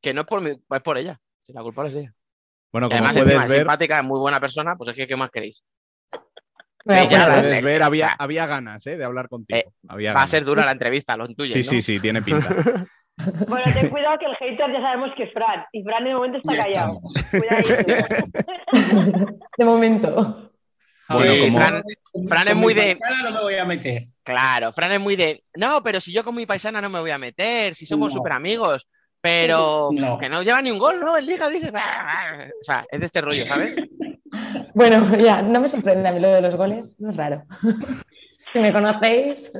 que no es por mí, es por ella. Si la culpa es de ella. Bueno, como además, puedes encima, es ver, simpática, es muy buena persona, pues es que, ¿qué más queréis? Sí, ya, puedes ver, o había, sea, había ganas eh, de hablar contigo. Eh, Había Va a ser dura la entrevista, lo intuye. Sí, sí, sí, tiene pinta. Bueno, ten cuidado que el hater ya sabemos que es Fran. Y Fran de momento está callado. Cuidadito. De momento. Bueno, Sí, como- Fran, Fran es Con muy mi de. paisana no me voy a meter. Claro, Fran es muy de. No, pero si yo con mi paisana no me voy a meter, si somos No. súper amigos. Pero No. que no lleva ni un gol, ¿no? En Liga dice. "Ah". O sea, es de este rollo, ¿sabes? Bueno, ya, no me sorprende a mí lo de los goles, no es raro. Si me conocéis,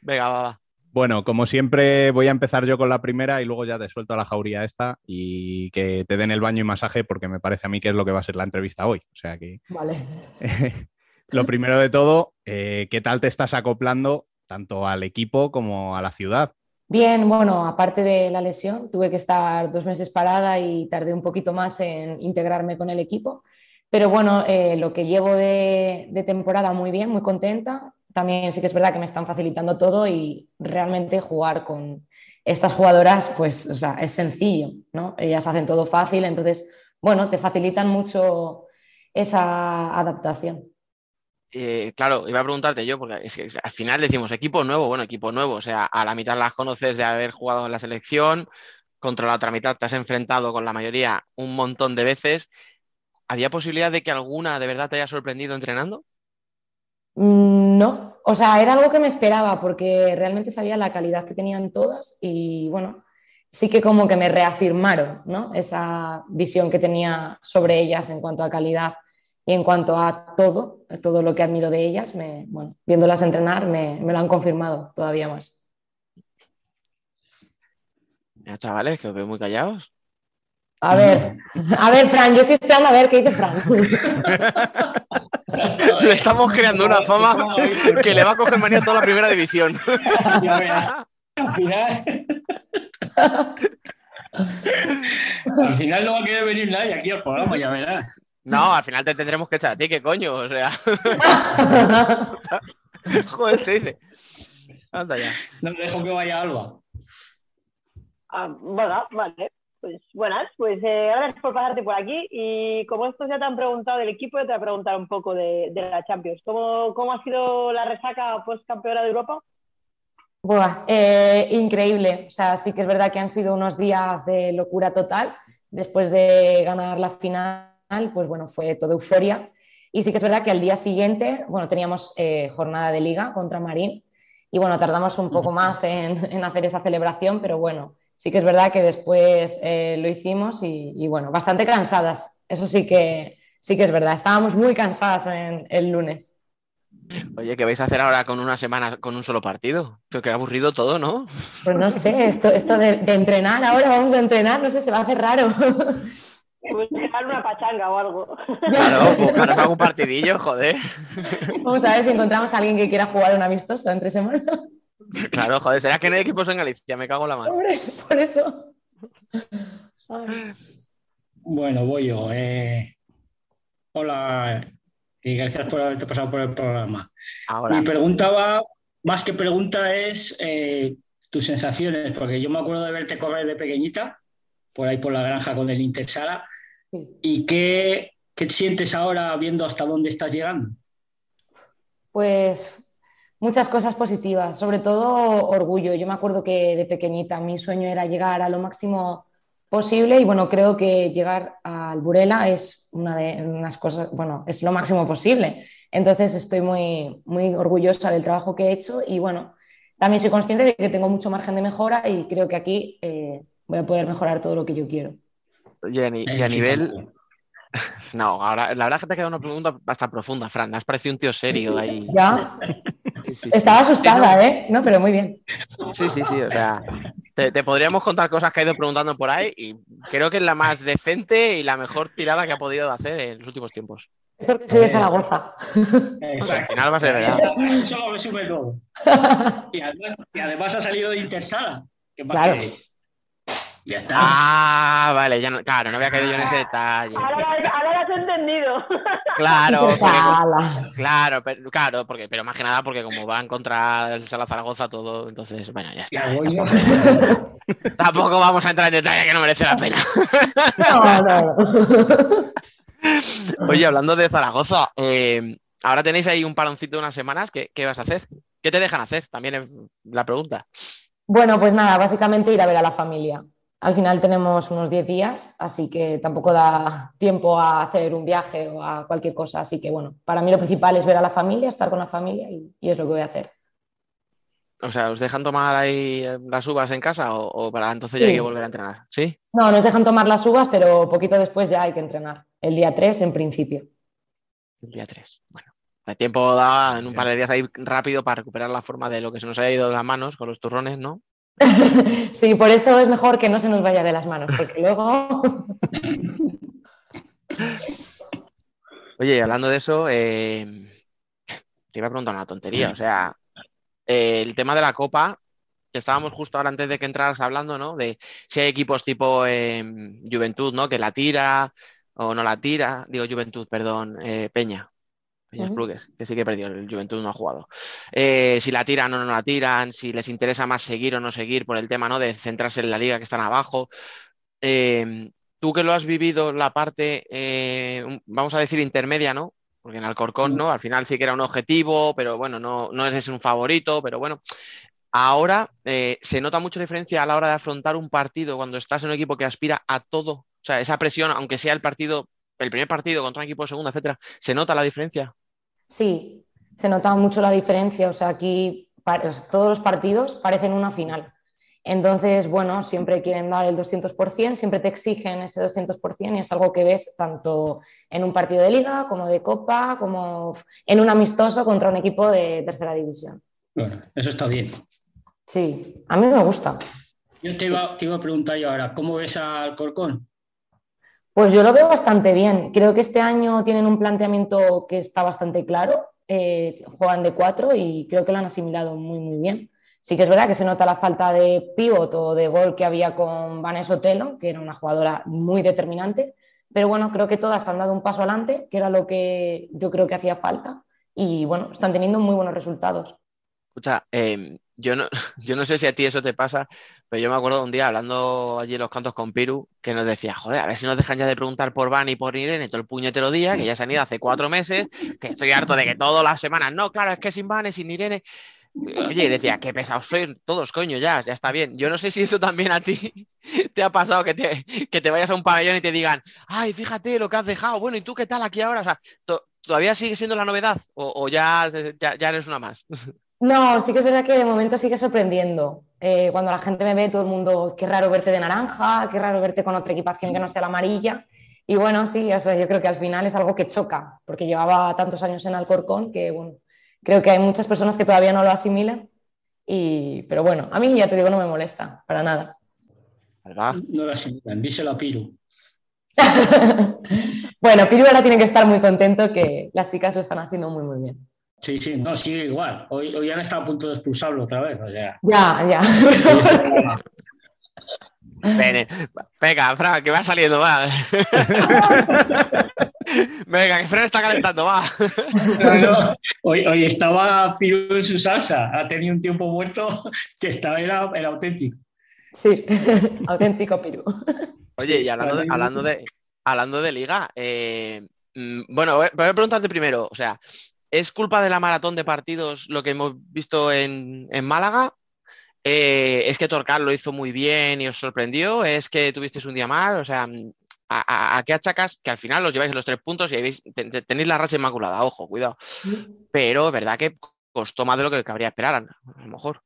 Venga, va, va. Bueno, como siempre, voy a empezar yo con la primera y luego ya te suelto a la jauría esta y que te den el baño y masaje porque me parece a mí que es lo que va a ser la entrevista hoy. O sea que, Vale. lo primero de todo, eh, ¿qué tal te estás acoplando tanto al equipo como a la ciudad? Bien, bueno, aparte de la lesión, tuve que estar dos meses parada y tardé un poquito más en integrarme con el equipo. Pero bueno, eh, lo que llevo de, de temporada muy bien, muy contenta. También sí que es verdad que me están facilitando todo y realmente jugar con estas jugadoras, pues, o sea, es sencillo, ¿no? Ellas hacen todo fácil, entonces, bueno, te facilitan mucho esa adaptación. Eh, claro, iba a preguntarte yo, porque es que al final decimos equipo nuevo, bueno, equipo nuevo, o sea, a la mitad las conoces de haber jugado en la selección, contra la otra mitad te has enfrentado con la mayoría un montón de veces. ¿Había posibilidad de que alguna de verdad te haya sorprendido entrenando? Mm, No, o sea, era algo que me esperaba porque realmente sabía la calidad que tenían todas y bueno, sí que como que me reafirmaron, ¿no? Esa visión que tenía sobre ellas en cuanto a calidad y en cuanto a todo, todo lo que admiro de ellas, me, bueno, viéndolas entrenar me, me lo han confirmado todavía más. Ya, chavales, que os veo muy callados. A ver, a ver, Fran, yo estoy esperando a ver qué dice Fran. Le estamos creando una fama que le va a coger manía a toda la primera división. Ya verás. Al final. Al final no va a querer venir nadie aquí al programa, ya verás. No, al final te tendremos que echar a ti, ¿qué coño? O sea. Joder, te dice. Anda ya. No dejo que vaya Alba. Ah, bueno, vale. Pues buenas, pues eh, gracias por pasarte por aquí. Y como estos ya te han preguntado del equipo, yo te voy a preguntar un poco de, de la Champions. ¿Cómo, ¿Cómo ha sido la resaca post-campeona de Europa? Buah, eh, increíble. O sea, sí que es verdad que han sido unos días de locura total. Después de ganar la final, pues bueno, fue toda euforia. Y sí que es verdad que al día siguiente, bueno, teníamos eh, jornada de liga contra Marín. Y bueno, tardamos un poco más en, en hacer esa celebración, pero bueno, sí que es verdad que después eh, lo hicimos y, y, bueno, bastante cansadas. Eso sí que, sí que es verdad. Estábamos muy cansadas en, el lunes. Oye, ¿qué vais a hacer ahora con una semana con un solo partido? Creo que aburrido todo, ¿no? Pues no sé, esto, esto de, de, entrenar, ahora vamos a entrenar, no sé, se va a hacer raro. Pues dejar una pachanga o algo. Claro, buscaros algún partidillo, joder. Vamos a ver si encontramos a alguien que quiera jugar un amistoso entre semanas. Claro, joder, será que no hay equipos en Galicia, me cago en la mano. Hombre, por eso. Ay. Bueno, voy yo. Eh, hola y gracias por haberte pasado por el programa. Ahora. Mi pregunta va, más que pregunta, es eh, tus sensaciones, porque yo me acuerdo de verte correr de pequeñita, por ahí por la granja con el Intersala, y qué, qué sientes ahora viendo hasta dónde estás llegando. Pues muchas cosas positivas, sobre todo orgullo. Yo me acuerdo que de pequeñita mi sueño era llegar a lo máximo posible y bueno, creo que llegar al Burela es una de unas cosas, bueno, es lo máximo posible. Entonces estoy muy, muy orgullosa del trabajo que he hecho y bueno, también soy consciente de que tengo mucho margen de mejora y creo que aquí eh, voy a poder mejorar todo lo que yo quiero. Y a, y a nivel... No, ahora la verdad es que te ha quedado una pregunta bastante profunda, Fran. Has parecido un tío serio ahí. Ya. Sí, sí, Estaba sí. asustada, ¿eh? No, pero muy bien. Sí, sí, sí. O sea, te, te podríamos contar cosas que ha ido preguntando por ahí y creo que es la más decente y la mejor tirada que ha podido hacer en los últimos tiempos. Es porque soy de Zaragoza. Pues al final va a ser verdad. Eso lo resume todo. Y además, y además ha salido de Intersala. que Claro. Ya está. Ah, vale, ya no, claro, no había caído yo en ese detalle. Ahora, ahora lo has entendido. Claro, porque- claro, pero, claro, porque, pero más que nada porque como van contra el Sala Zaragoza todo, entonces, bueno, ya está. Tampoco vamos a entrar en detalle que no merece la pena. No, no. Oye, hablando de Zaragoza, eh, ahora tenéis ahí un paroncito de unas semanas, ¿qué, qué vas a hacer? ¿Qué te dejan hacer? También es la pregunta. Bueno, pues nada, básicamente ir a ver a la familia. Al final tenemos unos 10 días, así que tampoco da tiempo a hacer un viaje o a cualquier cosa. Así que bueno, para mí lo principal es ver a la familia, estar con la familia y, y es lo que voy a hacer. O sea, ¿os dejan tomar ahí eh, las uvas en casa o, o para entonces ya Sí. hay que volver a entrenar? ¿Sí? No, nos dejan tomar las uvas, pero poquito después ya hay que entrenar. El día 3 en principio. El día 3. Bueno. El tiempo daba en un par de días ahí rápido para recuperar la forma de lo que se nos haya ido de las manos con los turrones, ¿no? Sí, por eso es mejor que no se nos vaya de las manos, porque luego... Oye, hablando de eso, eh, te iba a preguntar una tontería. O sea, el tema de la Copa, que estábamos justo ahora antes de que entraras hablando, ¿no? De si hay equipos tipo eh, Juventud, ¿no? Que la tira o no la tira. Digo Juventud, perdón, eh, Peña. Peñas. Plugues, que sí que perdió, el Juventud no ha jugado. Eh, si la tiran o no la tiran, si les interesa más seguir o no seguir por el tema, ¿no? De centrarse en la liga que están abajo. Eh, tú que lo has vivido la parte, eh, vamos a decir, intermedia, ¿no? Porque en Alcorcón, ¿no? Al final sí que era un objetivo, pero bueno, no, no es un favorito, pero bueno. Ahora eh, se nota mucho la diferencia a la hora de afrontar un partido cuando estás en un equipo que aspira a todo. O sea, esa presión, aunque sea el partido, el primer partido contra un equipo de segunda, etcétera, ¿se nota la diferencia? Sí, se nota mucho la diferencia. O sea, aquí todos los partidos parecen una final. Entonces, bueno, siempre quieren dar el 200%, siempre te exigen ese 200% y es algo que ves tanto en un partido de liga como de copa, como en un amistoso contra un equipo de tercera división. Bueno, eso está bien. Sí, a mí me gusta. Yo te iba, te iba a preguntar yo ahora, ¿cómo ves al Corcón? Pues yo lo veo bastante bien. Creo que este año tienen un planteamiento que está bastante claro. Eh, juegan de cuatro y creo que lo han asimilado muy, muy bien. Sí que es verdad que se nota la falta de pívot o de gol que había con Vanessa Otelo, que era una jugadora muy determinante. Pero bueno, creo que todas han dado un paso adelante, que era lo que yo creo que hacía falta. Y bueno, están teniendo muy buenos resultados. Escucha, eh, yo no, yo no sé si a ti eso te pasa, pero yo me acuerdo un día hablando allí en los cantos con Piru, que nos decía, joder, a ver si nos dejan ya de preguntar por Van y por Irene todo el puñetero día, que ya se han ido hace cuatro meses, que estoy harto de que todas las semanas, no, claro, es que sin Van sin Irene. Oye, decía, qué pesados sois todos, coño, ya, ya está bien. Yo no sé si eso también a ti te ha pasado, que te, que te vayas a un pabellón y te digan, ay, fíjate lo que has dejado, bueno, ¿y tú qué tal aquí ahora? O sea, to- ¿todavía sigue siendo la novedad o, ya, ya eres una más? No, sí que es verdad que de momento sigue sorprendiendo. Eh, cuando la gente me ve, todo el mundo, qué raro verte de naranja, qué raro verte con otra equipación que no sea la amarilla. Y bueno, sí, o sea, yo creo que al final es algo que choca, porque llevaba tantos años en Alcorcón que, bueno, creo que hay muchas personas que todavía no lo asimilan. Y, pero bueno, a mí ya te digo, no me molesta, para nada. No lo asimilan, díselo a Piru. Bueno, Piru ahora tiene que estar muy contento que las chicas lo están haciendo muy, muy bien. Sí, sí, no, sigue igual. Hoy, hoy han estado a punto de expulsarlo otra vez, o sea. Ya, ya. Ven, venga, Fran, que va saliendo, va. Venga, que Fran está calentando, va. No, no, Hoy, hoy estaba Piru en su salsa, ha tenido un tiempo muerto que estaba, era, era auténtico. Sí, auténtico Piru. Oye, y hablando de, hablando de, hablando de liga, eh, mm, bueno, voy a preguntarte primero, o sea, ¿es culpa de la maratón de partidos lo que hemos visto en, en Málaga? Eh, ¿es que Torcal lo hizo muy bien y os sorprendió? ¿Es que tuvisteis un día mal? O sea, mm, ¿a, a- a qué achacas? Que al final los lleváis los tres puntos y habéis- tenéis la racha inmaculada, ojo, cuidado. Pero es verdad que costó más de lo que cabría esperar, a lo mejor.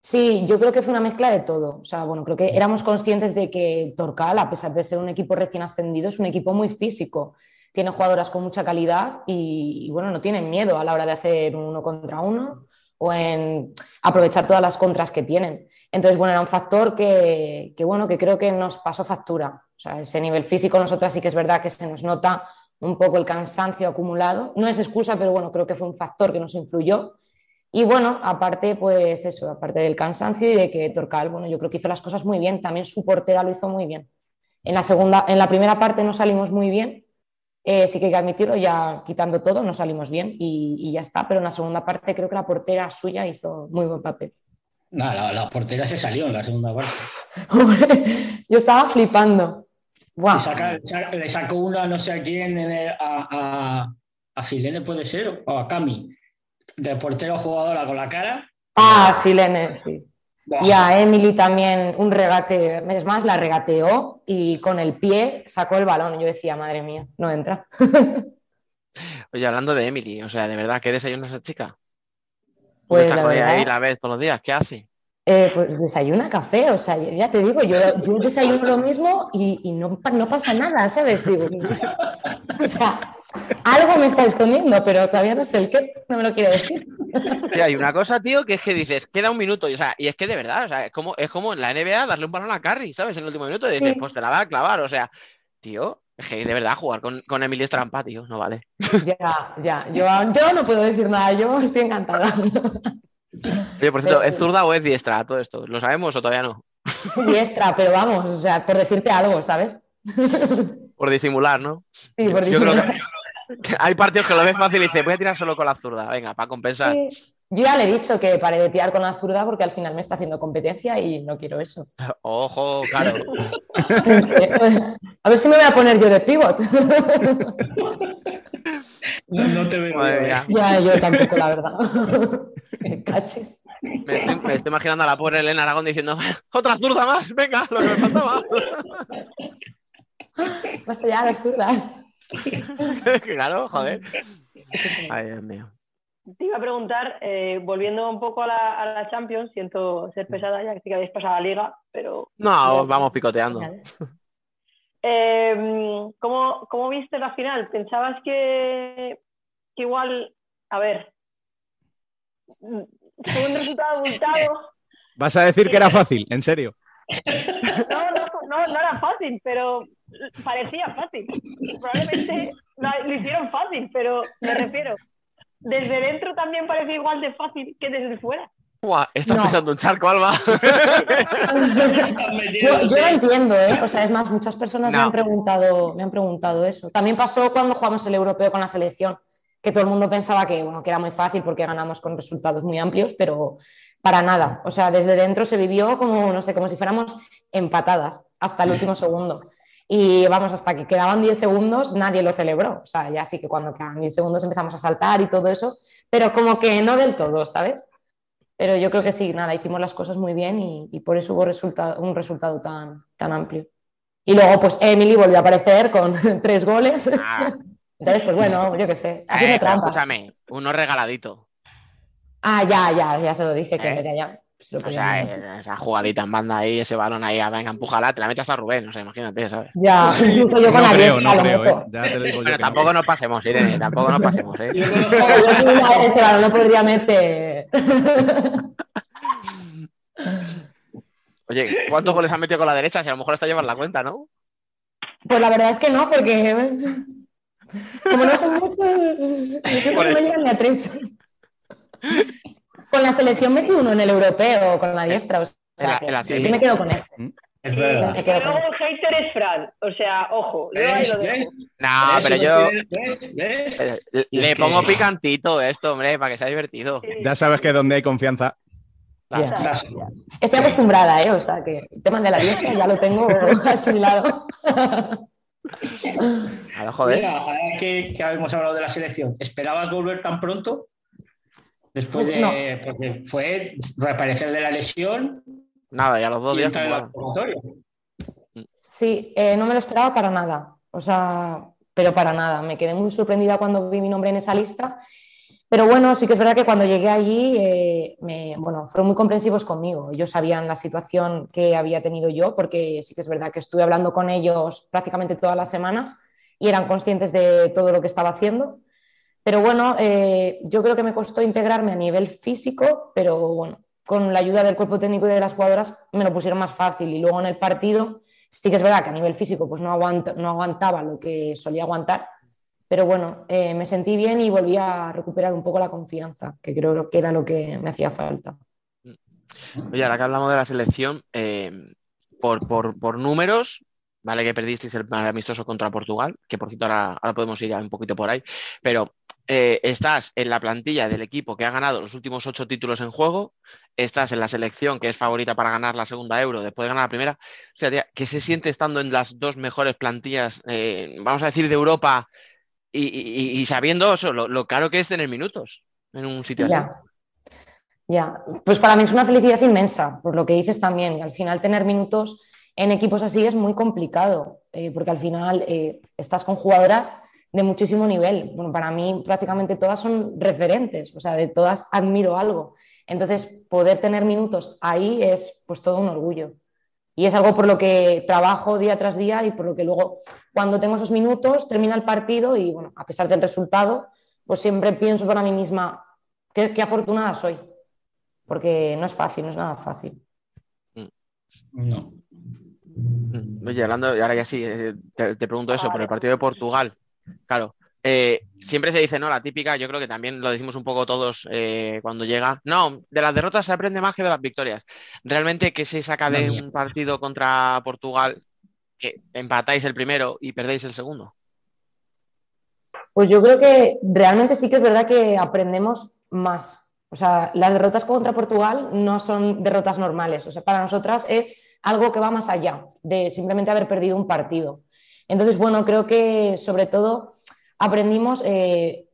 Sí, yo creo que fue una mezcla de todo. O sea, bueno, creo que éramos conscientes de que Torcal, a pesar de ser un equipo recién ascendido, es un equipo muy físico. Tiene jugadoras con mucha calidad y, y, bueno, no tienen miedo a la hora de hacer un uno contra uno o en aprovechar todas las contras que tienen. Entonces, bueno, era un factor que, que, bueno, que creo que nos pasó factura. O sea, ese nivel físico, nosotras sí que es verdad que se nos nota un poco el cansancio acumulado. No es excusa, pero bueno, creo que fue un factor que nos influyó. Y bueno, aparte, pues eso, aparte del cansancio y de que Torcal, bueno, yo creo que hizo las cosas muy bien, también su portera lo hizo muy bien. En la segunda, en la primera parte no salimos muy bien, eh, sí que hay que admitirlo, ya quitando todo, no salimos bien y, y, ya está, pero en la segunda parte creo que la portera suya hizo muy buen papel. No, la, la portera se salió en la segunda parte. yo estaba flipando. Le, saca, le, sacó una no sé a quién, el, a, a, a Filene puede ser, o a Cami de portero jugadora con la cara. Ah, Silene, sí. Wow. Y a Emily también un regate, es más, la regateó y con el pie sacó el balón. Yo decía, madre mía, no entra. Oye, hablando de Emily, o sea, de verdad, ¿qué desayuna esa chica? Pues estás la con ella verdad, ahí la ves todos los días? ¿Qué hace? Eh, pues desayuna café, o sea, ya te digo, yo, yo desayuno lo mismo y, y no, no pasa nada, ¿sabes? Digo, o sea, algo me está escondiendo, pero todavía no sé el qué, no me lo quiere decir. Y hay una cosa, tío, que es que dices, queda un minuto, y, o sea, y es que de verdad, o sea, es como, es como en la NBA darle un balón a Curry, ¿sabes? En el último minuto, y dices, Sí. pues te la va a clavar, o sea, tío, es que de verdad jugar con, con trampa, tío, no vale. Ya, ya, yo, yo no puedo decir nada, yo estoy encantada. Oye, por cierto, ¿es zurda o es diestra todo esto? ¿Lo sabemos o todavía no? Diestra, pero vamos, o sea, por decirte algo, ¿sabes? Por disimular, ¿no? Sí, por Yo creo disimular. que hay partidos que lo ves fácil y dice, voy a tirar solo con la zurda, venga, para compensar. Sí. Yo ya le he dicho que pare de tirar con la zurda porque al final me está haciendo competencia y no quiero eso. Ojo, claro. A ver si me voy a poner yo de pivot. No, no te veo. ¿eh? Ya, yo tampoco, la verdad. Me Cachis. Me estoy, me estoy imaginando a la pobre Elena Aragón diciendo, otra zurda más, venga, lo que me faltaba. Basta ya las zurdas. claro, joder. Ay, Dios mío. Te iba a preguntar, eh, volviendo un poco a la, a la Champions, siento ser pesada ya que sí que habéis pasado a la Liga, pero No, vamos picoteando. Eh, ¿cómo, cómo viste la final? ¿Pensabas que, que igual, a ver, fue un resultado abultado? Vas a decir que era fácil, en serio. No, no, no, no era fácil, pero parecía fácil. Probablemente lo, lo hicieron fácil, pero me refiero, desde dentro también parece igual de fácil que desde fuera. Buah, estás No. pisando un charco, Alba. Yo, yo lo entiendo, ¿eh? O sea, es más, muchas personas me, han preguntado, me han preguntado eso. También pasó cuando jugamos el europeo con la selección, que todo el mundo pensaba que, bueno, que era muy fácil porque ganamos con resultados muy amplios, pero para nada. O sea, desde dentro se vivió como, no sé, como si fuéramos empatadas hasta el último segundo. Y vamos, hasta que quedaban 10 segundos, nadie lo celebró. O sea, ya sí que cuando quedaban 10 segundos empezamos a saltar y todo eso, pero como que no del todo, ¿sabes? Pero yo creo que sí, nada, hicimos las cosas muy bien y, y por eso hubo un resultado tan, tan amplio. Y luego, pues Emily volvió a aparecer con tres goles. Ah, Entonces, pues bueno, yo qué sé, eh, haciendo pero trampa. escúchame, uno regaladito. Ah, ya, ya, ya se lo dije que Eh. de allá. O sea, eh, esa jugadita en banda ahí, ese balón ahí, ah, venga, empújala, te la mete hasta Rubén, no sé, imagínate, ¿sabes? Ya, incluso yo con No la creo, diestra no lo creo, meto. ¿eh? Ya te lo digo Bueno, que tampoco no. nos pasemos, Irene, tampoco nos pasemos, ¿eh? Yo con una- ese balón lo podría meter. Oye, ¿cuántos goles han metido con la derecha? Si a lo mejor está llevando la cuenta, ¿no? Pues la verdad es que no, porque como no son muchos, yo creo Por que no llegan ni a tres. Con la selección metí uno en el europeo, con la diestra. O sea, En la- que en la yo semi. me quedo con ese. Es verdad. Luego el hater es Fran, o sea, ojo. No, pero yo tiene- ¿Ves? ¿Ves? eh, le pongo picantito esto, hombre, para que sea divertido. Ya sabes que donde hay confianza. Estoy acostumbrada, ¿eh? O sea, que el tema de la diestra ya lo tengo asimilado. Claro, joder. Mira, ahora que, que hemos hablado de la selección, ¿esperabas volver tan pronto? Después de. No. Porque fue reaparecer de la lesión Nada, ya los dos días. Sí, eh, no me lo esperaba para nada. O sea, pero para nada. Me quedé muy sorprendida cuando vi mi nombre en esa lista. Pero bueno, sí que es verdad que cuando llegué allí, eh, me, bueno, fueron muy comprensivos conmigo. Ellos sabían la situación que había tenido yo, porque sí que es verdad que estuve hablando con ellos prácticamente todas las semanas y eran conscientes de todo lo que estaba haciendo. Pero bueno, eh, yo creo que me costó integrarme a nivel físico, pero bueno, con la ayuda del cuerpo técnico y de las jugadoras me lo pusieron más fácil. Y luego en el partido, sí que es verdad que a nivel físico pues no, aguant- no aguantaba lo que solía aguantar, pero bueno, eh, me sentí bien y volví a recuperar un poco la confianza, que creo que era lo que me hacía falta. Oye, ahora que hablamos de la selección, eh, por, por- por números, vale que perdisteis el amistoso contra Portugal, que por cierto ahora, ahora podemos ir un poquito por ahí, pero eh, estás en la plantilla del equipo que ha ganado los últimos ocho títulos en juego, estás en la selección que es favorita para ganar la segunda euro después de ganar la primera. O sea, tía, ¿qué se siente estando en las dos mejores plantillas, eh, vamos a decir, de Europa y, sabiendo eso, lo, caro que es tener minutos en un sitio así? Ya. Pues para mí es una felicidad inmensa, por lo que dices también. Al final tener minutos en equipos así es muy complicado, eh, porque al final estás con jugadoras de muchísimo nivel. Bueno, para mí prácticamente todas son referentes, o sea, de todas admiro algo. Entonces, poder tener minutos ahí es pues todo un orgullo. Y es algo por lo que trabajo día tras día y por lo que luego, cuando tengo esos minutos, termina el partido y, bueno, a pesar del resultado, pues siempre pienso para mí misma, qué, qué afortunada soy. Porque no es fácil, no es nada fácil. No. Mm, Oye, hablando, y ahora ya sí, eh, te, te pregunto eso, por el partido de Portugal. Claro, eh, siempre se dice, ¿no? La típica, yo creo que también lo decimos un poco todos eh, cuando llega. No, de las derrotas se aprende más que de las victorias. Realmente, ¿qué se saca de un partido contra Portugal que empatáis el primero y perdéis el segundo? Pues yo creo que realmente sí que es verdad que aprendemos más. O sea, las derrotas contra Portugal no son derrotas normales. O sea, para nosotras es algo que va más allá de simplemente haber perdido un partido. Entonces, bueno, creo que sobre todo aprendimos eh,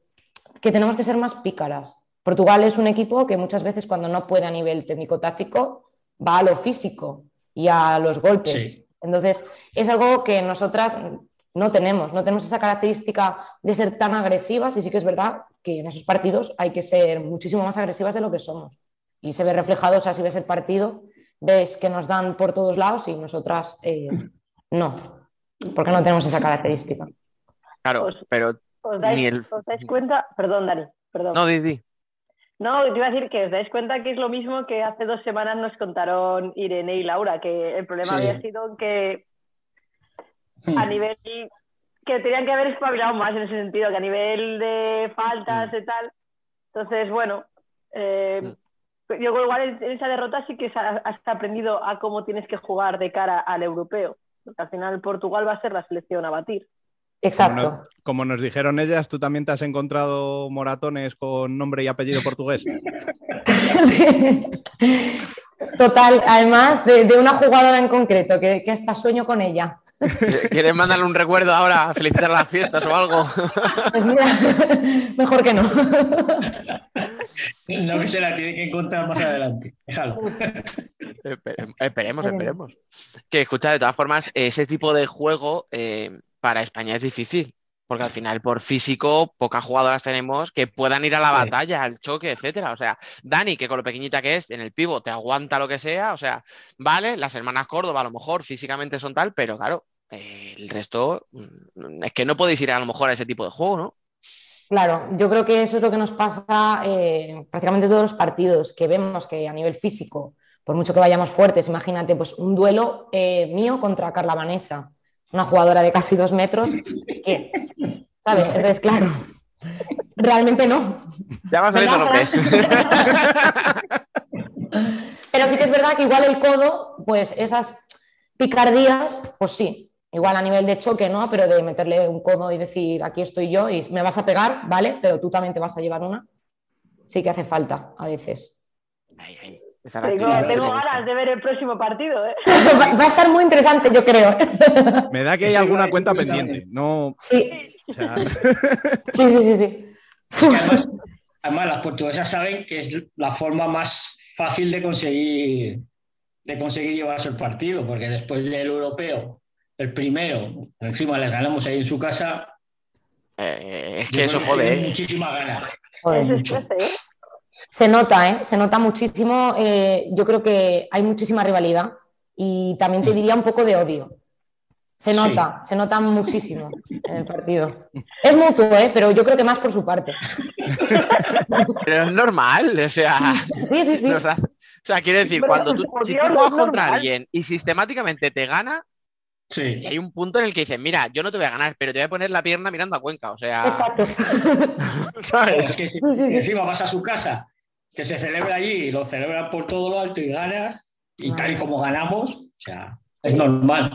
que tenemos que ser más pícaras. Portugal es un equipo que muchas veces cuando no puede a nivel técnico-táctico va a lo físico y a los golpes. Sí. Entonces, es algo que nosotras no tenemos, no tenemos esa característica de ser tan agresivas y sí que es verdad que en esos partidos hay que ser muchísimo más agresivas de lo que somos. Y se ve reflejado, o sea, si ves el partido, ves que nos dan por todos lados y nosotras eh, no, porque no tenemos esa característica. Claro, pero ¿Os dais, ni el... os dais cuenta? Perdón, Dani, perdón. No, di, di. No, te iba a decir que os dais cuenta que es lo mismo que hace dos semanas nos contaron Irene y Laura, que el problema Sí. había sido que a nivel que tenían que haber espabilado más en ese sentido, que a nivel de faltas y tal. Entonces, bueno, eh, yo creo que igual en esa derrota sí que has aprendido a cómo tienes que jugar de cara al europeo. Porque al final Portugal va a ser la selección a batir. Exacto. Como, no- como nos dijeron ellas, tú también te has encontrado moratones con nombre y apellido portugués. Total, además de, de una jugadora en concreto, que, que hasta sueño con ella. ¿Quieres mandarle un recuerdo ahora, felicitar las fiestas o algo? Pues mira, mejor que no. No que se la tiene que encontrar más adelante. Déjalo. Espere- Esperemos, esperemos. Que escucha, de todas formas, ese tipo de juego eh, para España es difícil, porque al final por físico pocas jugadoras tenemos que puedan ir a la batalla, al choque, etcétera. O sea, Dani, que con lo pequeñita que es, en el pivo te aguanta lo que sea, o sea, vale, las hermanas Córdoba a lo mejor físicamente son tal, pero claro, eh, el resto mm, es que no podéis ir a lo mejor a ese tipo de juego, ¿no? Claro, yo creo que eso es lo que nos pasa eh, prácticamente todos los partidos, que vemos que a nivel físico, por mucho que vayamos fuertes, imagínate, pues un duelo eh, mío contra Carla Vanessa, una jugadora de casi dos metros, que, ¿sabes? Entonces, claro, realmente no. Ya va saliendo lo que es. Pero sí que es verdad que igual el codo, pues esas picardías, pues sí, igual a nivel de choque, ¿no? Pero de meterle un codo y decir, aquí estoy yo y me vas a pegar, ¿vale? Pero tú también te vas a llevar una. Sí que hace falta a veces. Tengo, ganas de ver el próximo partido. ¿eh? Va, va a estar muy interesante, yo creo. Me da que hay alguna cuenta pendiente. No, Sí, o sea, sí, sí, sí. sí. Además, además, las portuguesas saben que es la forma más fácil de conseguir, de conseguir llevarse el partido, porque después del europeo, el primero, encima les ganamos ahí en su casa. Eh, es yo que eso jode, ¿eh? Muchísimas ganas. Joder. Es ¿eh? Se nota, ¿eh? Se nota muchísimo. eh, yo creo que hay muchísima rivalidad y también te diría un poco de odio. Se Sí. nota, se nota muchísimo en el partido. Es mutuo, ¿eh? Pero yo creo que más por su parte. Pero es normal, o sea, Sí, sí, sí. nos hace- o sea, quiere decir, Pero, cuando tú, si tú juegas es contra alguien y sistemáticamente te gana, Sí. hay un punto en el que dices, mira, yo no te voy a ganar, pero te voy a poner la pierna mirando a Cuenca, o sea, Exacto. ¿sabes? Es que Sí, sí, encima vas a su casa, que se celebra allí y lo celebran por todo lo alto y ganas, y tal y como ganamos, o sea, es normal.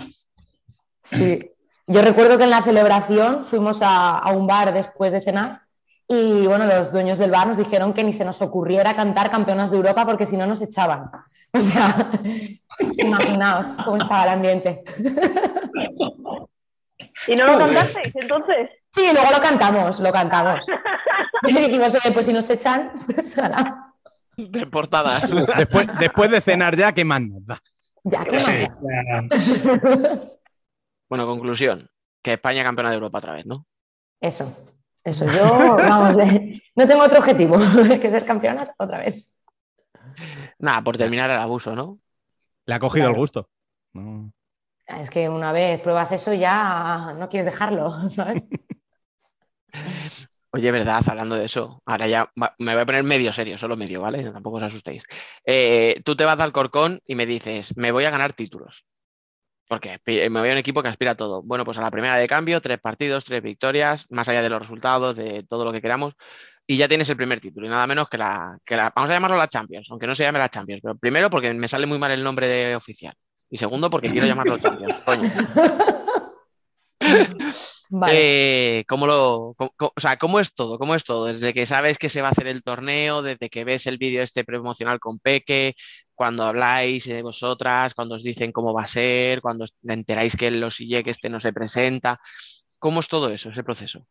Sí. Yo recuerdo que en la celebración fuimos a, a un bar después de cenar y bueno, los dueños del bar nos dijeron que ni se nos ocurriera cantar campeonas de Europa porque si no nos echaban. O sea, imaginaos cómo estaba el ambiente. ¿Y no lo cantasteis entonces? Sí, luego lo cantamos, lo cantamos. Y dijimos, "Oye, pues si nos echan, pues nada. De portadas. después, después de cenar ya, ¿qué más nos da? Ya, qué Sí. Bueno, conclusión, que España campeona de Europa otra vez, ¿no? Eso, eso. Yo, vamos, no tengo otro objetivo que ser campeonas otra vez. Nada, por terminar el abuso, ¿no? Le ha cogido el Claro. gusto. No. Es que una vez pruebas eso ya no quieres dejarlo, ¿sabes? Oye, verdad, hablando de eso, ahora ya me voy a poner medio serio, solo medio, ¿vale? Tampoco os asustéis. Eh, tú te vas al Corcón y me dices, me voy a ganar títulos. Porque pi- me voy a un equipo que aspira a todo. Bueno, pues a la primera de cambio, tres partidos, tres victorias, más allá de los resultados, de todo lo que queramos, y ya tienes el primer título, y nada menos que la, que la vamos a llamarlo la Champions, aunque no se llame la Champions, pero primero porque me sale muy mal el nombre de oficial, y segundo porque quiero llamarlo Champions, coño. Eh, ¿cómo lo, cómo- o sea, ¿cómo es todo? ¿Cómo es todo? Desde que sabes que se va a hacer el torneo, desde que ves el vídeo este promocional con Peque, cuando habláis de vosotras, cuando os dicen cómo va a ser, cuando enteráis que los que este no se presenta. ¿Cómo es todo eso, ese proceso?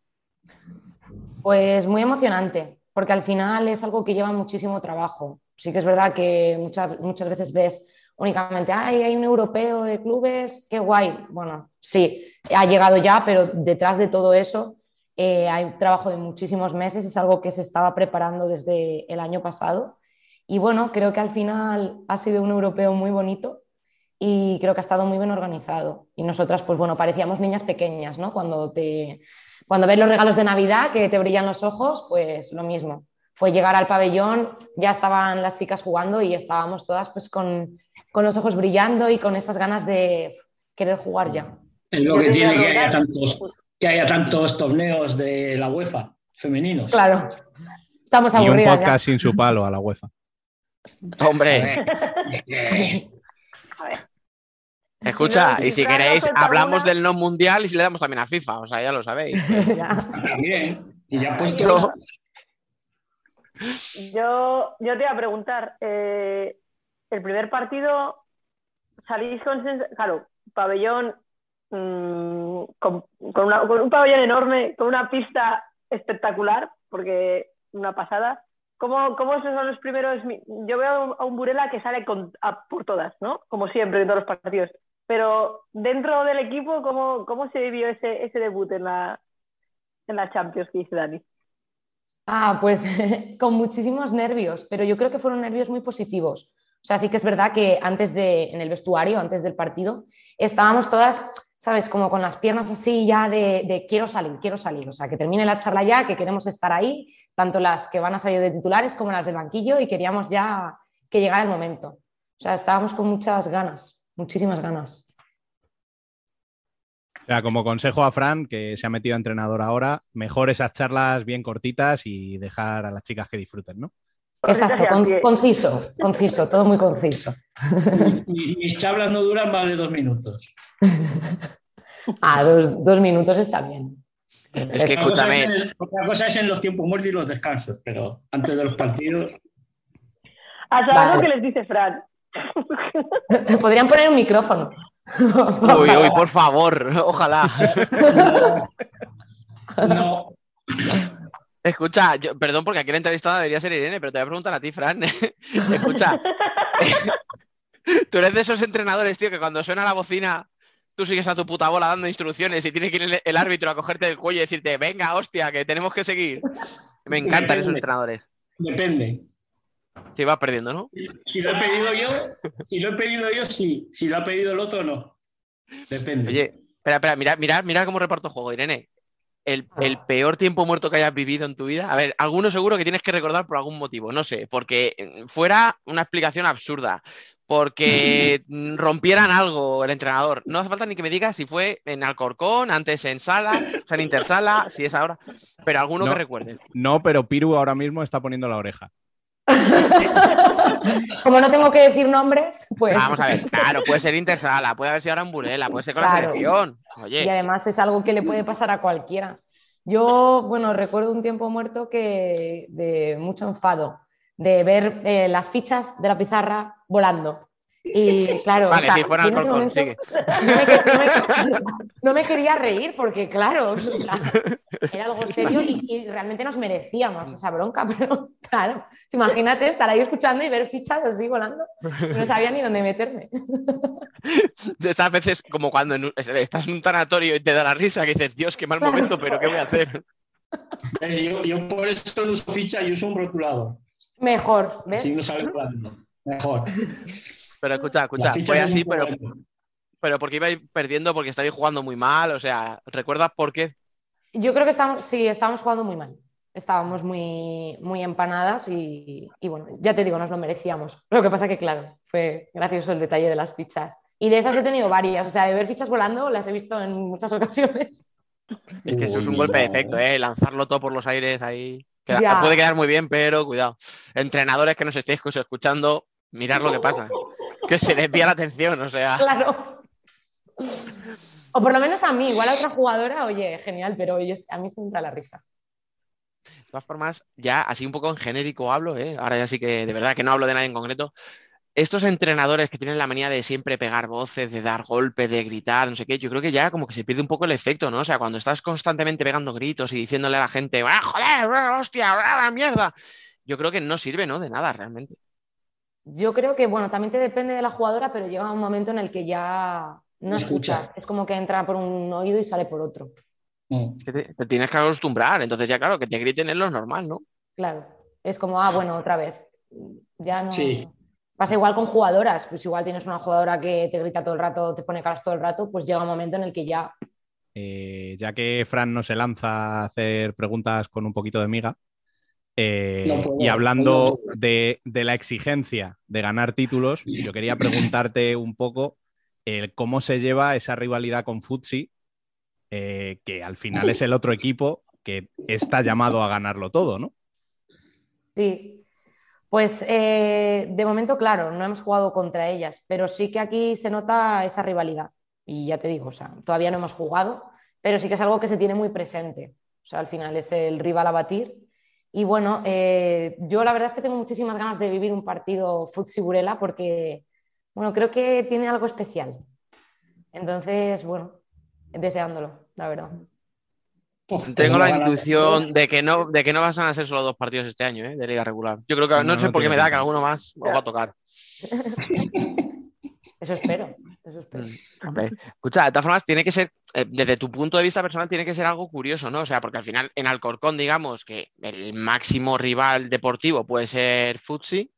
Pues muy emocionante, porque al final es algo que lleva muchísimo trabajo. Sí que es verdad que muchas, muchas veces ves únicamente, ay, hay un europeo de clubes, qué guay. Bueno, sí, ha llegado ya, pero detrás de todo eso eh, hay un trabajo de muchísimos meses, es algo que se estaba preparando desde el año pasado. Y bueno, creo que al final ha sido un europeo muy bonito y creo que ha estado muy bien organizado. Y nosotras, pues bueno, parecíamos niñas pequeñas, ¿no? Cuando te, cuando ves los regalos de Navidad que te brillan los ojos, pues lo mismo. Fue llegar al pabellón, ya estaban las chicas jugando y estábamos todas pues con, con los ojos brillando y con esas ganas de querer jugar ya. Es lo que tiene a que haya, tantos, que haya tantos torneos de la UEFA femeninos. Claro, estamos Y un podcast sin su palo a la UEFA. Hombre, escucha, y si queréis, hablamos del no mundial y si le damos también a FIFA, o sea, ya lo sabéis. También. Y ya puesto. Yo- Yo, yo te iba a preguntar, eh, el primer partido salís con, claro, pabellón, mm, con, con una- con un pabellón enorme, con una pista espectacular, porque una pasada. ¿Cómo, cómo esos son los primeros? Yo veo a un Burela que sale con, a por todas, ¿no? Como siempre en todos los partidos. Pero dentro del equipo, ¿cómo, cómo se vivió ese, ese debut en la, en la Champions que dice Dani? Ah, pues con muchísimos nervios, pero yo creo que fueron nervios muy positivos. O sea, sí que es verdad que antes de, en el vestuario, antes del partido, estábamos todas, ¿sabes? Como con las piernas así ya de quiero salir, quiero salir. O sea, que termine la charla ya, que queremos estar ahí, tanto las que van a salir de titulares como las del banquillo y queríamos ya que llegara el momento. O sea, estábamos con muchas ganas, muchísimas ganas. O sea, como consejo a Fran, que se ha metido a entrenador ahora, mejor esas charlas bien cortitas y dejar a las chicas que disfruten, ¿no? Exacto, con- conciso, conciso, todo muy conciso. Mi- Mis charlas no duran más de dos minutos. Ah, dos, dos minutos está bien. Es que Otra cosa escúchame. es en- otra cosa es en los tiempos muertos y los descansos, pero antes de los partidos. A saber Vale. lo que les dice Fran. Te podrían poner un micrófono. Uy, uy, por favor, ojalá. No. Escucha, yo- perdón porque aquí la entrevistada debería ser Irene, pero te voy a preguntar a ti, Fran. Escucha, tú eres de esos entrenadores, tío, que cuando suena la bocina, tú sigues a tu puta bola dando instrucciones y tiene que ir el, el árbitro a cogerte del cuello y decirte, venga, hostia, que tenemos que seguir. Me encantan esos entrenadores. Depende. Si vas perdiendo, ¿no? Si lo he pedido yo, si lo he pedido yo, sí. Si lo ha pedido el otro, no. Depende. Oye, espera, espera, mira, mira, mira cómo reparto juego, Irene. El, el peor tiempo muerto que hayas vivido en tu vida. A ver, alguno seguro que tienes que recordar por algún motivo, no sé, porque eh, fuera una explicación absurda, porque rompieran algo el entrenador. No hace falta ni que me digas si fue en Alcorcón, antes en Sala, o sea, en Intersala, si es ahora, pero alguno No. que recuerdes. No, pero Piru ahora mismo está poniendo la oreja. Como no tengo que decir nombres, pues. Vamos a ver, claro, puede ser Intersala, puede haber sido ahora en Burela, puede ser con la selección. Y Oye, además es algo que le puede pasar a cualquiera. Yo, bueno, recuerdo un tiempo muerto que de mucho enfado, de ver eh, las fichas de la pizarra volando. Y claro, vale, o sea, si fuera momento sigue. no me, que- no me- no me quería reír porque, claro, o sea, era algo serio y, y realmente nos merecíamos esa bronca, pero claro, imagínate estar ahí escuchando y ver fichas así volando. No sabía ni dónde meterme. De estas veces, como cuando en un- estás en un tanatorio y te da la risa, que dices, Dios, qué mal momento, pero ¿qué voy a hacer? Eh, Yo, yo por eso no uso ficha y uso un rotulado. Mejor, ¿ves? No sale volando. Mejor. Pero escucha, escucha, fue así, pero, pero porque ibais perdiendo, porque estabais jugando muy mal, o sea, ¿recuerdas por qué? Yo creo que estábamos, sí, estábamos jugando muy mal. Estábamos muy, muy empanadas y, y bueno, ya te digo, nos lo merecíamos. Lo que pasa que, claro, fue gracioso el detalle de las fichas. Y de esas he tenido varias, o sea, de ver fichas volando las he visto en muchas ocasiones. Es que eso es un golpe de efecto, ¿eh? Lanzarlo todo por los aires ahí. Queda- puede quedar muy bien, pero cuidado. Entrenadores que nos estéis escuchando, mirad lo que pasa. Que se desvía la atención, o sea. Claro. O por lo menos a mí, igual a otra jugadora, oye, genial, pero ellos, a mí se me entra la risa. De todas formas, ya así un poco en genérico hablo, ¿eh? Ahora ya sí que de verdad que no hablo de nadie en concreto. Estos entrenadores que tienen la manía de siempre pegar voces, de dar golpes, de gritar, no sé qué, yo creo que ya como que se pierde un poco el efecto, ¿no? O sea, cuando estás constantemente pegando gritos y diciéndole a la gente, ¡ah, joder, ah, hostia, ah, la mierda! Yo creo que no sirve, ¿no? De nada realmente. Yo creo que, bueno, también te depende de la jugadora, pero llega un momento en el que ya no escuchas. escuchas. Es como que entra por un oído y sale por otro. Es que te, te tienes que acostumbrar, entonces ya claro, que te griten es lo normal, ¿no? Claro. Es como, ah, bueno, otra vez. Ya no. Sí. Pasa igual con jugadoras. Pues igual tienes una jugadora que te grita todo el rato, te pone caras todo el rato, pues llega un momento en el que ya. Eh, ya que Fran no se lanza a hacer preguntas con un poquito de miga, eh, No puedo, y hablando no de, de la exigencia de ganar títulos, yo quería preguntarte un poco cómo se lleva esa rivalidad con Futsi, eh, que al final es el otro equipo que está llamado a ganarlo todo, ¿no? Sí. Pues eh, de momento, claro, no hemos jugado contra ellas, pero sí que aquí se nota esa rivalidad. Y ya te digo, o sea, todavía no hemos jugado, pero sí que es algo que se tiene muy presente. O sea, al final es el rival a batir. Y bueno, eh, yo la verdad es que tengo muchísimas ganas de vivir un partido Futsi Burela porque, bueno, creo que tiene algo especial. Entonces, bueno, deseándolo, la verdad. Tengo la intuición de que no, de que no van a ser solo dos partidos este año, ¿eh? De liga regular. Yo creo que no, No, sé no por qué me da que alguno más lo va a tocar. Eso espero, eso espero. Hombre, Escucha, de todas formas, tiene que ser, eh, desde tu punto de vista personal, tiene que ser algo curioso, ¿no? O sea, porque al final en Alcorcón, digamos que el máximo rival deportivo puede ser Futsi,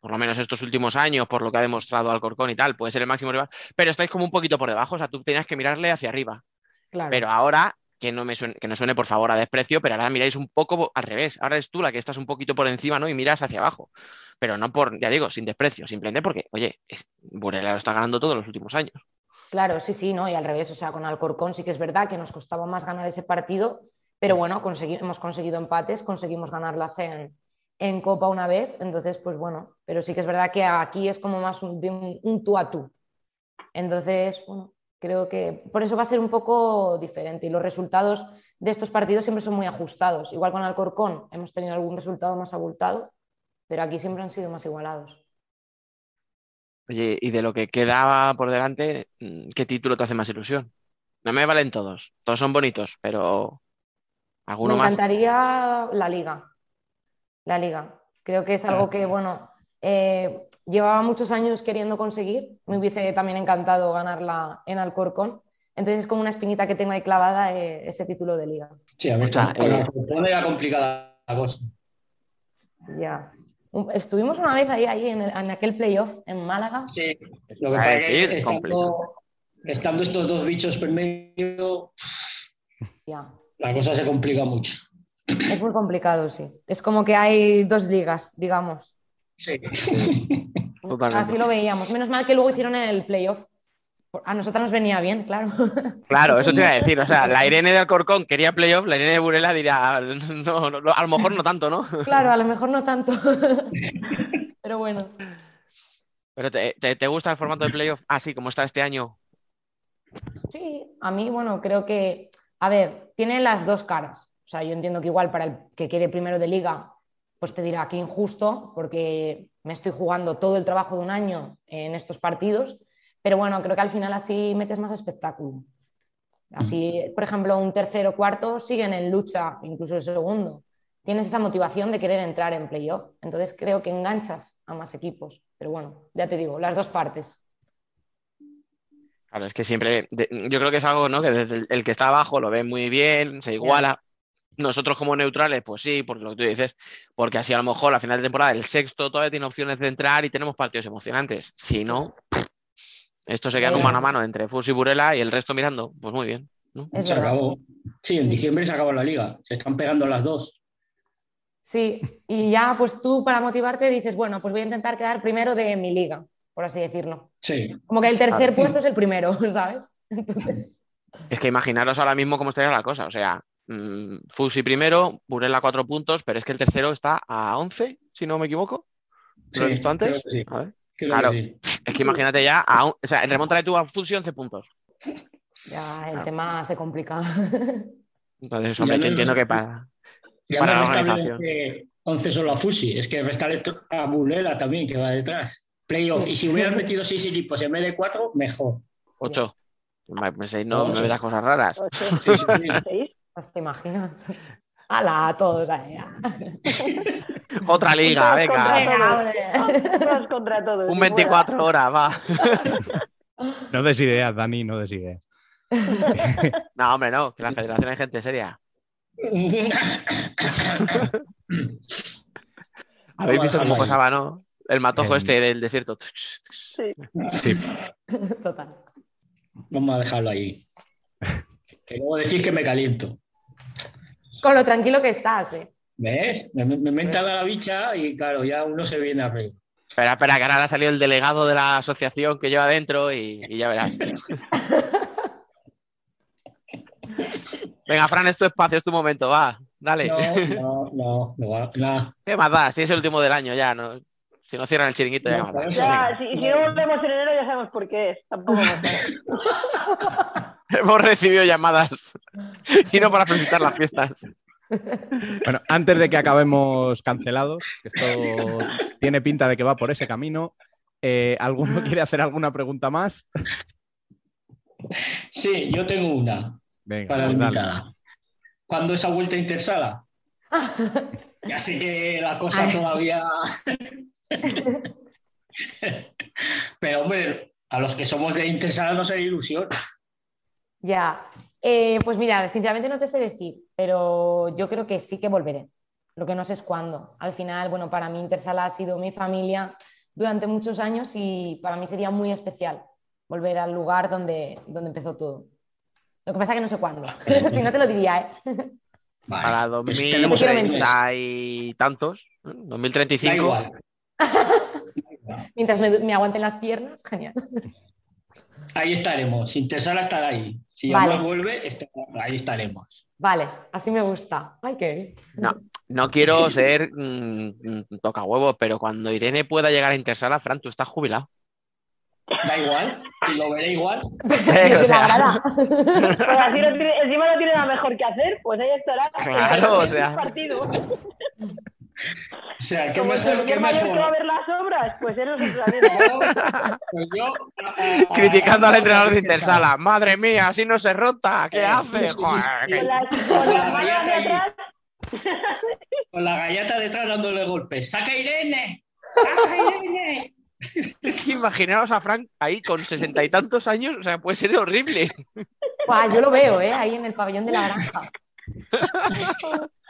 por lo menos estos últimos años, por lo que ha demostrado Alcorcón y tal, puede ser el máximo rival, pero estáis como un poquito por debajo, o sea, tú tenías que mirarle hacia arriba. Claro. Pero ahora, que no me suene, que no suene por favor a desprecio, pero ahora miráis un poco al revés. Ahora eres tú la que estás un poquito por encima, ¿no? Y miras hacia abajo. Pero no por, ya digo, sin desprecio, simplemente porque, oye, es, Burela lo está ganando todos los últimos años. Claro, sí, sí, ¿no? Y al revés, o sea, con Alcorcón sí que es verdad que nos costaba más ganar ese partido, pero bueno, consegui- hemos conseguido empates, conseguimos ganarlas en, en Copa una vez, entonces, pues bueno, pero sí que es verdad que aquí es como más un, un tú a tú. Entonces, bueno, creo que por eso va a ser un poco diferente y los resultados de estos partidos siempre son muy ajustados. Igual con Alcorcón hemos tenido algún resultado más abultado, pero aquí siempre han sido más igualados. Oye, y de lo que quedaba por delante, mm, ¿qué título te hace más ilusión? No me valen todos, todos son bonitos, pero Me alguno más. encantaría la liga. La liga. Creo que es algo que, bueno, eh, llevaba muchos años queriendo conseguir. Me hubiese también encantado ganarla en Alcorcón. Entonces es como una espinita que tengo ahí clavada eh, ese título de liga. Sí, a ver, Escucha, con eh, la Alcorcón era complicada la cosa. Ya. Estuvimos una vez ahí, ahí en, el- en aquel playoff en Málaga. Sí, lo que A pasa es decir, que estando, estando estos dos bichos por medio, Ya. la cosa se complica mucho. Es muy complicado, sí. Es como que hay dos ligas, digamos. Sí. Totalmente. Así lo veíamos. Menos mal que luego hicieron el playoff. A nosotras nos venía bien, claro. Claro, eso te iba a decir. O sea, la Irene de Alcorcón quería playoff, la Irene de Burela dirá, no, no, no, a lo mejor no tanto, ¿no? Claro, a lo mejor no tanto. Pero bueno. Pero te, te- te gusta el formato de playoff así como está este año. Sí, a mí, bueno, creo que, a ver, tiene las dos caras. O sea, yo entiendo que igual para el que quede primero de liga, pues te dirá que injusto, porque me estoy jugando todo el trabajo de un año en estos partidos, pero bueno, creo que al final así metes más espectáculo. Así, por ejemplo, un tercero o cuarto siguen en lucha, incluso el segundo. Tienes esa motivación de querer entrar en playoff. Entonces creo que enganchas a más equipos. Pero bueno, ya te digo, las dos partes. Claro, es que siempre, yo creo que es algo, ¿no? Que desde el, el que está abajo lo ve muy bien, se iguala, Nosotros como neutrales, pues sí, porque lo que tú dices, porque así a lo mejor a final de temporada el sexto todavía tiene opciones de entrar y tenemos partidos emocionantes. Si no, esto se queda mano a mano entre Fus y Burela y el resto mirando, pues muy bien. ¿no? Es se acabó. Sí, en diciembre se acabó la liga. Se están pegando las dos. Sí, y ya pues tú para motivarte dices, bueno, pues voy a intentar quedar primero de mi liga, por así decirlo. Sí. Como que el tercer puesto es el primero, ¿sabes? Entonces, Es que imaginaros ahora mismo cómo estaría la cosa. O sea, mm, Fusi primero, Burela cuatro puntos, pero es que el tercero está a 11, si no me equivoco. ¿Lo he Sí, visto antes? creo que sí. A ver. Creo Claro. que sí. Es que imagínate ya, a un- o sea, remontale tú a Fusi 11 puntos. ya el tema se complica. Entonces, hombre, yo entiendo que para, Ya para no la organización. que 11 solo a Fusi, es que restarle to- a Bulela también, que va detrás. Playoff. Y si hubieran metido seis equipos en vez de cuatro, mejor. 8. no, no me das cosas raras. Pues te imaginas. ¡Hala! a Todos ahí. Otra liga, Todos venga. contra todos. Todos contra todos. Un y 24 horas, va. No des ideas, Dani, no des ideas. No, hombre, no, que la federación hay gente seria. ¿Habéis visto cómo pasaba, no? El matojo este del desierto. Sí. Sí. Total. Vamos a dejarlo ahí. Que luego decís que me caliento. Con lo tranquilo que estás, ¿eh? ¿Ves? Me, me, me menta la bicha y claro, ya uno se viene arriba. Espera, espera, que ahora le ha salido el delegado de la asociación que lleva dentro y, y ya verás. Venga, Fran, es tu espacio, es tu momento, va, dale. No, no, no, no, va- nada. ¿Qué más da? Si es el último del año ya, ¿no? Si no cierran el chiringuito, ya, No, Ya, si, si no volvemos en enero ya sabemos por qué es. Tampoco. Hemos recibido llamadas y no para felicitar las fiestas. Bueno, antes de que acabemos cancelados, que esto tiene pinta de que va por ese camino, eh, ¿alguno quiere hacer alguna pregunta más? Sí, yo tengo una Venga, para la pues dale. invitada. ¿Cuándo esa vuelta intersala? Ya sé que la cosa todavía. Pero, hombre, a los que somos de intersala nos hace ilusión. Ya. Eh, pues mira, sinceramente no te sé decir, pero yo creo que sí que volveré. Lo que no sé es cuándo. Al final, bueno, para mí Intersala ha sido mi familia durante muchos años y para mí sería muy especial volver al lugar donde, donde empezó todo. Lo que pasa es que no sé cuándo. si no te lo diría, ¿eh? Para pues tenemos 2030 y tantos, ¿no? 2035. Mientras me, me aguanten las piernas, genial. Ahí estaremos. Intersala estará ahí. Si Vale. Amor vuelve, estará- ahí estaremos. Vale, así me gusta. Ay, qué. No, no quiero ser mm, mm, toca huevos, pero cuando Irene pueda llegar a Intersala, Fran, tú estás jubilado. Da igual. Y lo veré igual. Eh, o sea, Pues así no tiene- encima no tiene nada mejor que hacer, pues ahí estará. Claro, o sea. partido. O sea, qué mejor, qué que va a mejor. ver las obras, pues. Pues yo, criticando al entrenador de Intersala. Madre mía, así no se rota. ¿Qué hace? Joder, Con la galleta detrás dándole golpes. ¡Saca Irene! ¡Saca Irene! Es que imaginaos a Frank ahí con sesenta y tantos años, o sea, puede ser horrible. Buah, yo lo veo, ¿eh? Ahí en el pabellón de la granja.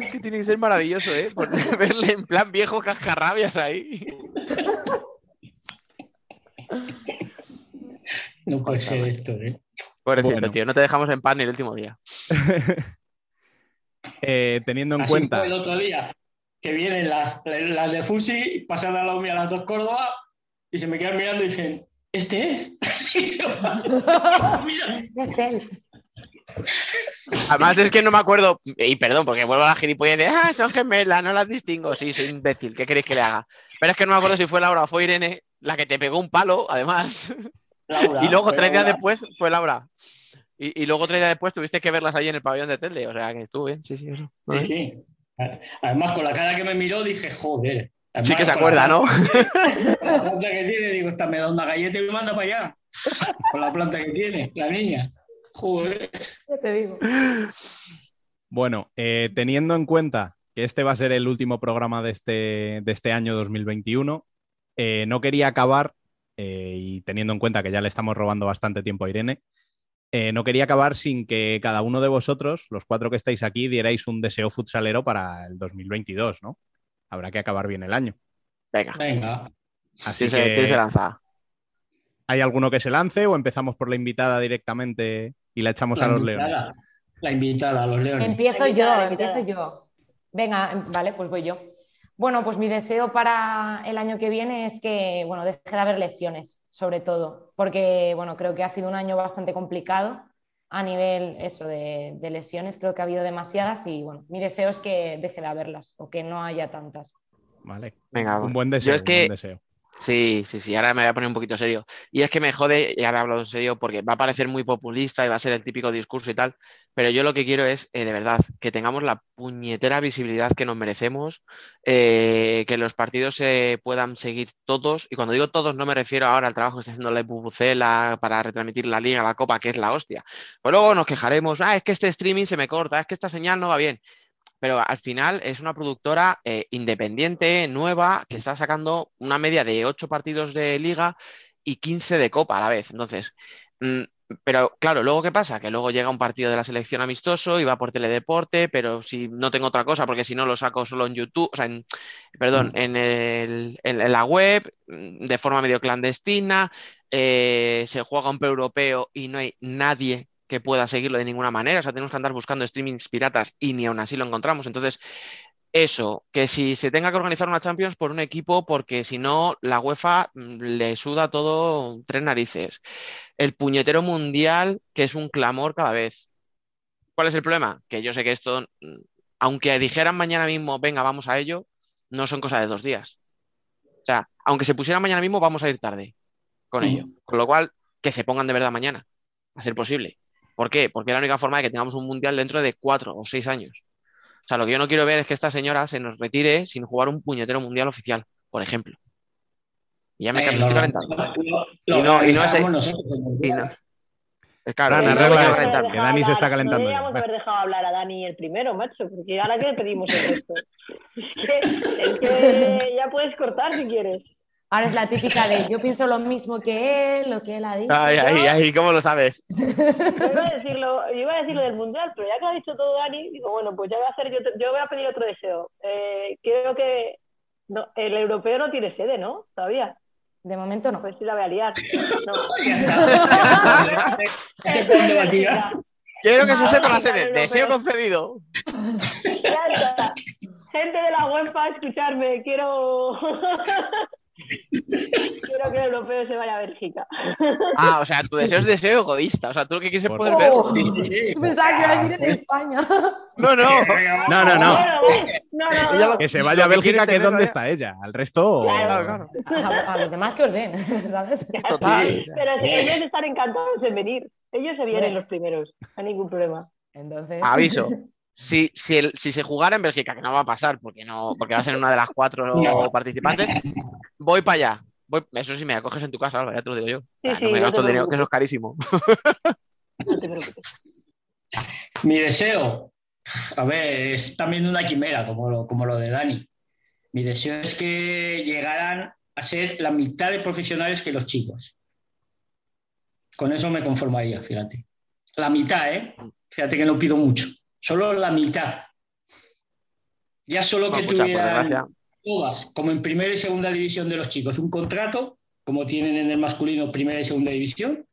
Es que tiene que ser maravilloso, ¿eh? Por verle en plan viejo cascarrabias ahí. No puede ser esto, ¿eh? Pobrecito, Bueno. tío, no te dejamos en paz ni el último día. Eh, teniendo en Así cuenta. fue el otro día, que vienen las, las de Fusi, pasan a la mía las dos Córdoba, y se me quedan mirando y dicen, ¿este es? Sí, yo, mira. Es él. Además es que no me acuerdo, y perdón, porque vuelvo a la gilipollez de, ah, son gemelas, no las distingo. Sí, soy imbécil, ¿qué queréis que le haga? Pero es que no me acuerdo si fue Laura o fue Irene la que te pegó un palo, además. Laura, y luego tres días Laura. después fue Laura. Y, y luego tres días después tuviste que verlas ahí en el pabellón de tele, o sea que estuvo bien, sí, sí, eso. Sí, sí. Además, con la cara que me miró, dije, joder. Además, Sí que se acuerda, ¿no? Con la planta que tiene, digo, esta me da una galleta y me manda para allá. Con la planta que tiene, la niña. Joder. Ya te digo. Bueno, eh, teniendo en cuenta que este va a ser el último programa de este, de este año 2021, eh, no quería acabar, eh, y teniendo en cuenta que ya le estamos robando bastante tiempo a Irene, eh, no quería acabar sin que cada uno de vosotros, los cuatro que estáis aquí, dierais un deseo futsalero para el 2022, ¿no? Habrá que acabar bien el año. Venga. Venga. Así ¿Quién se, que- quién se lanza? ¿Hay alguno que se lance o empezamos por la invitada directamente y la echamos La a los invitada. leones? La invitada, a los leones. Empiezo yo, empiezo yo. Venga, vale, pues voy yo. Bueno, pues mi deseo para el año que viene es que, bueno, deje de haber lesiones, sobre todo, porque, bueno, creo que ha sido un año bastante complicado a nivel, eso, de, de lesiones, creo que ha habido demasiadas y, bueno, mi deseo es que deje de haberlas o que no haya tantas. Vale. Venga, Un buen yo deseo, es un que- buen deseo. Sí, sí, sí, ahora me voy a poner un poquito serio. Y es que me jode, y ahora hablo en serio, porque va a parecer muy populista y va a ser el típico discurso y tal, pero yo lo que quiero es, eh, de verdad, que tengamos la puñetera visibilidad que nos merecemos, eh, que los partidos se puedan seguir todos, y cuando digo todos no me refiero ahora al trabajo que está haciendo la Pubucela para retransmitir la Liga, la Copa, que es la hostia. Pues luego nos quejaremos, ah, es que este streaming se me corta, es que esta señal no va bien pero al final es una productora eh, independiente, nueva, que está sacando una media de 8 partidos de liga y 15 de copa a la vez. Entonces, mm, pero claro, luego ¿qué pasa? Que luego llega un partido de la selección amistoso y va por teledeporte, pero si no tengo otra cosa, porque si no lo saco solo en YouTube, o sea, en, perdón, en, el- en- en la web, mm, de forma medio clandestina, eh, se juega un pre-europeo y no hay nadie que pueda seguirlo de ninguna manera, o sea, tenemos que andar buscando streamings piratas y ni aún así lo encontramos. Entonces, eso, que si se tenga que organizar una Champions por un equipo, porque si no, la UEFA mm, le suda todo tres narices. El puñetero mundial, que es un clamor cada vez. ¿Cuál es el problema? Que yo sé que esto, mm, aunque dijeran mañana mismo, venga, vamos a ello, no son cosas de dos días. O sea, aunque se pusieran mañana mismo, vamos a ir tarde con ello. Con lo cual, que se pongan de verdad mañana, a ser posible. ¿Por qué? Porque es la única forma de que tengamos un mundial dentro de cuatro o seis años. O sea, lo que yo no quiero ver es que esta señora se nos retire sin jugar un puñetero mundial oficial, por ejemplo. Y ya me Eh, lo estoy organizamos- calentando. lo- Y no, y no es nosotros, y no- es claro, y no que Dani se está No calentando. ya. deberíamos haber dejado hablar a Dani el primero, macho, porque ahora que le pedimos el resto. Es que, es que ya puedes cortar si quieres. Ahora es la típica de yo pienso lo mismo que él, lo que él ha dicho. Ay, ay, ay, ¿cómo lo sabes? Yo iba a decirlo, yo iba a decirlo del mundial, pero ya que ha dicho todo Dani, digo, bueno, pues ya voy a hacer, yo, yo voy a pedir otro deseo. Eh, creo que no, el europeo no tiene sede, ¿no? Todavía. De momento no. Pues sí la voy a liar. No. Quiero que se sepa la sede. Deseo concedido. Ya está. Gente de la UEFA, escucharme, quiero. Quiero que el europeo se vaya a Bélgica. Ah, o sea, tu deseo es deseo egoísta. O sea, tú lo que quieres es poder ver. Yo pensaba que iba a decir en España. No, no. No, no, no. No, no, Que se vaya a Bélgica, que es donde está ella. Al resto. Claro, claro. A, a los demás que ordenen, ¿sabes? Total. Pero si ellos están encantados en venir. Ellos se vienen los primeros. No hay ningún problema. Entonces. Aviso. Si, si, el- si se jugara en Bélgica, que no va a pasar porque no, porque va a ser una de las cuatro No. participantes, voy para allá. Voy, eso sí, me acoges en tu casa, Alba, ya te lo digo yo. No sí, me no gasto te el dinero, que eso es carísimo. No te preocupes. Mi deseo, a ver, es también una quimera, como lo, como lo de Dani. Mi deseo es que llegaran a ser la mitad de profesionales que los chicos. Con eso me conformaría, fíjate. La mitad, ¿eh? Fíjate que no pido mucho. Solo la mitad. Ya solo que Bueno, pucha, por tuvieran todas, como en primera y segunda división de los chicos, un contrato, como tienen en el masculino primera y segunda división,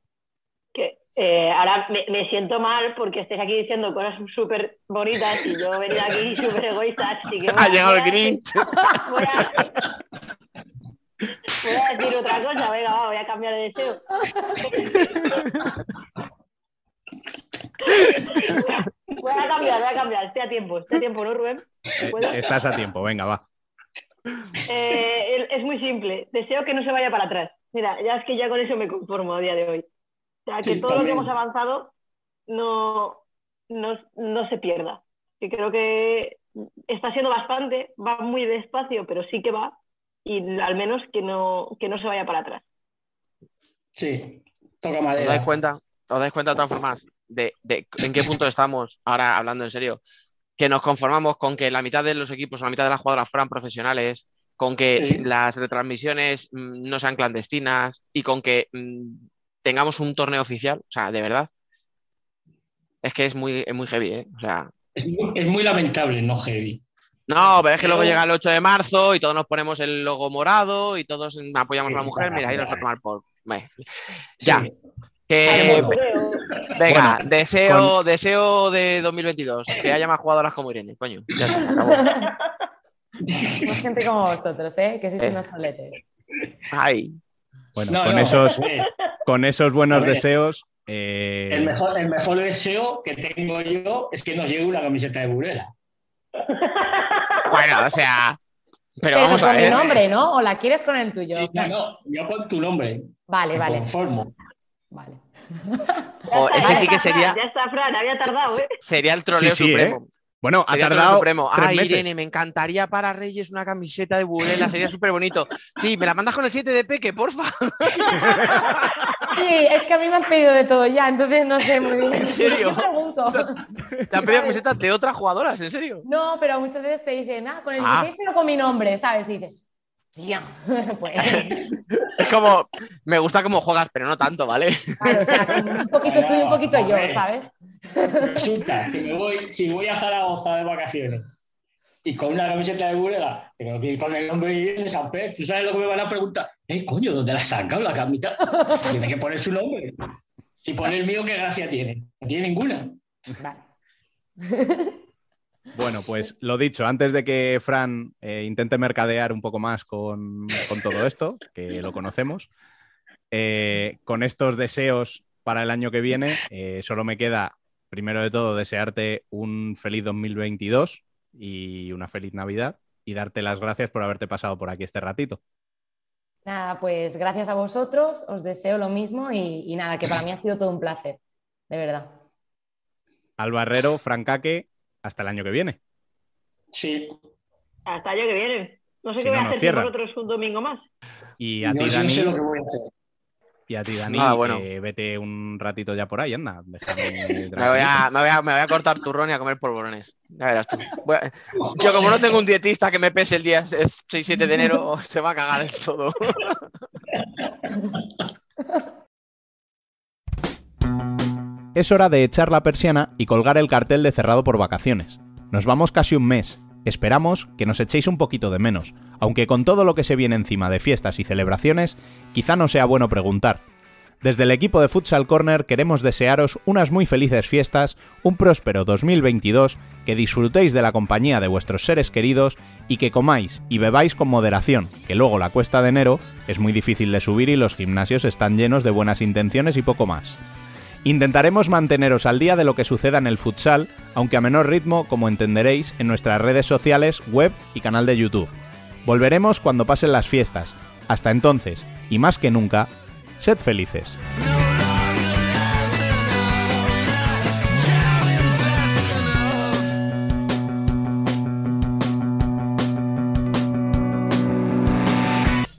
Que, eh, ahora me, me siento mal porque estés aquí diciendo cosas súper bonitas y yo venir aquí súper egoísta. Así que Ha a- llegado el Grinch. Voy a, voy a decir otra cosa. Venga, va, voy a cambiar de deseo. Voy a cambiar, voy a cambiar. Estoy a tiempo, estoy a tiempo, ¿no, Rubén? ¿Puedo? Estás a tiempo, venga, va. Eh, es muy simple. Deseo que no se vaya para atrás. Mira, ya es que ya con eso me conformo a día de hoy. O sea, que Sí, todo lo que hemos avanzado no, no, no se pierda. Que creo que está siendo bastante, va muy despacio, pero sí que va. Y al menos que no, que no se vaya para atrás. sí, toca ¿Os madera. dais cuenta? ¿Os dais cuenta de todas formas de, de en qué punto estamos ahora hablando en serio? Que nos conformamos con que la mitad de los equipos, la mitad de las jugadoras fueran profesionales, con que Sí. las retransmisiones mm, no sean clandestinas y con que mm, tengamos un torneo oficial. O sea, de verdad. es que es muy, es muy heavy, ¿eh? O sea, Es muy, es muy lamentable, no heavy. no, pero es que luego llega el 8 de marzo y todos nos ponemos el logo morado y todos apoyamos a la mujer, mira, ahí nos va a tomar por. Ya. Que- venga, Bueno, deseo, deseo de 2022, que haya más jugadoras como Irene, coño. Ya está, se acabó. Somos gente como vosotros, ¿eh? Que sois Eh. unos soletes. Ay. Bueno, No, con, no, esos, a ver. con esos buenos A ver. deseos. eh, El mejor, el mejor deseo que tengo yo es que nos llegue una camiseta de Burela. Bueno, o sea. Pero, Pero vamos a con mi ver. nombre, ¿no? ¿O la quieres con el tuyo? No, no, yo con tu nombre. Vale, Me vale. conformo. Jo, ese Ya sí que sería, Ya está, Fran, había tardado, ¿eh? sería el troleo Sí, sí, supremo. ¿eh? Bueno, ha Sería el troleo tardado supremo. tres Ay, meses. Irene, me encantaría para Reyes una camiseta de Burela, sería súper bonito. Sí, me la mandas con el 7 de Peque, porfa. Sí, es que a mí me han pedido de todo ya, entonces no sé muy bien. ¿En serio? Yo pregunto. Te han pedido camisetas de otras jugadoras, ¿en serio? No, pero muchas veces te dicen, ah, con el Ah. 16 pero con mi nombre, ¿sabes? Y dices, tía, pues. Es como, me gusta cómo juegas, pero no tanto, ¿vale? Claro, o sea, un poquito tú y un poquito yo. ¿sabes? Resulta que me voy, si voy a Zaragoza de vacaciones y con una camiseta de Burela, tengo que ir con el nombre de San Pedro, ¿tú sabes lo que me van a preguntar? Eh, coño, ¿dónde la has sacado la camiseta? Tiene que poner su nombre. Si pone el mío, ¿qué gracia tiene? No tiene ninguna. Bueno, pues lo dicho, antes de que Fran eh, intente mercadear un poco más con, con todo esto, que lo conocemos, eh, con estos deseos para el año que viene, eh, solo me queda, primero de todo, desearte un feliz 2022 y una feliz Navidad y darte las gracias por haberte pasado por aquí este ratito. Nada, pues gracias a vosotros, os deseo lo mismo y, y nada, que para mí ha sido todo un placer, de verdad. Alba Herrero, Francaque, hasta el año que viene. Sí. Hasta el año que viene. No sé Si qué no, voy a hacer cierran. con vosotros un domingo más. Y a ti, Dani, sé lo que voy a hacer. y a ti, Dani, Nada, bueno. eh, vete un ratito ya por ahí, anda. Me voy, a, me, voy a, me voy a cortar turrón y a comer polvorones. Ya verás tú. A- Yo, como no tengo un dietista que me pese el día 6-7 de enero, se va a cagar en todo. Es hora de echar la persiana y colgar el cartel de cerrado por vacaciones. Nos vamos casi un mes. Esperamos que nos echéis un poquito de menos, aunque con todo lo que se viene encima de fiestas y celebraciones, quizá no sea bueno preguntar. Desde el equipo de Futsal Corner queremos desearos unas muy felices fiestas, un próspero 2022, que disfrutéis de la compañía de vuestros seres queridos y que comáis y bebáis con moderación, que luego la cuesta de enero es muy difícil de subir y los gimnasios están llenos de buenas intenciones y poco más. Intentaremos manteneros al día de lo que suceda en el futsal, aunque a menor ritmo, como entenderéis, en nuestras redes sociales, web y canal de YouTube. Volveremos cuando pasen las fiestas. Hasta entonces, y más que nunca, sed felices.